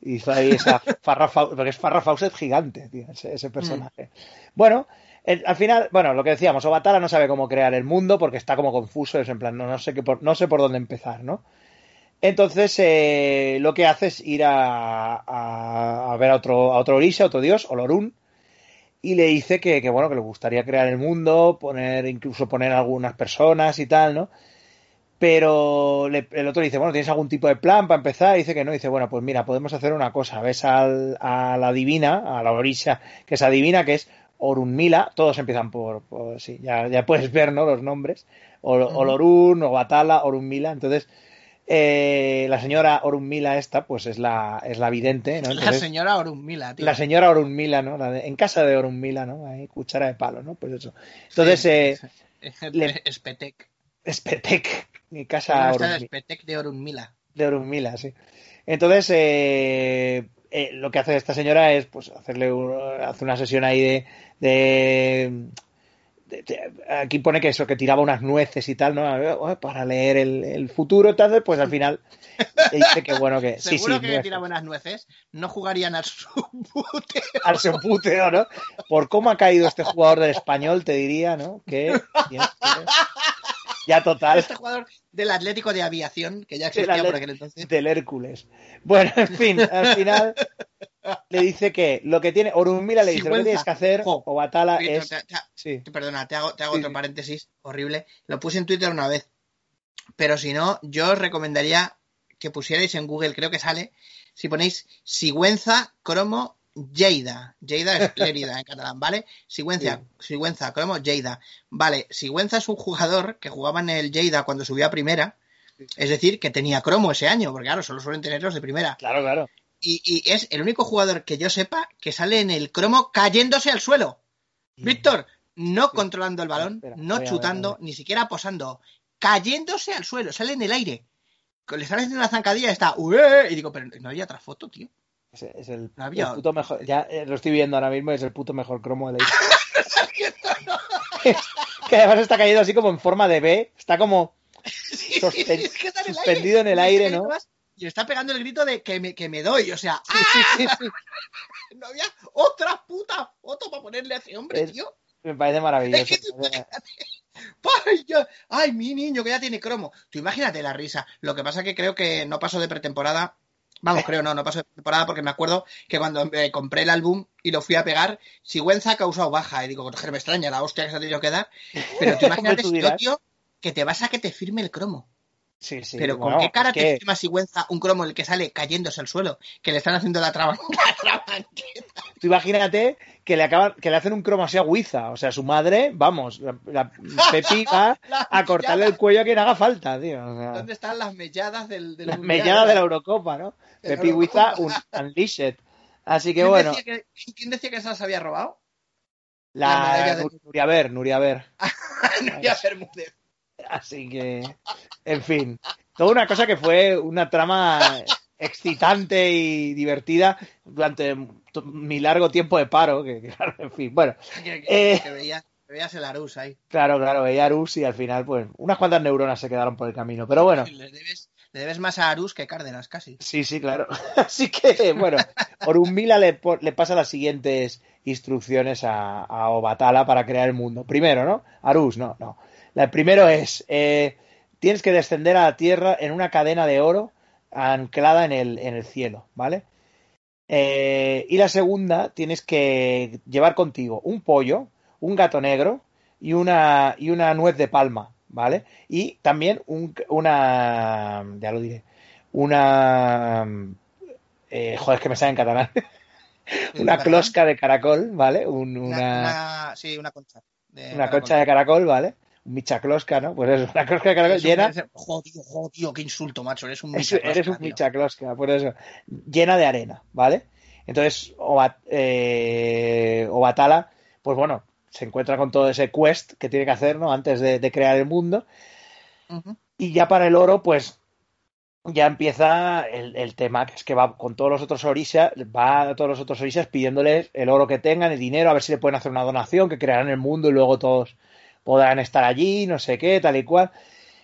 Hizo ahí esa Farrah porque es Farrah Fawcett gigante, tío, ese, ese personaje. Bueno, el- al final, bueno, lo que decíamos, Obatala no sabe cómo crear el mundo porque está como confuso, es en plan, no, no sé qué por, no sé por dónde empezar, ¿no? Entonces, eh, lo que hace es ir a, a- a ver a otro, a otro Orisha, otro dios, Olorun, y le dice que, que, bueno, que le gustaría crear el mundo, poner, incluso poner algunas personas y tal, ¿no? Pero le- el otro dice, bueno, ¿tienes algún tipo de plan para empezar? Y dice que no. dice, bueno, pues mira, podemos hacer una cosa. Ves al- a la divina, a la orisha que es adivina, que es Orunmila. Todos empiezan por, por- sí, ya, ya puedes ver, ¿no? Los nombres. Ol- Olorun, Obatala, Orunmila. Entonces, eh, la señora Orunmila esta, pues es la, es la vidente, ¿no? La señora Orunmila, tío. la señora Orunmila, ¿no? La de- en casa de Orunmila, ¿no? Ahí, cuchara de palo, ¿no? Pues eso. Entonces, eh, le- Espetec. Spetec, [laughs] mi casa Orunmila. Spetec de Orunmila. De Orunmila, sí. Entonces, eh, eh, lo que hace esta señora es pues hacerle un- hace una sesión ahí de- aquí pone que eso, que tiraba unas nueces y tal, ¿no? Para leer el, el futuro, entonces, pues al final [laughs] dice que bueno que sí, Seguro sí, que nueces. tira buenas nueces. No jugarían al subute. al ¿no? Por cómo ha caído este jugador del español, te diría, ¿no? Que ya total. Este jugador del Atlético de Aviación, que ya existía por aquel entonces. del Hércules. Bueno, en fin, al final le dice que lo que tiene, Orunmila le dice, lo que tienes que hacer, Jo. o Batala es... te- te- Sí, te- Perdona, te hago, te hago Sí, otro sí. paréntesis horrible. Lo puse en Twitter una vez. Pero si no, yo os recomendaría que pusierais en Google, creo que sale, si ponéis Sigüenza Cromo Lleida. Lleida es Lérida en catalán, ¿vale? Sigüenza, Sigüenza Cromo Lleida. Vale, Sigüenza es un jugador que jugaba en el Lleida cuando subió a primera. Es decir, que tenía cromo ese año, porque claro, solo suelen tenerlos de primera. claro, claro. Y, y es el único jugador que yo sepa que sale en el cromo cayéndose al suelo. Víctor, no controlando el balón, Espera, no chutando, ver. ni siquiera posando, cayéndose al suelo, sale en el aire. Le están haciendo una zancadilla y está, "Ué", y digo, pero no había otra foto, tío. Es, es el, No había- el puto mejor, ya eh, lo estoy viendo ahora mismo, es el puto mejor cromo de la [laughs] que además está cayendo así como en forma de B, está como [laughs] Sospen- Es que está en el suspendido en el aire, ¿no? Y está pegando el grito de que me, que me doy, o sea, [laughs] [laughs] no había otra puta foto para ponerle a ese hombre, Es- tío. Me parece maravilloso. Es que tú [laughs] ¡Ay, mi niño que ya tiene cromo! Tú imagínate la risa. Lo que pasa que creo que no pasó de pretemporada. Vamos, creo no, no pasó de pretemporada porque me acuerdo que cuando eh, compré el álbum y lo fui a pegar, Sigüenza ha causado baja. Y digo, "Joder, me extraña la hostia que se ha tenido que dar. Pero tú imagínate, si yo, tío, que te vas a que te firme el cromo. Sí, sí. Pero ¿con bueno, qué cara es que- más sigüenza un cromo el que sale cayéndose al suelo? Que le están haciendo la traba. [laughs] La trabanqueta. Tú imagínate que le acaban, que le hacen un cromo así a Wiza. O sea, su madre, vamos, la, la Pepi [laughs] va a cortarle el melladas. cuello a quien haga falta, tío. O sea, ¿Dónde están las melladas del, del la mundial? mellada de la Eurocopa, ¿no? De Pepi Wiza, Eurocopa. un Unleashed. Así que ¿Quién bueno, decía que, ¿Quién decía que se las había robado? la la, de- Nuria Ver, Nuria Ver. Ya [laughs] Bermúdez. [laughs] Así que, en fin, toda una cosa que fue una trama excitante y divertida durante mi largo tiempo de paro, que [laughs] claro, en fin, bueno, Que, que- Eh. que veías, el Arús ahí. claro, claro, veía a Arús y al final, pues, unas cuantas neuronas se quedaron por el camino, pero bueno, Le debes, le debes más a Arús que Cárdenas, casi. sí, sí, claro, [laughs] así que, bueno, Orunmila le, le pasa las siguientes instrucciones a, a Obatala para crear el mundo. Primero, ¿no? Arús, no, no. La primero es, eh, tienes que descender a la tierra en una cadena de oro anclada en el, en el cielo, ¿vale? Eh, y la segunda, tienes que llevar contigo un pollo, un gato negro y una, y una nuez de palma, ¿vale? Y también un, una, ya lo diré, una, eh, joder, es que me sale en catalán, [laughs] una closca de caracol, ¿vale? Un- Una, una, una- sí, una concha. de una caracol. concha de caracol, ¿vale? Michaclosca, ¿no? Pues [laughs] es una closca de llena, Joder, joder, qué insulto, macho. Eres un michaclosca, eres un michaclosca, por eso. Llena de arena, ¿vale? Entonces, Obat- eh, Obatala, pues bueno, se encuentra con todo ese quest que tiene que hacer, ¿no? Antes de, de crear el mundo. Y ya para el oro, pues ya empieza el, el tema, que es que va con todos los otros orisas, va a todos los otros orisas pidiéndoles el oro que tengan, el dinero, a ver si le pueden hacer una donación, que crearán el mundo y luego todos podrán estar allí, no sé qué, tal y cual.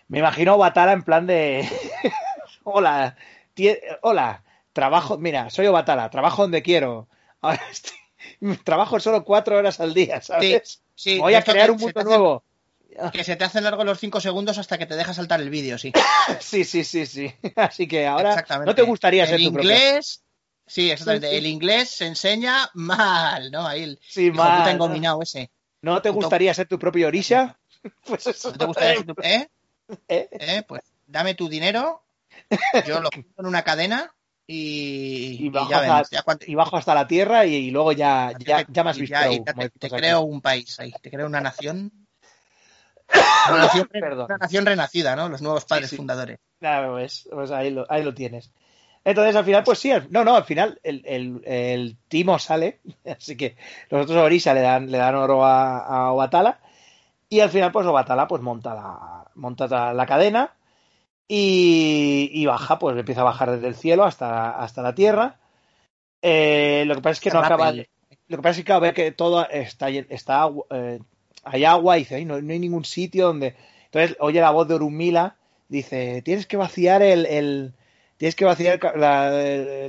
Me imagino Obatala en plan de... [laughs] hola, tie- hola, trabajo, mira, soy Obatala, trabajo donde quiero. Ahora [laughs] estoy- trabajo solo cuatro horas al día, ¿sabes? Sí, Voy a crear un mundo hace- nuevo. [laughs] Que se te hacen largos los 5 segundos hasta que te deja saltar el vídeo, sí. Sí, sí, sí, sí. Así que ahora Exactamente. no te gustaría ser el tu propio. inglés, sí, exactamente. Sí, sí. El inglés se enseña mal, ¿no? Ahí el Sí, puta mal, ¿no? engominado ese. ¿No te gustaría ser tu propio Orisha? [laughs] Pues eso. ¿No te gustaría ser tu- ¿Eh? ¿Eh? ¿Eh? Pues dame tu dinero, yo lo pongo en una cadena y, Y y bajo, ya hasta, vemos. Ya cuando- y bajo hasta la tierra y, y luego ya, ya, ya me has visto. te, te decimos aquí. creo un país ahí, te creo una nación. [coughs] Una nación, una nación renacida, ¿no? Los nuevos padres sí. fundadores. Claro, pues, pues ahí, lo, ahí lo tienes. Entonces, al final, pues sí, al- no, no, al final el, el, el timo sale, [laughs] así que los otros Orisa le dan, le dan oro a, a Obatala, y al final, pues Obatala pues monta la, monta la, la cadena y, y baja, pues empieza a bajar desde el cielo hasta, hasta la tierra. Eh, lo que pasa es que no acaba, lo que pasa es que claro, ve que todo está, está eh, hay agua y dice, "Ay, no, no hay ningún sitio donde. Entonces oye la voz de Orunmila, dice, tienes que vaciar el, el- tienes que vaciar la,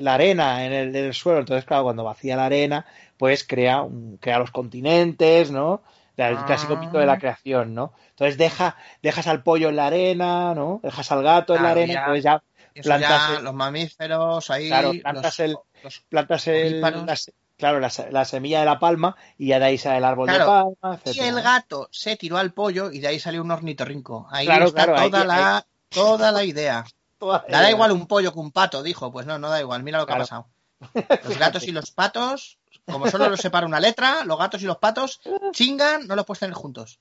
la arena en el, en el suelo. Entonces, claro, cuando vacía la arena, pues crea, un- crea los continentes, ¿no? El Ah. clásico mito de la creación, ¿no? Entonces deja, dejas al pollo en la arena, ¿no? Dejas al gato en la arena, ya. entonces ya plantas ya, el- los mamíferos ahí. Claro, plantas los- el- los- plantas el, la claro, la, se- la semilla de la palma y ya de ahí sale el árbol Claro, de palma, Y el gato se tiró al pollo y de ahí salió un ornitorrinco. Ahí Claro, está ahí- toda, la, toda la idea. Da igual un pollo que un pato, dijo. Pues no, no da igual. Mira lo que Claro. ha pasado. Los gatos y los patos, como solo los separa una letra, los gatos y los patos chingan, no los puedes tener juntos.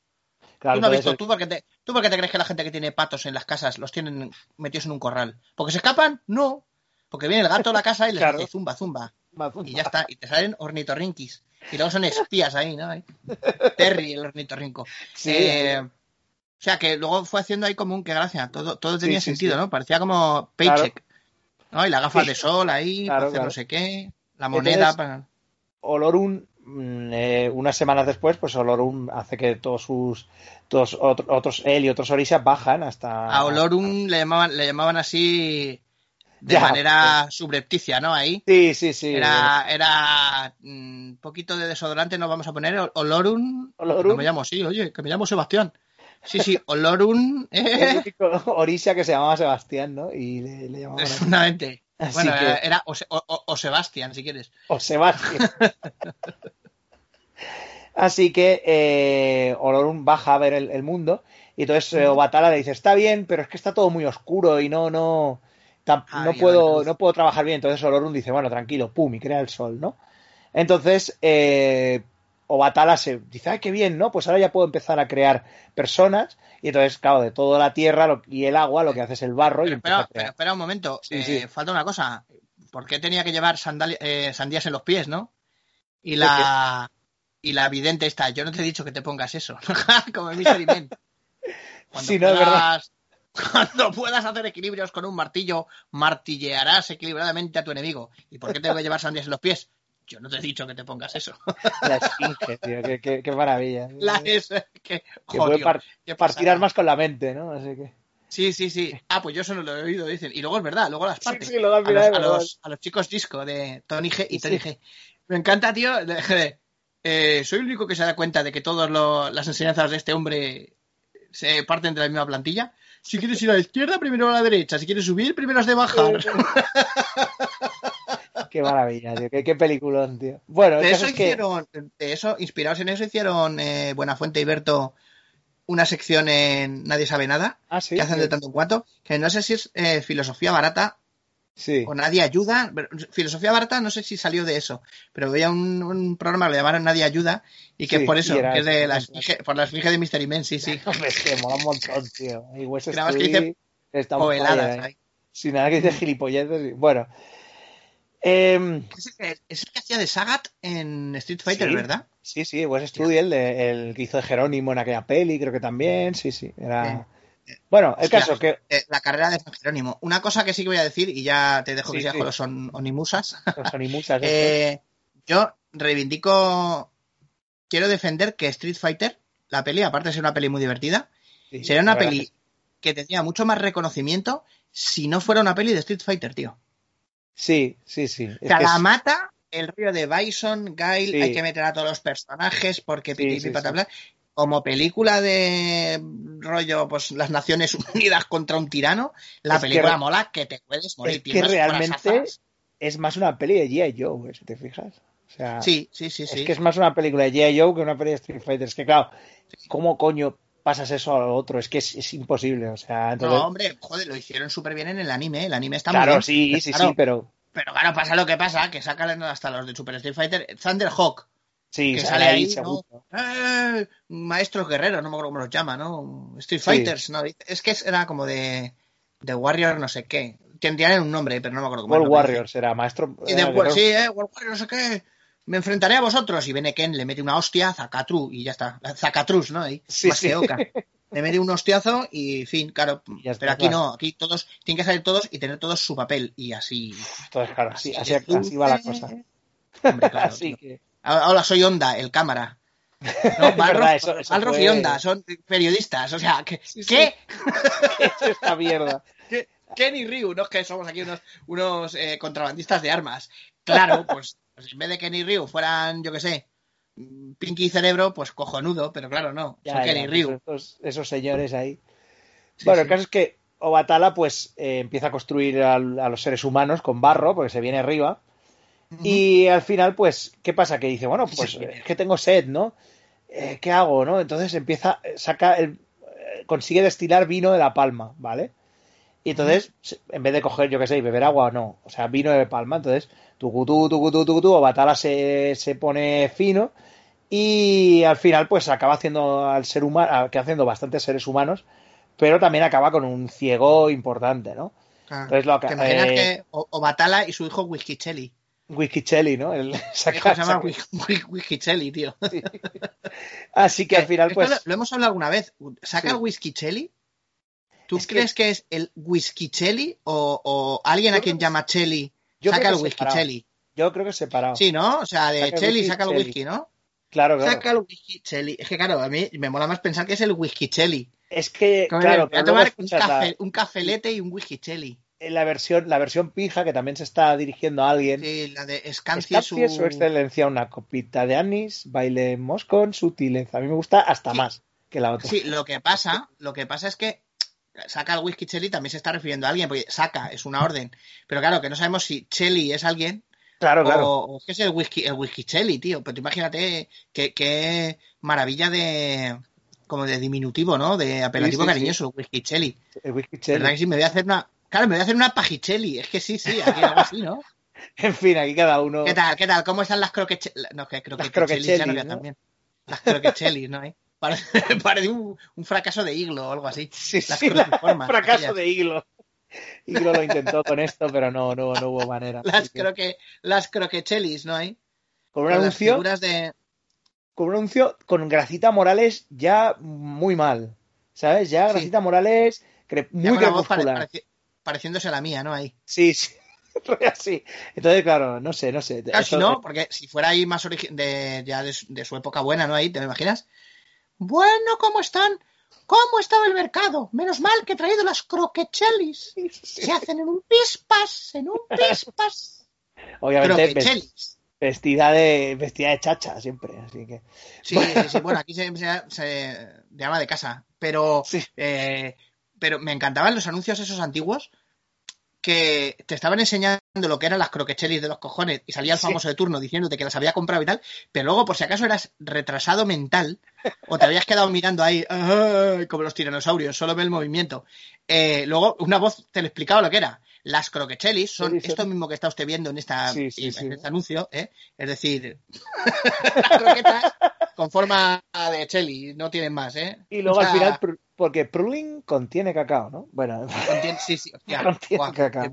Claro, tú no has visto, tú porque, te, tú porque te crees que la gente que tiene patos en las casas los tienen metidos en un corral. ¿Porque se escapan? No. Porque viene el gato a la casa y les Claro. dice zumba, zumba. Y ya está. Y te salen ornitorrinquis. Y luego son espías ahí, ¿no? Terry, el ornitorrinco. Sí, Eh, o sea que luego fue haciendo ahí como un que gracia. Todo, todo tenía Sí, sí, sentido, sí. ¿no? Parecía como paycheck. ¿no? Y la gafa de sol ahí, Claro, para hacer claro. no sé qué. La moneda para. Olorun, mm, eh, unas semanas después, pues Olorun hace que todos sus, todos otro- otros, él y otros Orisas bajan hasta... A Olorum le llamaban, le llamaban así de Ya, manera subrepticia, ¿no? Ahí. Sí, sí, sí. Era, era un poquito de desodorante, nos vamos a poner Ol- Olorun. Olorun. No me llamo así, oye, que me llamo Sebastián. Sí, sí, Olorun. El Eh, único Orisa que se llamaba Sebastián, ¿no? Y le, le llamaban Bueno, que- era, era o, Se- o- o- o Sebastián, si quieres. O Sebastián. Así que eh, Olorum baja a ver el, el mundo y entonces eh, Obatala le dice, está bien, pero es que está todo muy oscuro y no, no, tam- Ah, no, puedo, no puedo trabajar bien. Entonces Olorum dice, bueno, tranquilo, pum, y crea el sol, ¿no? Entonces, eh, Obatala se dice, ay, qué bien, ¿no? Pues ahora ya puedo empezar a crear personas. Y entonces, claro, de toda la tierra lo- y el agua lo que hace es el barro y Pero, espera, a pero crear. espera un momento, Sí, eh, sí. falta una cosa. ¿Por qué tenía que llevar eh, sandías en los pies, no? Y la y la vidente está, yo no te he dicho que te pongas eso, [laughs] como en Mystery Men. Cuando Sí, no, puedas- [laughs] Cuando puedas hacer equilibrios con un martillo, martillearás equilibradamente a tu enemigo. ¿Y por qué tengo que llevar sandías en los pies? Yo no te he dicho que te pongas eso. [laughs] La esfinge, tío, qué, qué- qué maravilla. La es que, que joder, puede par- qué partir armas con la mente, ¿no? Así que... Sí, sí, sí. Ah, pues yo eso no lo he oído, dicen. Y luego es verdad, luego las Sí, partes. sí, luego a, los, a, los, a los chicos disco de Tony G y Sí. Tony G. Me encanta, tío. [laughs] eh, soy el único que se da cuenta de que todas las enseñanzas de este hombre se parten de la misma plantilla. Si quieres ir a la izquierda, primero a la derecha. Si quieres subir, primero has de bajar. [laughs] Qué maravilla, tío. Qué, qué peliculón, tío. Bueno, De eso que... hicieron, de eso, inspirados en eso, hicieron eh, Buenafuente y Berto una sección en Nadie sabe nada, Ah, sí. que hacen de tanto en cuanto, que no sé si es eh, filosofía barata Sí. o Nadie Ayuda. pero Filosofía Barata no sé si salió de eso, pero veía un, un programa que lo llamaron Nadie Ayuda y que Sí, es por eso, que es de eso, la sí. esfinge, por la esfinge de Mystery Men, sí, sí. [laughs] Es que mola un montón, tío. Y más que dice está ahí. Sin nada que dice gilipolleces. Bueno. Em, Es el, que, es el que hacía de Sagat en Street Fighter, Sí. ¿verdad? sí, sí, West Studi, el, de- el que hizo de Jerónimo en aquella peli, creo que también. Sí, sí. Era... Bueno, el Hostia. caso que Eh, la carrera de San Jerónimo. Una cosa que sí que voy a decir, y ya te dejo Sí, que sigas sí. con los on- onimusas. los Onimusas [laughs] Eh, yo reivindico, quiero defender que Street Fighter, la peli, aparte de ser una peli muy divertida, sería una peli que que tendría mucho más reconocimiento si no fuera una peli de Street Fighter, tío. Sí, sí, sí. Es O sea, que la es- mata el río de Bison, Sí. hay que meter a todos los personajes porque piti, sí. Como película de rollo, pues las Naciones [laughs] Unidas contra un tirano, la Es película mola que te puedes morir. es que realmente es más una peli de G.I. Joe, eh, si te fijas. O sea, Sí, sí, sí, sí. Es que es más una película de G.I. Joe que una película de Street Fighter. Es que, claro, ¿cómo coño pasas eso a lo otro? Es que es, es imposible. O sea, entonces. No, hombre, joder, lo hicieron súper bien en el anime. El anime está muy claro, bien. sí, sí, Claro, sí, pero. Pero claro, pasa lo que pasa, que sacan hasta los de Super Street Fighter. Thunderhawk, Sí, que sale sale ahí, ¿no? Eh, maestros guerreros, no me acuerdo cómo los llama, ¿no? Street Sí. Fighters, ¿no? Es que era como de, de Warrior no sé qué. Tendrían un nombre, pero no me acuerdo cómo World Warriors era maestro. Y de, guerrero. sí, eh, World Warrior no sé qué. Me enfrentaré a vosotros. Y viene Ken, le mete una hostia, Zacatru, y ya está. Zacatrus, ¿no? Ahí, Sí, más sí. que Oka. Le mete un hostiazo y fin, claro. [laughs] está, pero aquí claro. no, aquí todos, tienen que salir todos y tener todos su papel. Y así. Entonces, claro, así, Así así, de así va la cosa. Hombre, claro, [laughs] así que. Ahora ahora soy Onda, el cámara. [laughs] No, Es Balrog, verdad, eso- eso Balrog y Onda son periodistas. O sea, ¿qué? Sí, sí. ¿qué? es esta mierda. ¿Qué? Ken y Ryu, no es que somos aquí unos, unos eh, contrabandistas de armas. Claro, pues, pues en vez de Ken y Ryu fueran, yo qué sé, Pinky y Cerebro, pues cojonudo, pero claro, no. Ya, son Ken ya, y Ryu. Esos, esos señores ahí. Sí, bueno, sí. el caso es que Obatala pues eh, empieza a construir a, los seres humanos con barro, porque se viene arriba. Y al final, pues, ¿qué pasa? Que dice, bueno, pues Sí. es que tengo sed, ¿no? Eh, ¿Qué hago, no? Entonces empieza, eh, saca el, eh, consigue destilar vino de la palma, ¿vale? Y entonces, en vez de coger, yo qué sé, y beber agua, no. O sea, vino de palma. Entonces, tucutú, tucutú, tucutú, Obatala se, se pone fino y al final, pues, acaba haciendo al ser humano, que haciendo bastantes seres humanos, pero también acaba con un ciego importante, ¿no? Claro. Entonces lo ¿Te imaginas eh, que o, Obatala y su hijo Whiskichelli? Whiskychelli, ¿no? El- saca- se llama Whiskichelli, tío. [laughs] Así que al final, Esto pues. lo, lo hemos hablado alguna vez. ¿Saca Sí. el Whiskichelli? ¿Tú Es crees que... es el Whiskichelli o, o alguien a quien que- llama Chelly saca el separado. Whiskichelli? Yo creo que separado. Sí, ¿no? O sea, de Chelly whisky, saca el Chelly. whisky, ¿no? Claro, claro. Saca el whisky Chelly. Es que claro, a mí me mola más pensar que es el whisky Chelly. Es que, Como claro, voy a tomar un, la- café- un cafelete y un whisky Chelly. en la versión, la versión pija, que también se está dirigiendo a alguien. Sí, la de Scancia su... Su excelencia, una copita de anís, bailemos con sutileza. A mí me gusta hasta Sí. más que la otra. Sí, lo que pasa, lo que pasa es que saca el whisky Chelly también se está refiriendo a alguien, porque saca es una orden. Pero claro, que no sabemos si Chelly es alguien Claro, claro. O, qué es el whisky, el whisky chelly, tío. Pero tú imagínate qué, qué maravilla de como de diminutivo, ¿no? De apelativo Sí, sí, cariñoso, whisky chelly. El whisky ¿Verdad cherry. que sí? Me voy a hacer una. Claro, me voy a hacer una pajichelli. Es que sí, sí, aquí algo así, ¿no? [laughs] En fin, aquí cada uno. ¿Qué tal? ¿Qué tal? ¿Cómo están las croquechelis? No, que croquechelis ya no ¿no? también. Las croquechelis, ¿no? ¿Eh? [laughs] Parece, [laughs] parece un, un fracaso de iglo o algo así. Sí, Las sí, la- fracaso aquellas. de Iglo. Iglo lo intentó con esto, pero no, no, no hubo manera. Las, croque, las croquechelis, ¿no hay? con un Con anuncio, de. con un anuncio con Gracita Morales ya muy mal. ¿Sabes? Ya Sí. Gracita Morales cre- muy crepuscular. pareci- pareciéndose a la mía, ¿no? Ahí. Sí, sí. [laughs] Así. Entonces, claro, no sé, no sé. Claro, si no, porque si fuera ahí más de, ya de, su- de su época buena, ¿no? Ahí, ¿te imaginas? Bueno, ¿cómo están? ¿Cómo estaba el mercado? Menos mal que he traído las croquechelis. Se hacen en un pispas, en un pispas. [laughs] Obviamente Croquechelis. vestida de vestida de chacha siempre, así que Sí, sí, [laughs] sí. Bueno, aquí se, se, se llama de casa. Pero, Sí. eh, pero me encantaban los anuncios esos antiguos que te estaban enseñando lo que eran las croquechelis de los cojones y salía el famoso de turno diciéndote que las había comprado y tal, pero luego por si acaso eras retrasado mental o te habías quedado mirando ahí como los tiranosaurios, solo ve el movimiento. Eh, luego una voz te lo explicaba lo que era. Las croquechelis son Sí, sí. esto mismo que está usted viendo en, esta, en este anuncio, ¿eh? es decir, [laughs] las croquetas con forma de cheli, no tienen más, ¿eh? y luego O sea, al final porque Prulin contiene cacao, ¿no? Bueno, [laughs] contiene- sí, sí, hostia, Contiene guau, cacao. Qué,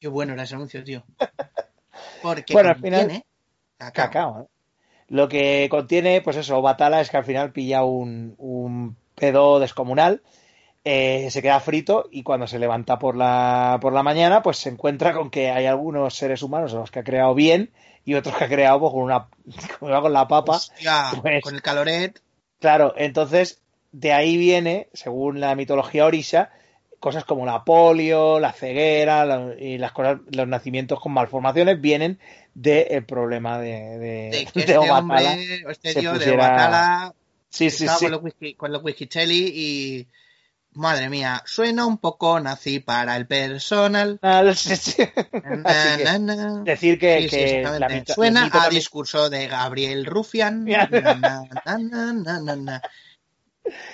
qué bueno era ese anuncio, tío. [laughs] Porque Bueno, al final- cacao. ¿eh? Lo que contiene, pues eso, Batala es que al final pilla un, un pedo descomunal, eh, se queda frito y cuando se levanta por la, por la mañana, pues se encuentra con que hay algunos seres humanos a los que ha creado bien y otros que ha creado pues, [laughs] con una con la papa. Hostia, Pues- con el caloret. Claro, entonces de ahí viene, según la mitología orisha, cosas como la polio, la ceguera la- y las cosas, los nacimientos con malformaciones vienen del problema de, de, De que [laughs] de este Obatala. hombre, este de Sí, sí, sí. con los whisky, con los whisky y madre mía, suena un poco nazi para el personal. Ah, [laughs] decir que, Suena el a también- discurso de Gabriel. [laughs] Na, na, na, na.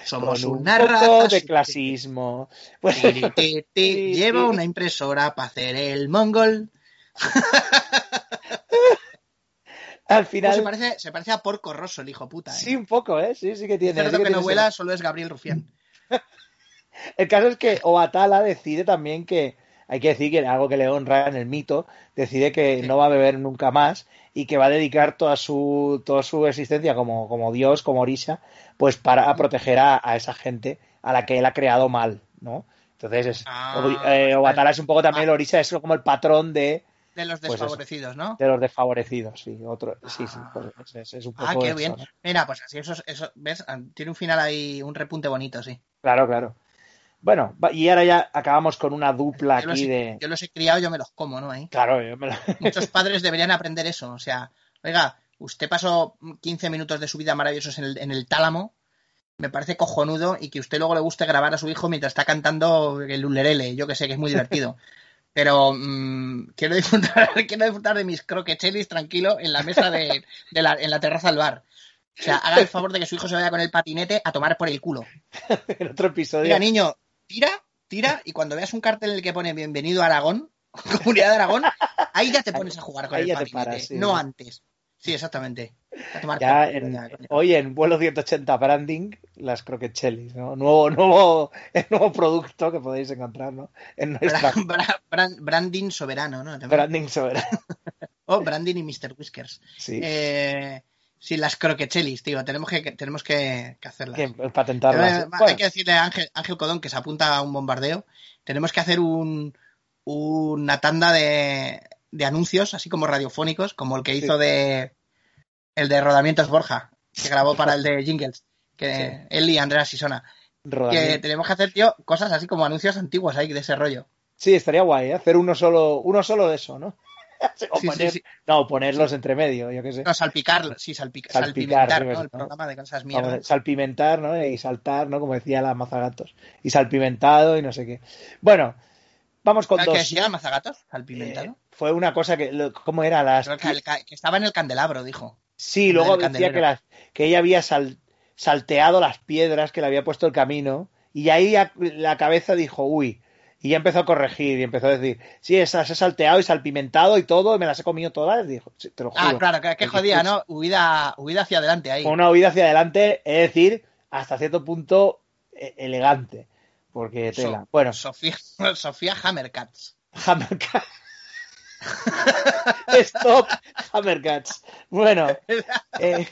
Somos con un una raza de clasismo. Pues, Tiri, [laughs] Lleva una impresora para hacer el mongol. al se, final, parece, se parece a Porco Rosso, el hijo puta. ¿eh? sí, un poco, ¿eh? Sí, sí que tiene. Cerdo sí que que tiene no vuela solo es Gabriel Rufián. El caso es que Obatala decide también que, hay que decir que algo que le honra en el mito, decide que no va a beber nunca más y que va a dedicar toda su, toda su existencia como, como Dios, como Orisha, pues para a proteger a, a esa gente a la que él ha creado mal, ¿no? Entonces, es, Ah, Obi- eh, Obatala es un poco también Ah. el Orisha, es como el patrón de, De los Pues eso. desfavorecidos, ¿no? de los desfavorecidos, sí, otro, sí, sí, Ah. pues es, un poco Ah, qué eso, bien. ¿no? Mira, pues así, eso, eso, ¿ves? Ah, Tiene un final ahí, un repunte bonito, sí. Claro, claro. Bueno, y ahora ya acabamos con una dupla Yo los, aquí he, de... yo los he criado, yo me los como, ¿no? Ahí. Claro, yo me lo- [laughs] Muchos padres deberían aprender eso. O sea, oiga, usted pasó 15 minutos de su vida maravillosos en el, en el tálamo. Me parece cojonudo y que usted luego le guste grabar a su hijo mientras está cantando el ulerele. Yo que sé que es muy divertido. Pero mm, quiero, disfrutar, [laughs] quiero disfrutar de mis croquechelis tranquilo en la mesa de, de la, en la terraza del bar. O sea, haga el favor de que su hijo se vaya con el patinete a tomar por el culo. [laughs] en otro episodio... Mira, niño, tira, tira, y cuando veas un cartel en el que pone Bienvenido a Aragón, [laughs] Comunidad de Aragón, ahí ya te pones a jugar con Ahí el ya te patinete, paras, sí. no antes. Sí, exactamente. A Ya en- ya, hoy en vuelo 180 branding, las croquechelis, ¿no? Nuevo, nuevo, [laughs] el nuevo producto que podéis encontrar, ¿no? En [laughs] nuestra Bra- bra- bran- branding soberano, ¿no? También. branding soberano. O branding y Mr. Whiskers. Sí, Eh, sí, las croquechelis, tío. Tenemos que, tenemos que, que hacerlas. que patentarlas. Eh, ¿eh? Hay que decirle a Ángel, Ángel Codón que se apunta a un bombardeo. Tenemos que hacer un, una tanda de, de anuncios, así como radiofónicos, como el que hizo de el de Rodamientos Borja, que grabó para [laughs] el de Jingles, que Sí. él y Andrea Sisona. Que tenemos que hacer, tío, cosas así como anuncios antiguos ahí de ese rollo. Sí, estaría guay, ¿eh? Hacer uno solo, uno solo de eso, ¿no? [laughs] O Sí, sí, poner- sí. No, ponerlos entre medio, yo qué sé. No, salpicar, sí, salpic- Salpicar, salpimentar, ¿no? El programa de Vamos, mierdas. salpimentar, ¿no? Y saltar, ¿no? Como decía la mazagatos. Y salpimentado y no sé qué. Bueno, vamos con ¿Sabes qué dos. decía Mazagatos? Salpimentado. Eh, fue una cosa que, lo- ¿cómo era? Las, que, el ca- que estaba en el candelabro, dijo. sí, luego decía candelero. que, las, que ella había sal- salteado las piedras que le había puesto el camino y ahí la cabeza dijo, uy, y ya empezó a corregir y empezó a decir, sí, esas he salteado y salpimentado y todo, me las he comido todas, dijo, sí, te lo juro. Ah, claro, que, que jodía, ¿no? Huida, huida hacia adelante ahí. Una huida hacia adelante, es decir, hasta cierto punto e- elegante, porque So- tela. Bueno, Sofía, [laughs] Sofía Hammercats. Hammercats. [laughs] Stop Hammercats. Bueno, [laughs] eh,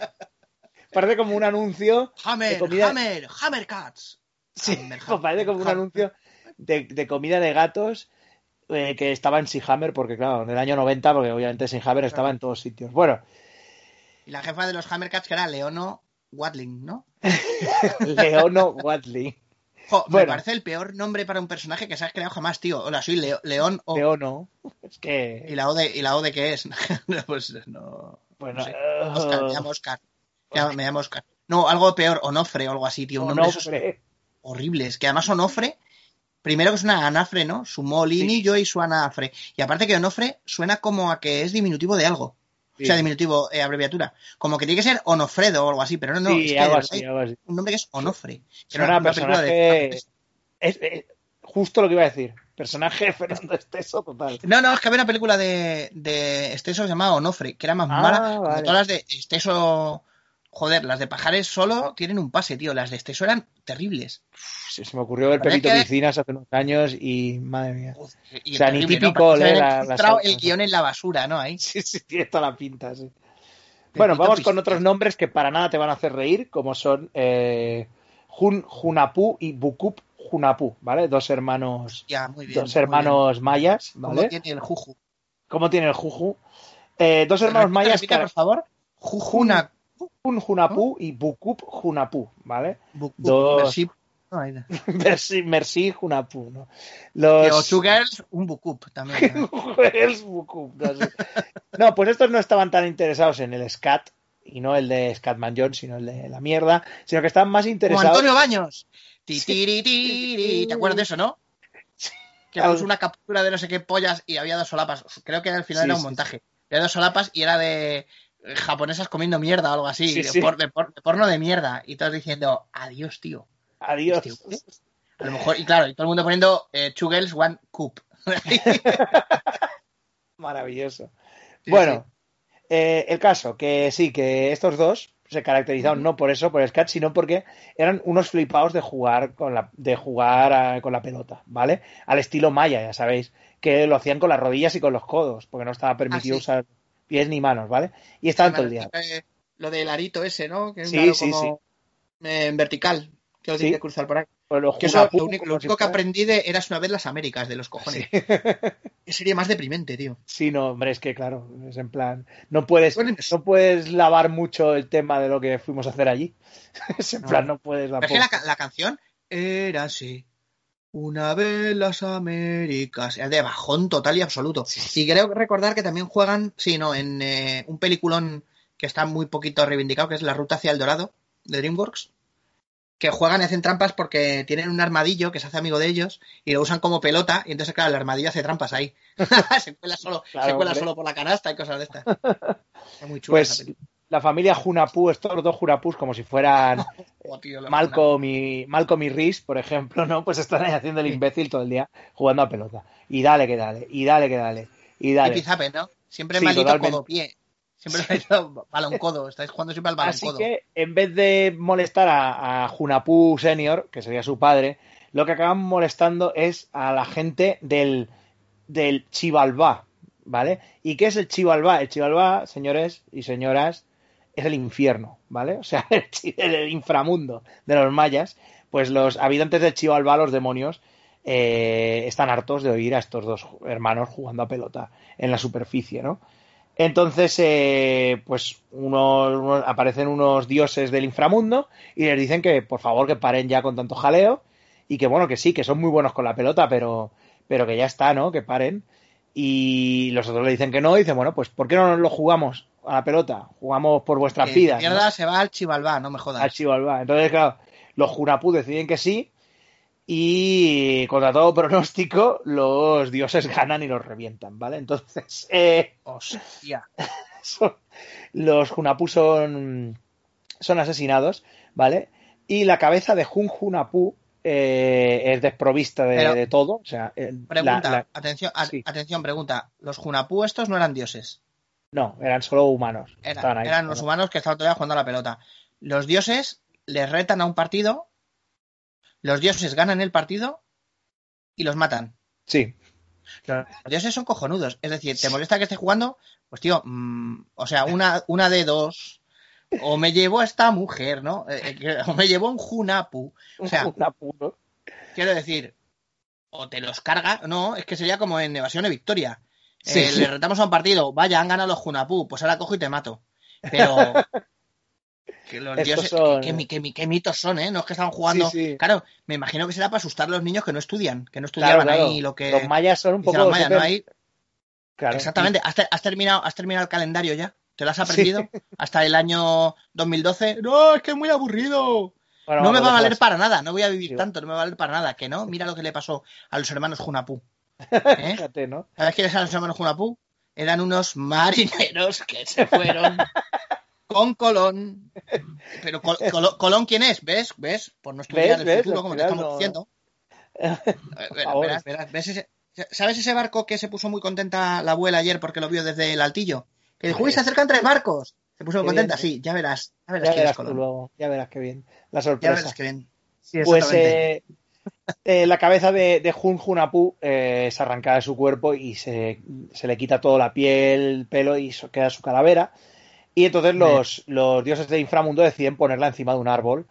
parece como un anuncio de Hammer, comida. Hammer, Hammercats. Sí, Hammer, pues parece como un anuncio de, de comida de gatos eh, que estaba en Seahammer, porque claro, en el año 90, porque obviamente Seahammer estaba en todos sitios. Bueno, Y la jefa de los Hammercats que era Leono Watling, ¿no? [laughs] Leono Watling. Jo, me parece el peor nombre para un personaje que se has creado jamás, tío. Hola, soy Leo- León O. Leono. Es ¿Y que. la O de, y la o de qué es? [laughs] pues no. Bueno, no sé. eh, Oscar, me llamo Oscar. Me llamo, me llamo Oscar. No, algo peor, Onofre o algo así, tío. Un nombre de esos Onofre. horribles. Que además Onofre, primero que es una anafre, ¿no? Su molinillo y su anafre. Y aparte que Onofre suena como a que es diminutivo de algo. Sí. O sea, diminutivo, eh, abreviatura. Como que tiene que ser Onofredo o algo así, pero no, no. Sí, es que algo de así, verdad algo así. hay un nombre que es Onofre. Que Suena a una de- personaje. Es, es justo lo que iba a decir. Personaje Fernando Esteso, total. No, no, es que había una película de, de Esteso llamada Onofre, que era más Ah, mala. Como vale. todas las de Esteso. Joder, las de Pajares solo tienen un pase, tío. Las de Esteso eran terribles. Se, me ocurrió ver Pepito que- Piscinas hace unos años y madre mía. Y O sea, ni típico habían la- encontrado el guion en la basura, ¿no? Ahí. Sí, sí, tiene toda la pinta, sí. Bueno, vamos con otros nombres que para nada te van a hacer reír, como son eh, Jun Junapu y Bukup Junapu, ¿vale? Dos hermanos, Ya, muy bien. dos hermanos mayas, ¿Cómo ¿vale? tiene el Juju? ¿Cómo tiene el Juju? Eh, dos hermanos Repita, mayas, repita, por favor. Jujuna. Jun Junapu y Bukup Junapu, ¿vale? Bu- bu- Dos. Merci. [laughs] Merci, merci Junapu, ¿no? Los... Girls, un Bukup también. [laughs] Girls Bukup, no, sé. No, pues estos no estaban tan interesados en el scat, y no el de Scatman Jones, sino el de la mierda, sino que estaban más Como interesados. Antonio Baños. ¿Te acuerdas de eso, no? Que puso una captura de no sé qué pollas y había dos solapas. Creo que al final Sí, era un sí, montaje. Había dos solapas y era de japonesas comiendo mierda o algo así. Sí, de, sí. por- de por- de porno de mierda. Y todos diciendo, adiós, tío. Adiós. Tío. A lo mejor, y claro, y todo el mundo poniendo eh, Two Girls, One Coop. [laughs] Maravilloso. Sí, bueno, eh, el caso, que sí, que estos dos se caracterizaron no por eso, por el scat, sino porque eran unos flipados de jugar con la, de jugar a- con la pelota, ¿vale? Al estilo maya, ya sabéis, que lo hacían con las rodillas y con los codos, porque no estaba permitido Ah, sí. usar pies ni manos, ¿vale? Y estaban todo el día. Eh, Lo del arito ese, ¿no? Que es Sí, un sí, como, eh, en vertical. Que lo Sí. tiene que cruzar por ahí. Pues los Que eso, lo único, lo si que aprendí de Eras una vez las Américas, de los cojones. [laughs] Serie más deprimente, tío. Sí, no, hombre, es que claro, es en plan, no puedes, Bueno, no puedes lavar mucho el tema de lo que fuimos a hacer allí. [laughs] es en No. plan, no puedes la, ca- la canción era así. Una vez las Américas. Es de bajón total y absoluto. Y creo recordar que también juegan, sí, no, en eh, un peliculón que está muy poquito reivindicado, que es La Ruta hacia el Dorado, de DreamWorks. Que juegan y hacen trampas porque tienen un armadillo que se hace amigo de ellos y lo usan como pelota. Y entonces, claro, el armadillo hace trampas ahí. [laughs] se cuela solo, Claro, se cuela solo por la canasta y cosas de estas. [laughs] Es muy chula esa Pues película. La familia Junapu, estos dos Junapus, como si fueran [laughs] Oh, tío, Malcolm y, Malcolm y Reese, por ejemplo, ¿no? Pues están ahí haciendo el Sí. imbécil todo el día jugando a pelota. Y dale que dale, y dale que dale, y Y dale. Pizape, ¿no? Siempre Sí, maldito totalmente. codo pie. Siempre maldito balón codo. Estáis jugando siempre al balón Así codo. que en vez de molestar a, a Junapu Senior, que sería su padre, lo que acaban molestando es a la gente del, del Chivalbá, ¿vale? ¿Y qué es el Chivalbá? El Chivalbá, señores y señoras, es el infierno, ¿vale? O sea, [laughs] el, inframundo de los mayas. Pues los habitantes del Chivalbá, los demonios, eh, están hartos de oír a estos dos hermanos jugando a pelota en la superficie, ¿no? Entonces, eh, pues unos, unos- aparecen unos dioses del inframundo y les dicen que por favor que paren ya con tanto jaleo y que bueno, que sí, que son muy buenos con la pelota, pero, pero que ya está, ¿no? Que paren. Y los otros le dicen que no y dicen, bueno, pues ¿por qué no lo jugamos a la pelota? Jugamos por vuestras Que vidas. ¿no? mierda se va al Chivalbá, no me jodas. al Chivalbá. Entonces, claro, los Junapú deciden que sí Y contra todo pronóstico, los dioses ganan y los revientan, ¿vale? Entonces, [laughs] eh, Hostia. [laughs] son- los Hunapu son, son asesinados, ¿vale? Y la cabeza de Hun Hunapu eh, es desprovista de, Pero- de todo. O sea, eh, la- Pregunta, la- atención, a- sí. atención, pregunta. Los Junapú estos no eran dioses. No, eran solo humanos. Era- Estaban ahí. eran los humanos que estaban todavía jugando a la pelota. Los dioses les retan a un partido, los dioses ganan el partido y los matan. Sí, Los dioses son cojonudos. Es decir, ¿te molesta que esté jugando? Pues tío, mm, o sea, una, una de dos. O me llevo a esta mujer, ¿no? Eh, eh, o me llevo a un Junapu. O sea, Hunapu, ¿no? quiero decir, o te los carga, no, es que sería como en Evasión de Victoria. Sí. Eh, le retamos a un partido, vaya, han ganado los Junapú, pues ahora cojo y te mato. Pero. [laughs] Que los dioses, son- qué- qué mitos son, ¿eh? No es que estaban jugando. Sí, sí. Claro, me imagino que será para asustar a los niños que no estudian, que no estudiaban Claro, claro. ahí lo que. Los mayas son un poco. los mayas, ¿no? Ahí- claro. Exactamente. ¿Has, te- has terminado, ¿Has terminado el calendario ya? ¿Te lo has aprendido? Hasta el año 2012. [laughs] No, es que es muy aburrido. Bueno, no me va a valer para nada. No voy a vivir Sí. tanto. No me va a valer para nada. Que no. Mira lo que le pasó a los hermanos Junapú. [laughs] ¿Eh? Fíjate, ¿no? ¿Sabes quiénes eran los hermanos Junapú? Eran unos marineros que se fueron con Colón. Pero Col- Colón, ¿quién es? ¿Ves? ¿Ves? Por no estudiar ¿Ves? el ¿Ves? futuro, como te estamos no- diciendo. [laughs] Eh, verás, favor. verás, verás. ¿Ves ese- ¿Sabes ese barco que se puso muy contenta la abuela ayer porque lo vio desde el altillo? Que dijo, uy, se acercan tres barcos. Se puso Qué contenta, bien. sí, ya verás. Ya verás Ya quién es verás tú Colón. luego. Ya verás qué bien. La Ya sorpresa. verás que bien. Sí, Pues eh, eh, la cabeza de, de Hun Hunapu eh, es arrancada de su cuerpo y se, se le quita toda la piel, el pelo y queda su calavera. Y entonces los, los dioses de inframundo deciden ponerla encima de un árbol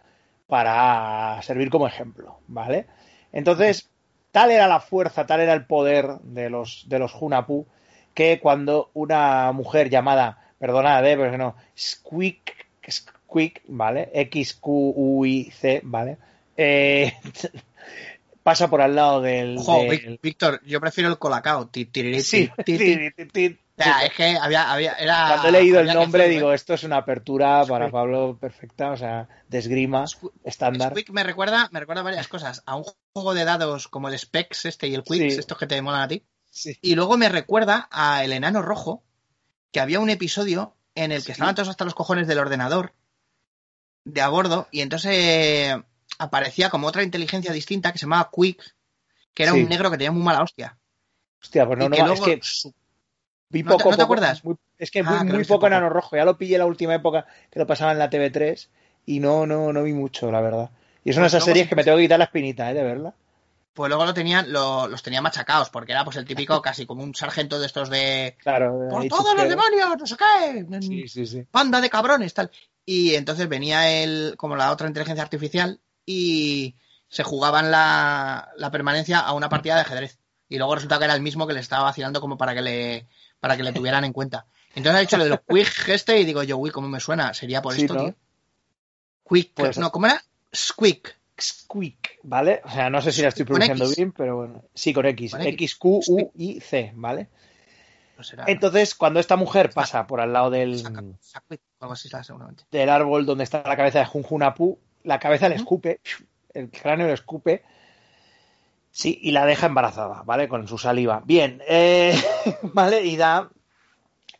para servir como ejemplo, ¿vale? Entonces, tal era la fuerza, tal era el poder de los, de los Hunapu, que cuando una mujer llamada, perdonad, eh, pero no, Squeak, Squeak, ¿vale? X-Q-U-I-C, ¿vale? Eh, [laughs] pasa por al lado del... Ojo, del- Víctor, yo prefiero el colacao. Sí. O sea, es que había, había, era. Cuando he leído el nombre digo, ¿eh? esto es una apertura para. Pablo perfecta, o sea, de esgrima estándar. Squeak me recuerda, me recuerda varias cosas. A un juego de dados como el Specs este y el Quicks, Sí. estos que te molan a ti. Sí. Y luego me recuerda a El Enano Rojo, que había un episodio en el que Sí. estaban todos hasta los cojones del ordenador de a bordo y entonces aparecía como otra inteligencia distinta que se llamaba Quick, que era Sí. un negro que tenía muy mala hostia. Hostia, pues no, no, que es luego que vi ¿No te- poco, no te poco, acuerdas? muy- es que Ah, muy, muy poco poco. Enano Rojo, ya lo pillé la última época que lo pasaba en la TV3 y no, no, no vi mucho, la verdad. Y es una de Pues esas luego series que me tengo que quitar la espinita, ¿eh? De verla. Pues luego lo tenían, lo- los tenía machacados, porque era pues el típico casi como un sargento de estos de Claro. ¡Por todos los demonios! ¡No sé qué! Sí, sí, sí. banda de cabrones, tal. Y entonces venía él, como la otra inteligencia artificial, y se jugaban la, la permanencia a una partida de ajedrez. Y luego resulta que era el mismo que le estaba vacilando como para que le, para que le tuvieran en cuenta. Entonces ha dicho lo de los [laughs] quick este y digo yo, uy, ¿cómo me suena? Sería por Sí, esto, ¿no? tío. Quick, Pues- no, ¿cómo era? Squeak. Squeak, ¿vale? O sea, no sé si la estoy pronunciando bien, pero bueno. Sí, con X. Con X. X-Q-U-I-C, ¿vale? No será. Entonces, cuando esta mujer pasa por al lado del, Saca- Saquic, algo así será seguramente. del árbol donde está la cabeza de Junjunapu, la cabeza le escupe, el cráneo le escupe, sí, y la deja embarazada, ¿vale? Con su saliva. Bien, eh, [laughs] ¿vale? Y da,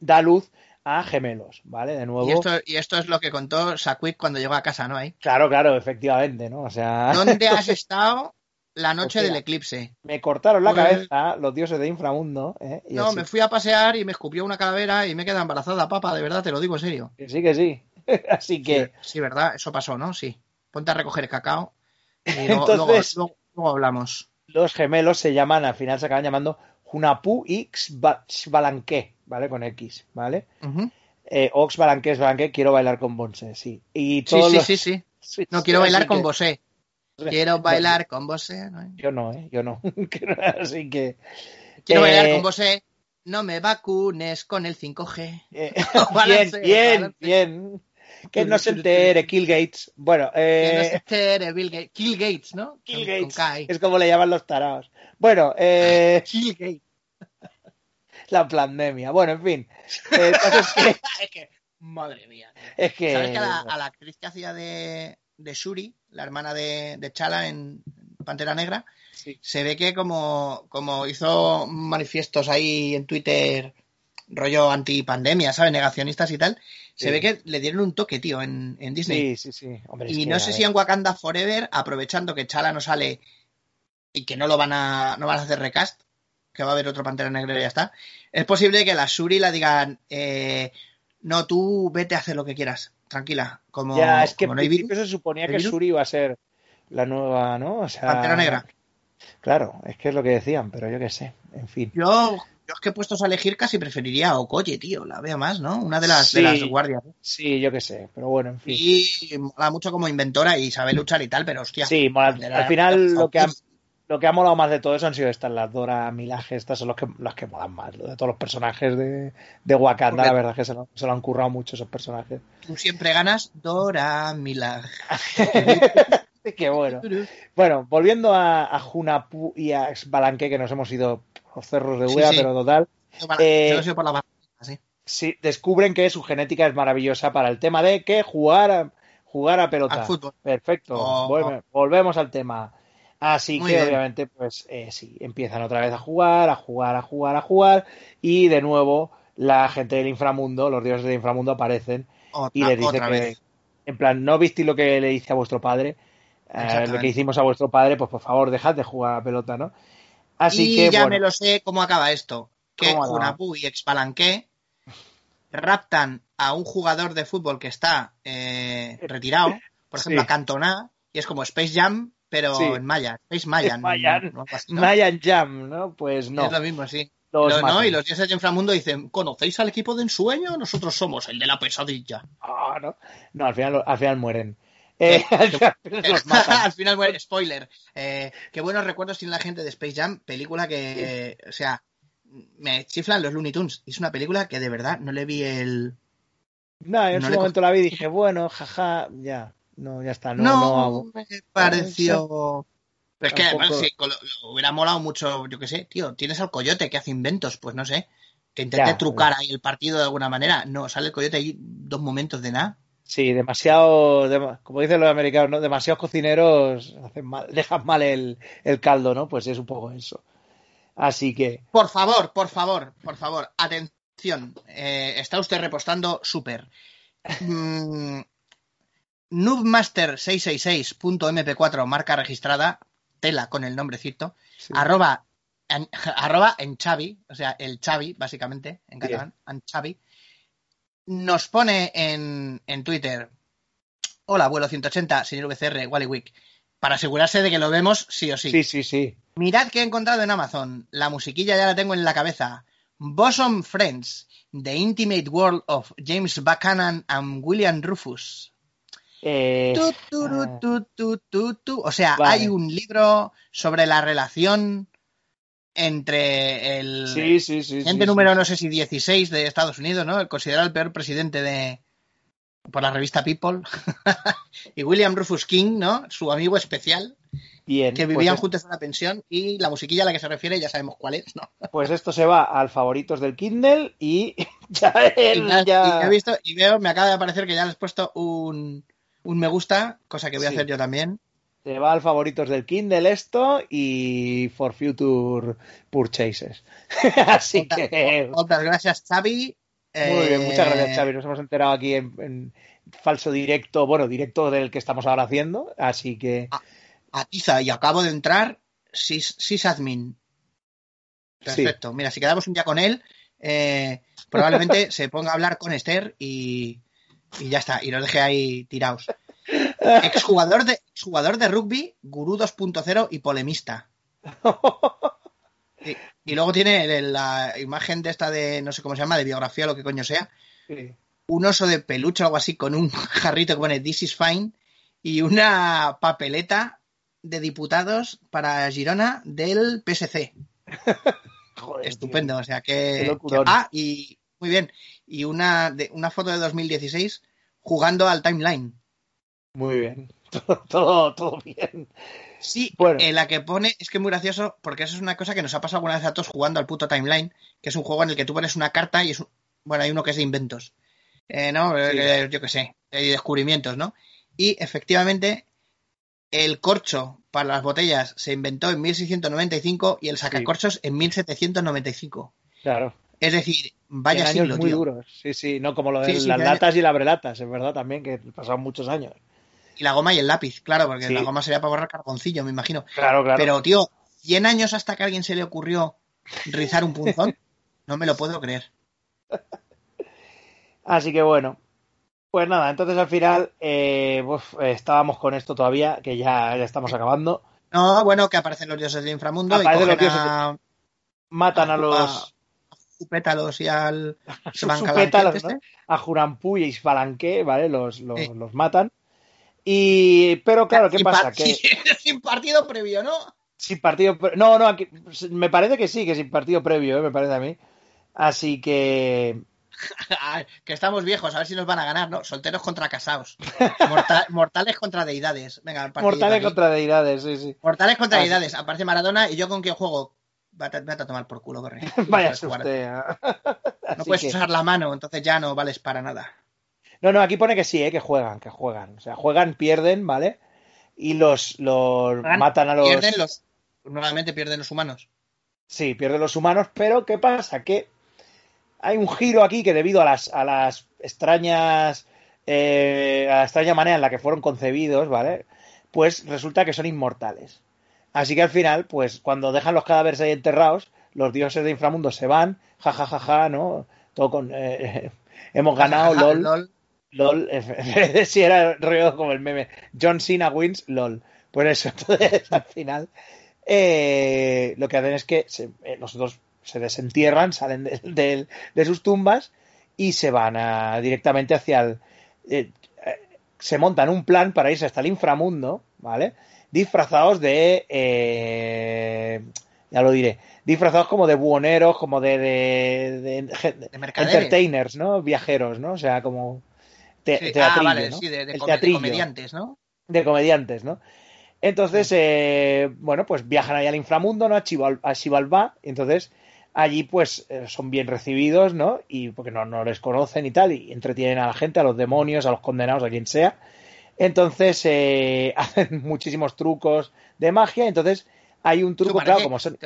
da luz a gemelos, ¿vale? De nuevo. Y esto, y esto es lo que contó Saquic cuando llegó a casa, ¿no? Ahí. Claro, claro, efectivamente, ¿no? O sea, ¿Dónde [laughs] has estado la noche del eclipse? me cortaron la Pues- cabeza los dioses de inframundo, ¿eh? Y No, así. me fui a pasear y me escupió una calavera y me quedé embarazada, papá, de verdad, te lo digo en serio. Que sí, que sí. [laughs] Así que, Sí, verdad, eso pasó, ¿no? Sí. Ponte a recoger cacao y [laughs] luego, Entonces- luego- luego- luego hablamos. los gemelos se llaman, al final se acaban llamando Junapu y Xbalanque, ¿vale? Con X, ¿vale? Ujú. Eh, Ox Balanque, Balanque, quiero bailar con Bonse, sí. Y Sí, todos sí, sí, sí. [laughs] Sí, No, quiero bailar con que- vosé. Quiero bailar con vosé. ¿no? Yo no, ¿eh? Yo [laughs] no. así que... Quiero Eh, bailar con vosé. No me vacunes con el 5G. eh, bien, bien, bien. Que no se entere, Kill Gates. Bueno, Que no se eh, entere Bill Gates. Kill Gates, ¿no? Kill Con- con Gates. Es como le llaman los taraos. Bueno, eh, [laughs] Kill Gates. la pandemia. Bueno, en fin. Eh, es que... [laughs] es que, madre mía. Es que ¿Sabes que a la, a la actriz que hacía de, de Shuri, la hermana de, de Chala en, Pantera Negra, Sí. se ve que como, como hizo manifiestos ahí en Twitter, rollo antipandemia, ¿sabes? Negacionistas y tal, se ve que le dieron un toque, tío, en, en Disney. Sí, sí, sí. Hombre, y no sé si en Wakanda Forever, aprovechando que Chala no sale y que no lo van a, no van a hacer recast, que va a haber otro Pantera Negra y ya está, es posible que la Shuri la digan, eh, no, tú vete a hacer lo que quieras, tranquila, como, Ya, es que como en no hay principio virus, se suponía ¿Hay que virus? Shuri iba a ser la nueva, ¿no? O sea, Pantera Negra. Claro, es que es lo que decían, pero yo qué sé, en fin. Yo, yo es que puestos a elegir casi preferiría a Okoye, tío, la veo más, ¿no? Una de las, Sí. de las guardias. Sí, yo qué sé, pero bueno, en fin. Y mola mucho como inventora y sabe luchar y tal, pero hostia. Sí, mola- al final lo que, ha, lo que ha molado más de todo eso han sido estas, las Dora Milaje, estas son los que, las que molan más, de todos los personajes de, de Wakanda, Porque- la verdad es que se lo, se lo han currado mucho esos personajes. Tú siempre ganas Dora Milag. [laughs] [laughs] Qué bueno. Bueno, volviendo a, a Junapu y a Balanque, que nos hemos ido los cerros de Ueda, sí. pero total, Yo, Eh, yo por la sí. sí, descubren que su genética es maravillosa para el tema de que jugar a, jugar a pelota. Al fútbol. Perfecto. Oh. Vuelve- volvemos al tema. Así Muy que bien. obviamente, pues eh, sí, empiezan otra vez a jugar, a jugar, a jugar, a jugar, y de nuevo la gente del inframundo, los dioses del inframundo aparecen Otra, y les dice otra que, vez. en plan, ¿no visteis lo que le hice a vuestro padre? Eh, lo que hicimos a vuestro padre, pues por favor, dejad de jugar a la pelota, ¿no? Así y que, ya bueno, me lo sé cómo acaba esto. Que. Junapu y Expalanqué raptan a un jugador de fútbol que está eh, retirado, por ejemplo, Sí. a Cantona, y es como Space Jam, pero Sí. en Maya. Space Mayan. [laughs] Mayan. ¿no? Mayan Jam, ¿no? Pues no. Es lo mismo, sí. los Lo- ¿no? Y los dioses de inframundo dicen, ¿conocéis al equipo de ensueño? Nosotros somos el de la pesadilla. Ah, no. No, al final, al final mueren. Eh, al final los matan. [laughs] Al final, bueno, spoiler. Eh, qué buenos recuerdos tiene la gente de Space Jam, película que, o sea, me chiflan los Looney Tunes. Es una película que de verdad no le vi el... No, yo en No su le momento la vi y dije, bueno, jaja, ya. No, ya está. No, No, no, me pareció... Pero es que además, con lo- lo hubiera molado mucho, yo qué sé, tío, tienes al coyote que hace inventos, pues no sé, que intente Ya, trucar ahí el partido de alguna manera. No, sale el coyote ahí dos momentos de nada. Sí, demasiado, dem- como dicen los americanos, ¿no? Demasiados cocineros hacen mal, dejan mal el, el caldo, ¿no? Pues es un poco eso. Así que, Por favor, por favor, por favor, atención. eh, está usted repostando súper. Mm, Noobmaster666.mp4, marca registrada, tela con el nombrecito, sí. arroba, en, [laughs] arroba en Xavi, o sea, el Xavi, básicamente, en catalán, en Xavi, nos pone en, en Twitter, hola, abuelo 180, señor VCR, Wallywick, para asegurarse de que lo vemos sí o sí, sí, sí. Mirad que he encontrado en Amazon. La musiquilla ya la tengo en la cabeza. Bosom Friends, The Intimate World of James Buchanan and William Rufus. Eh, tu, tu, tu. O sea, Vale. hay un libro sobre la relación entre el sí, sí, sí. presidente sí, número no sé si 16 de Estados Unidos, ¿no? El considerado el peor presidente de por la revista People [laughs] y William Rufus King, ¿no? Su amigo especial Bien, que pues vivían juntos en una pensión y la musiquilla a la que se refiere ya sabemos cuál es, ¿no? [laughs] Pues esto se va al favoritos del Kindle y [laughs] ya Y, él me- ya- y he visto y veo, me acaba de aparecer que ya le has puesto un, un me gusta, cosa que voy a hacer yo también. Se va al favoritos del Kindle esto y for future purchases. [laughs] Así que Otras gracias, Xavi. muy bien, Eh, muchas gracias Xavi. Nos hemos enterado aquí en, en falso directo, bueno, directo del que estamos ahora haciendo, así que Atiza, y acabo de entrar sys, sysadmin. Perfecto. Mira, si quedamos un día con él, eh, probablemente [laughs] se ponga a hablar con Esther y, y ya está, y lo deje ahí tirados. Exjugador de, exjugador de rugby, gurú 2.0 y polemista. [laughs] Y luego tiene la imagen de esta de, no sé cómo se llama, de biografía o lo que coño sea, sí. un oso de peluche o algo así con un jarrito que pone This is fine y una papeleta de diputados para Girona del PSC. [laughs] Joder, Estupendo, o sea que- ah, y muy bien. Y una, de, una foto de 2016 jugando al timeline. Muy bien. [laughs] Todo, todo, todo bien. Sí, Bueno. en la que pone, es que es muy gracioso, porque eso es una cosa que nos ha pasado alguna vez a todos jugando al puto timeline, que es un juego en el que tú pones una carta y es un- bueno, hay uno que es de inventos. Eh, ¿no? Sí. Eh, yo qué sé, hay descubrimientos, ¿no? Y efectivamente, el corcho para las botellas se inventó en 1695 y el sacacorchos en 1795. Claro. Es decir, vaya En años siglo, muy tío. duros. Sí, sí, no como lo de Sí, sí, las latas y las brelatas, es verdad también que pasaron muchos años. Y la goma y el lápiz, claro, porque Sí. la goma sería para borrar carboncillo, me imagino. Claro, claro. Pero, tío, 100 años hasta que a alguien se le ocurrió rizar un punzón, [laughs] no me lo puedo creer. Así que bueno. Pues nada, entonces al final eh, uf, estábamos con esto todavía, que ya, ya estamos acabando. No, bueno, que aparecen los dioses del inframundo Aparecen y los dioses a, Matan a a- los Pétalos y al [laughs] pétalos, ¿no? a Jurampú y Isfalanque, ¿vale? Los, los, Sí. los matan. Y, pero claro, ¿qué Sin pasa? [laughs] Que Sin partido previo, ¿no? sin partido, pre- no, no, aquí, me parece que sí, que sin partido previo, ¿eh? me parece a mí. Así que, [laughs] que estamos viejos, a ver si nos van a ganar, ¿no? Solteros contra casados. Morta- [laughs] mortales contra deidades. Venga, mortales aquí. contra deidades, sí, sí. Mortales contra Así. deidades. Aparece Maradona y yo con quién juego. Vete, a tomar por culo, corre. No Vaya usted. No puedes usar la mano, entonces ya no vales para nada. No, no, aquí pone que sí, ¿eh? que juegan, que juegan. O sea, juegan, pierden, ¿vale? Y los, los Juegan, matan a los... Pierden los. Nuevamente pierden los humanos. Sí, pierden los humanos, pero ¿qué pasa? Que hay un giro aquí que debido a las, a las extrañas... eh, a la extraña manera en la que fueron concebidos, ¿vale? Pues resulta que son inmortales. Así que al final, pues cuando dejan los cadáveres ahí enterrados, los dioses de inframundo se van, ja, ja, ja, ja, ¿no? Todo con... eh, [laughs] hemos ganado, lol. LOL. [laughs] Si era rollo como el meme. John Cena wins, LOL. Pues eso, [laughs] entonces al final eh, lo que hacen es que se, eh, los otros se desentierran, salen de, de- de sus tumbas y se van a- directamente hacia el... eh, eh, se montan un plan para irse hasta el inframundo, ¿vale? Disfrazados de... ya lo diré. Disfrazados como de buhoneros, como de... de, de- de- entertainers, ¿no? Viajeros, ¿no? O sea, como... te- Sí, teatrillo, ah, vale, ¿no? sí, de, de El com- de teatrillo comediantes, ¿no? de comediantes, ¿no? Entonces, eh, bueno, pues viajan ahí al inframundo, ¿no? A, Chival, a y entonces allí pues eh, son bien recibidos, ¿no? Y porque no, no les conocen y tal, y entretienen a la gente, a los demonios, a los condenados, a quien sea. Entonces eh, [laughs] hacen muchísimos trucos de magia, entonces hay un truco, claro, como son...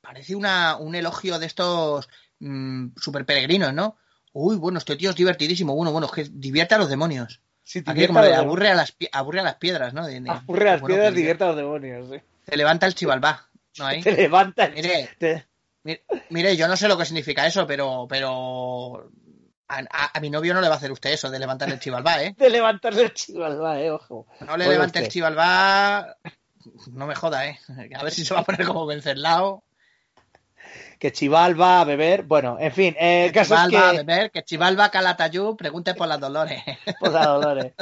Parece una, un elogio de estos mm, super peregrinos, ¿no? Uy, bueno, este tío es divertidísimo. Bueno, bueno, es que divierte a los demonios. Si Aquí como los aburre a las, aburre a las piedras, ¿no? De- de- Aburre a las bueno, piedras, que divierte a los demonios, sí. Se levanta el chivalbá, ¿no? Ahí. [laughs] Te levantan. Mire, te- mire, mire, yo no sé lo que significa eso, pero, pero a, a- a mi novio no le va a hacer usted eso de levantar el chivalbá, ¿eh? [laughs] de levantarse el Xibalbá, eh, ojo. No le levante el chivalbá, no me joda, ¿eh? A ver si se va a poner como Venceslao. Que Chival va a beber, bueno, en fin, eh, el caso es Chivalba, que... a beber, que Chivalba Calatayú pregunte por las Dolores. [laughs] Por la Dolores.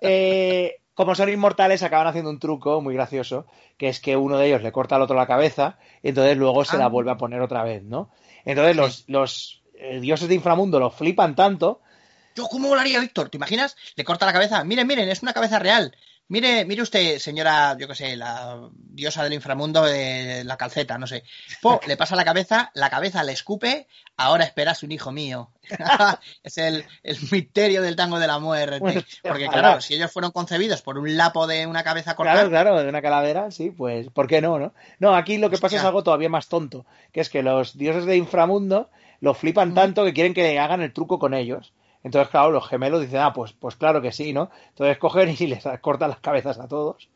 Eh, como son inmortales, acaban haciendo un truco muy gracioso, que es que uno de ellos le corta al otro la cabeza y entonces luego se Ah. la vuelve a poner otra vez, ¿no? Entonces Sí. los, los eh, dioses de inframundo lo flipan tanto. Yo, ¿cómo molaría Víctor? ¿Te imaginas? Le corta la cabeza. Miren, miren, es una cabeza real. Mire, mire usted, señora, yo qué sé, la diosa del inframundo de la calceta, no sé. Po, le pasa la cabeza, la cabeza le escupe, ahora esperas un hijo mío. [laughs] es el, el misterio del tango de la muerte. Porque claro, si ellos fueron concebidos por un lapo de una cabeza cortada, Claro, claro, de una calavera, sí, pues, ¿por qué no, no? No, aquí lo que pasa es algo todavía más tonto, que es que los dioses de inframundo lo flipan tanto que quieren que hagan el truco con ellos. Entonces, claro, los gemelos dicen, ah, pues, pues claro que sí, ¿no? Entonces cogen y [laughs] les cortan las cabezas a todos.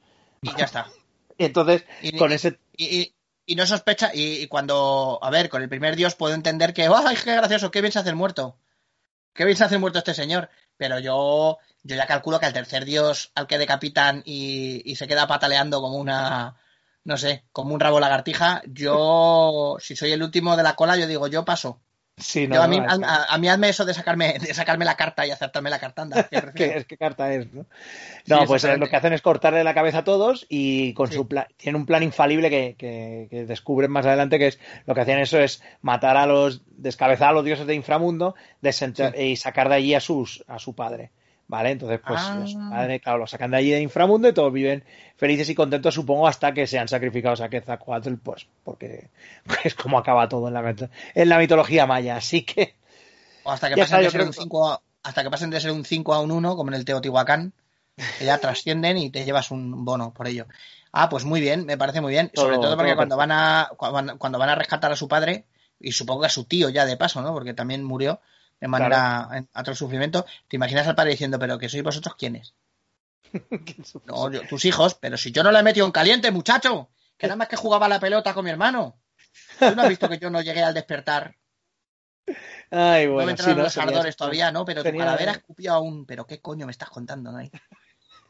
y ya está. [laughs] Y entonces, Y- con ese Y, y- y no sospecha, y, y cuando, a ver, con el primer dios puedo entender que, ¡ay, qué gracioso! ¡Qué bien se hace el muerto! ¡Qué bien se hace el muerto este señor! Pero yo, yo ya calculo que al tercer dios al que decapitan y, y se queda pataleando como una, no sé, como un rabo lagartija, yo, si soy el último de la cola, yo digo, yo paso. Sí, no, Yo a, mí, a, a mí hazme eso de sacarme, de sacarme la carta y acertarme la cartanda. [laughs] ¿qué ¿Qué, es- qué carta es, ¿no? Sí, No, pues eh, lo que hacen es cortarle la cabeza a todos y con Sí. su plan, tienen un plan infalible que, que- que descubren más adelante que es lo que hacían eso es matar a los, descabezar a los dioses de inframundo desenter- y sacar de allí a sus, a su padre. ¿Vale? Entonces, pues Ah. su padre, claro, lo sacan de allí de inframundo y todos viven felices y contentos, supongo, hasta que sean sacrificados a Quetzalcóatl, pues, porque [laughs] es como acaba todo en la, en la mitología maya. Así que, O hasta que pasen de ser un que- 5 a, hasta que pasen de ser un 5 a un 1, como en el Teotihuacán. que ya trascienden y te llevas un bono por ello. Ah, pues muy bien, me parece muy bien. Sobre Todo- porque todo cuando van a cuando cuando van a rescatar a su padre, y supongo que a su tío ya de paso, ¿no? Porque también murió de manera a otro sufrimiento. ¿Te imaginas al padre diciendo, pero que sois vosotros quiénes? [laughs] No, yo- tus hijos, pero si yo no le he metido en caliente, muchacho, que nada más que jugaba la pelota con mi hermano. Tú no has visto que yo no llegué al despertar. Ay, no me bueno, entraron sí, no, los ardores todavía, ¿no? Pero tu tenía- calavera escupió aún. Pero qué coño me estás contando, ¿no?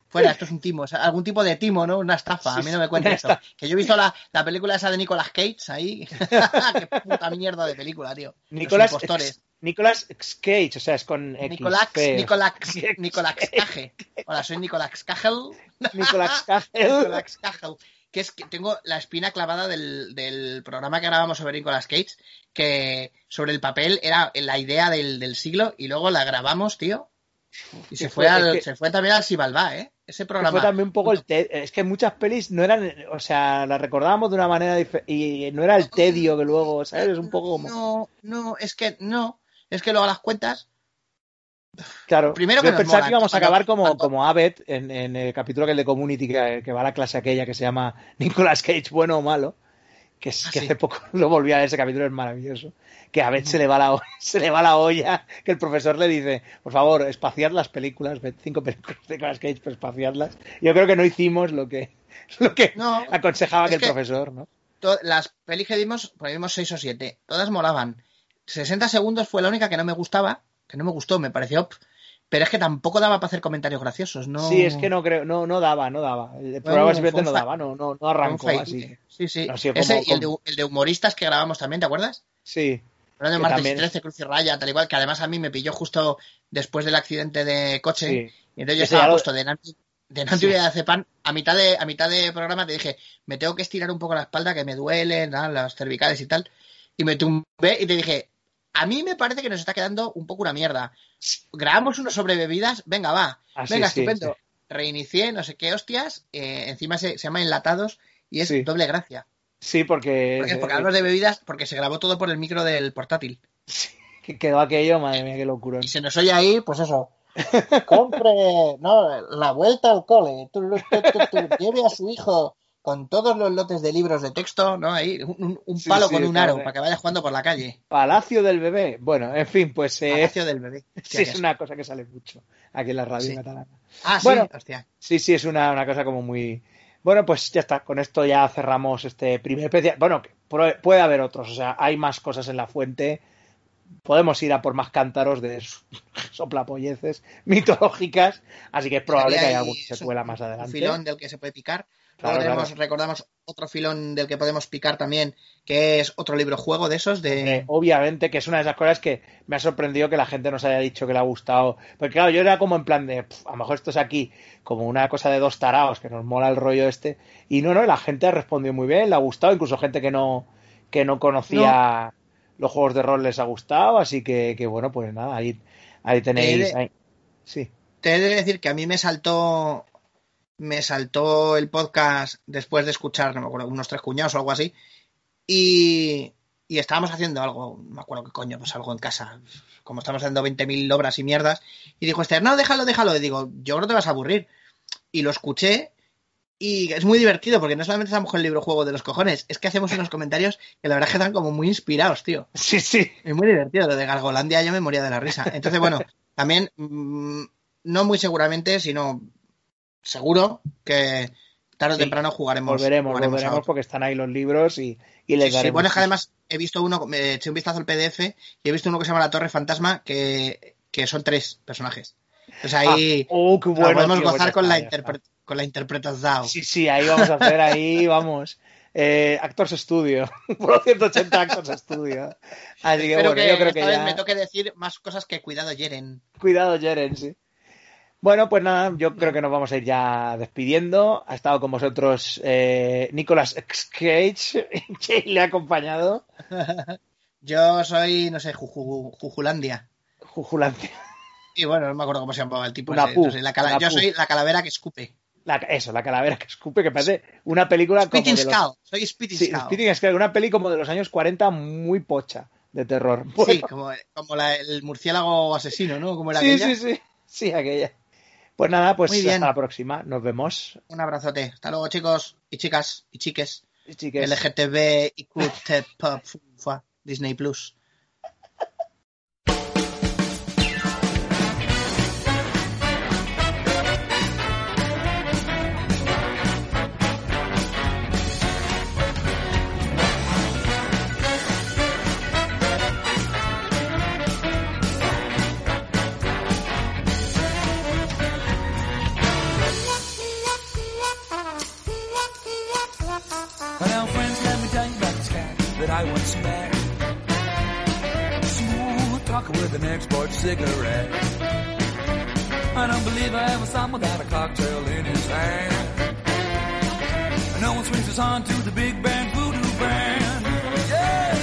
Fuera, esto es un timo, o sea, algún tipo de timo, ¿no? Una estafa. A mí no me cuentes esto. Que yo he visto la, la película esa de Nicolas Cage ahí. [laughs] qué puta mierda de película, tío. Los Nicolas, impostores. Nicolas Cage, o sea, es con X. Nicolás, P. Nicolás, [laughs] Nicolás Cage. Hola, soy Nicolás Cage. Nicolas [laughs] Cage. Nicolas Cage. Que es que tengo la espina clavada del, del programa que grabamos sobre Nicolas Cage, que sobre el papel era la idea del, del siglo y luego la grabamos, tío. Y se fue, fue- al, que- se fue también al Sibalbá, ¿eh? Ese programa. Fue también un poco el es que muchas pelis no eran, o sea, las recordábamos de una manera diferente y no era el tedio que luego, ¿sabes? Es un poco como, No, no, es que no. Es que luego las cuentas. claro. primero que yo pensaba que íbamos a acabar como, como Abed en, en el capítulo que el de Community que, que va a la clase aquella que se llama [laughs] Nicolas Cage bueno o malo, que, es, Ah, que sí. hace poco [laughs] lo volví a ver ese capítulo es maravilloso. Que a Abed se le va la [laughs] se le va la olla, que el profesor le dice, por favor, espaciad las películas, ved cinco películas de Nicolas Cage, pero espaciadlas. Yo creo que no hicimos lo que lo que No, aconsejaba que el profesor, ¿no? las pelis que vimos, pues vimos seis o siete. Todas molaban. 60 segundos fue la única que no me gustaba. Que no me gustó, me pareció. Pero es que tampoco daba para hacer comentarios graciosos. No... Sí, es que no creo, no, no daba, no daba. El programa simplemente no daba, no, no, no arrancó así. Sí, sí. No, sí, Ese y el de, el de humoristas que grabamos también, ¿te acuerdas? Sí, Hablando de martes también- y 13, Cruz y Raya, tal igual, que además a mí me pilló justo después del accidente de coche. sí. Y entonces yo Ese estaba lo- puesto de Nanti, de Nanti y de Acepan. A mitad de, a mitad de programa te dije, me tengo que estirar un poco la espalda, que me duele, las cervicales y tal. Y me tumbé y te dije, a mí me parece que nos está quedando un poco una mierda. Grabamos uno sobre bebidas, venga, va. Así, venga, Ah, sí, estupendo. Reinicié, no sé qué hostias. eh, encima se, se llama Enlatados y es Sí. doble gracia. Sí, porque, Porque, hablamos de bebidas, porque se grabó todo por el micro del portátil. que quedó aquello, madre mía, qué locura. Y se nos oye ahí, pues eso. Compre, no, la vuelta al cole. Tu, tu, lleve a su hijo con todos los lotes de libros de texto, ¿no? Ahí, un, un- un Sí, palo sí, con un aro para que vaya jugando por la calle. Palacio del bebé. Bueno, en fin, pues eh, Palacio del bebé. [laughs] sí es una cosa que sale mucho aquí en la radio Sí. catalana. Ah, sí, Bueno. hostia. Sí, sí, es una, una cosa como muy... Bueno, pues ya está, con esto ya cerramos este primer especial. Bueno, puede haber otros, o sea, hay más cosas en la fuente. Podemos ir a por más cántaros de [laughs] soplapolleces mitológicas, así que es probable que haya un- secuela más Un adelante. filón del que se puede picar. Claro, Luego tenemos, claro. recordamos otro filón del que podemos picar también, que es otro libro juego de esos, de... Eh, obviamente que es una de esas cosas que me ha sorprendido que la gente nos haya dicho que le ha gustado. Porque claro, yo era como en plan de, "Pf, a lo mejor esto es aquí como una cosa de dos taraos, que nos mola el rollo este. Y no, no, la gente ha respondido muy bien, le ha gustado, incluso gente que no, que no conocía los juegos de rol les ha gustado, así que, que bueno, pues nada, ahí, ahí tenéis. Ahí- Sí, Te he de decir que a mí me saltó me saltó el podcast después de escuchar, no me acuerdo, unos tres cuñados o algo así. Y, y estábamos haciendo algo, no me acuerdo qué coño, pues algo en casa. Como estamos haciendo 20.000 obras y mierdas. Y dijo este, no, déjalo, déjalo. Y digo, yo creo que te vas a aburrir. Y lo escuché. Y es muy divertido porque no solamente estamos con el libro juego de los cojones, es que hacemos unos comentarios que la verdad es que están como muy inspirados, tío. sí, sí. Es muy divertido lo de Gargolandia, yo me moría de la risa. Entonces, bueno, también, mm, no muy seguramente, sino seguro que tarde o Sí, temprano jugaremos. Volveremos, jugaremos volveremos porque están ahí los libros y, y les Sí, sí, daremos. bueno, es que además he visto uno, me eché un vistazo al PDF y he visto uno que se llama La Torre Fantasma, que, que son tres personajes. Entonces ahí Ah, oh, qué bueno, podemos tío, pues gozar con, está, la con la interpretación. Sí, sí, ahí vamos a hacer, ahí [laughs] vamos. Eh, Actors Studio, [laughs] por 180 Actors Studio. Así que bueno, que yo creo esta que vez ya... me toque decir más cosas que cuidado, Jeren. Cuidado, Jeren, sí. Bueno, pues nada, yo creo que nos vamos a ir ya despidiendo. Ha estado con vosotros eh, Nicolas. Cage, [laughs] que le ha acompañado. [laughs] Yo soy, no sé, Juju- Jujulandia. Jujulandia. Y bueno, no me acuerdo cómo se llamaba el tipo. Una ese, pu, no sé, la una yo pu. soy la calavera que escupe. La- eso, la calavera que escupe, que parece una película como Spitting los... Skull. Soy Spitting Sí, Skull. Una peli como de los años 40 muy pocha de terror. Sí, Bueno, como, como la- el murciélago asesino, ¿no? Como era sí, aquella. sí, sí, sí, aquella. Pues nada, pues Muy bien. hasta la próxima. Nos vemos. Un abrazote. Hasta luego, chicos y chicas y chiques. Chiques. LGTB, IQ, Disney Plus. With an export cigarette. I don't believe I ever saw him without a cocktail in his hand. And no one swings his on to the big band voodoo band. Yeah!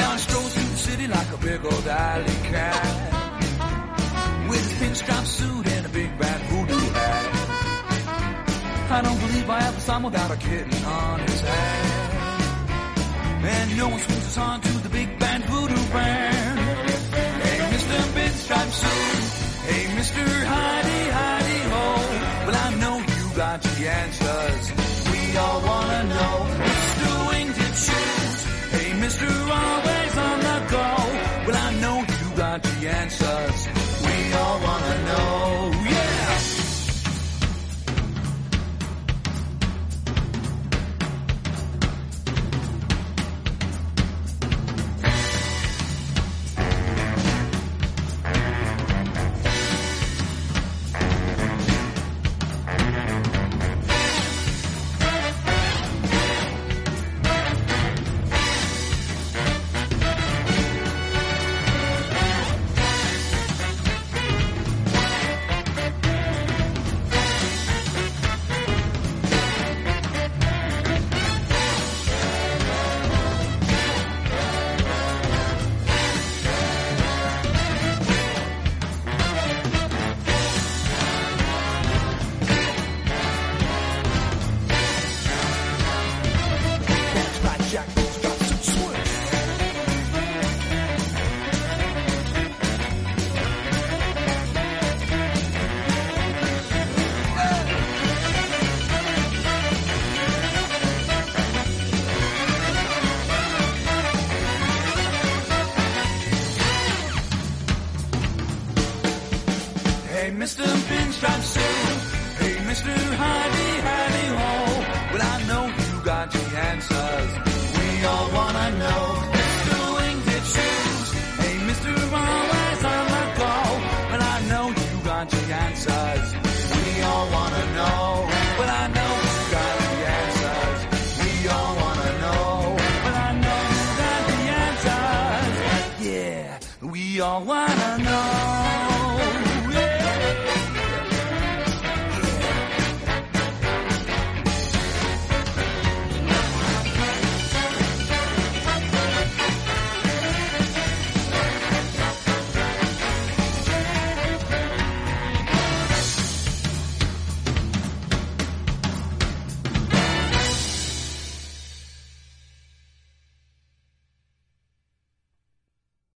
Now he strolls through the city like a big old alley cat. With his pinstripe suit him without a kitten on his hand. And no one swings us on to the big band voodoo band. Hey, Mr. Pinstripe Suit. Hey, Mr. Heidi, Heidi Ho. Well, I know you got the answers. We all wanna know. Mr. Wingtip Shoes. Hey, Mr. Always on the go. Well, I know you got the answers. We all wanna know.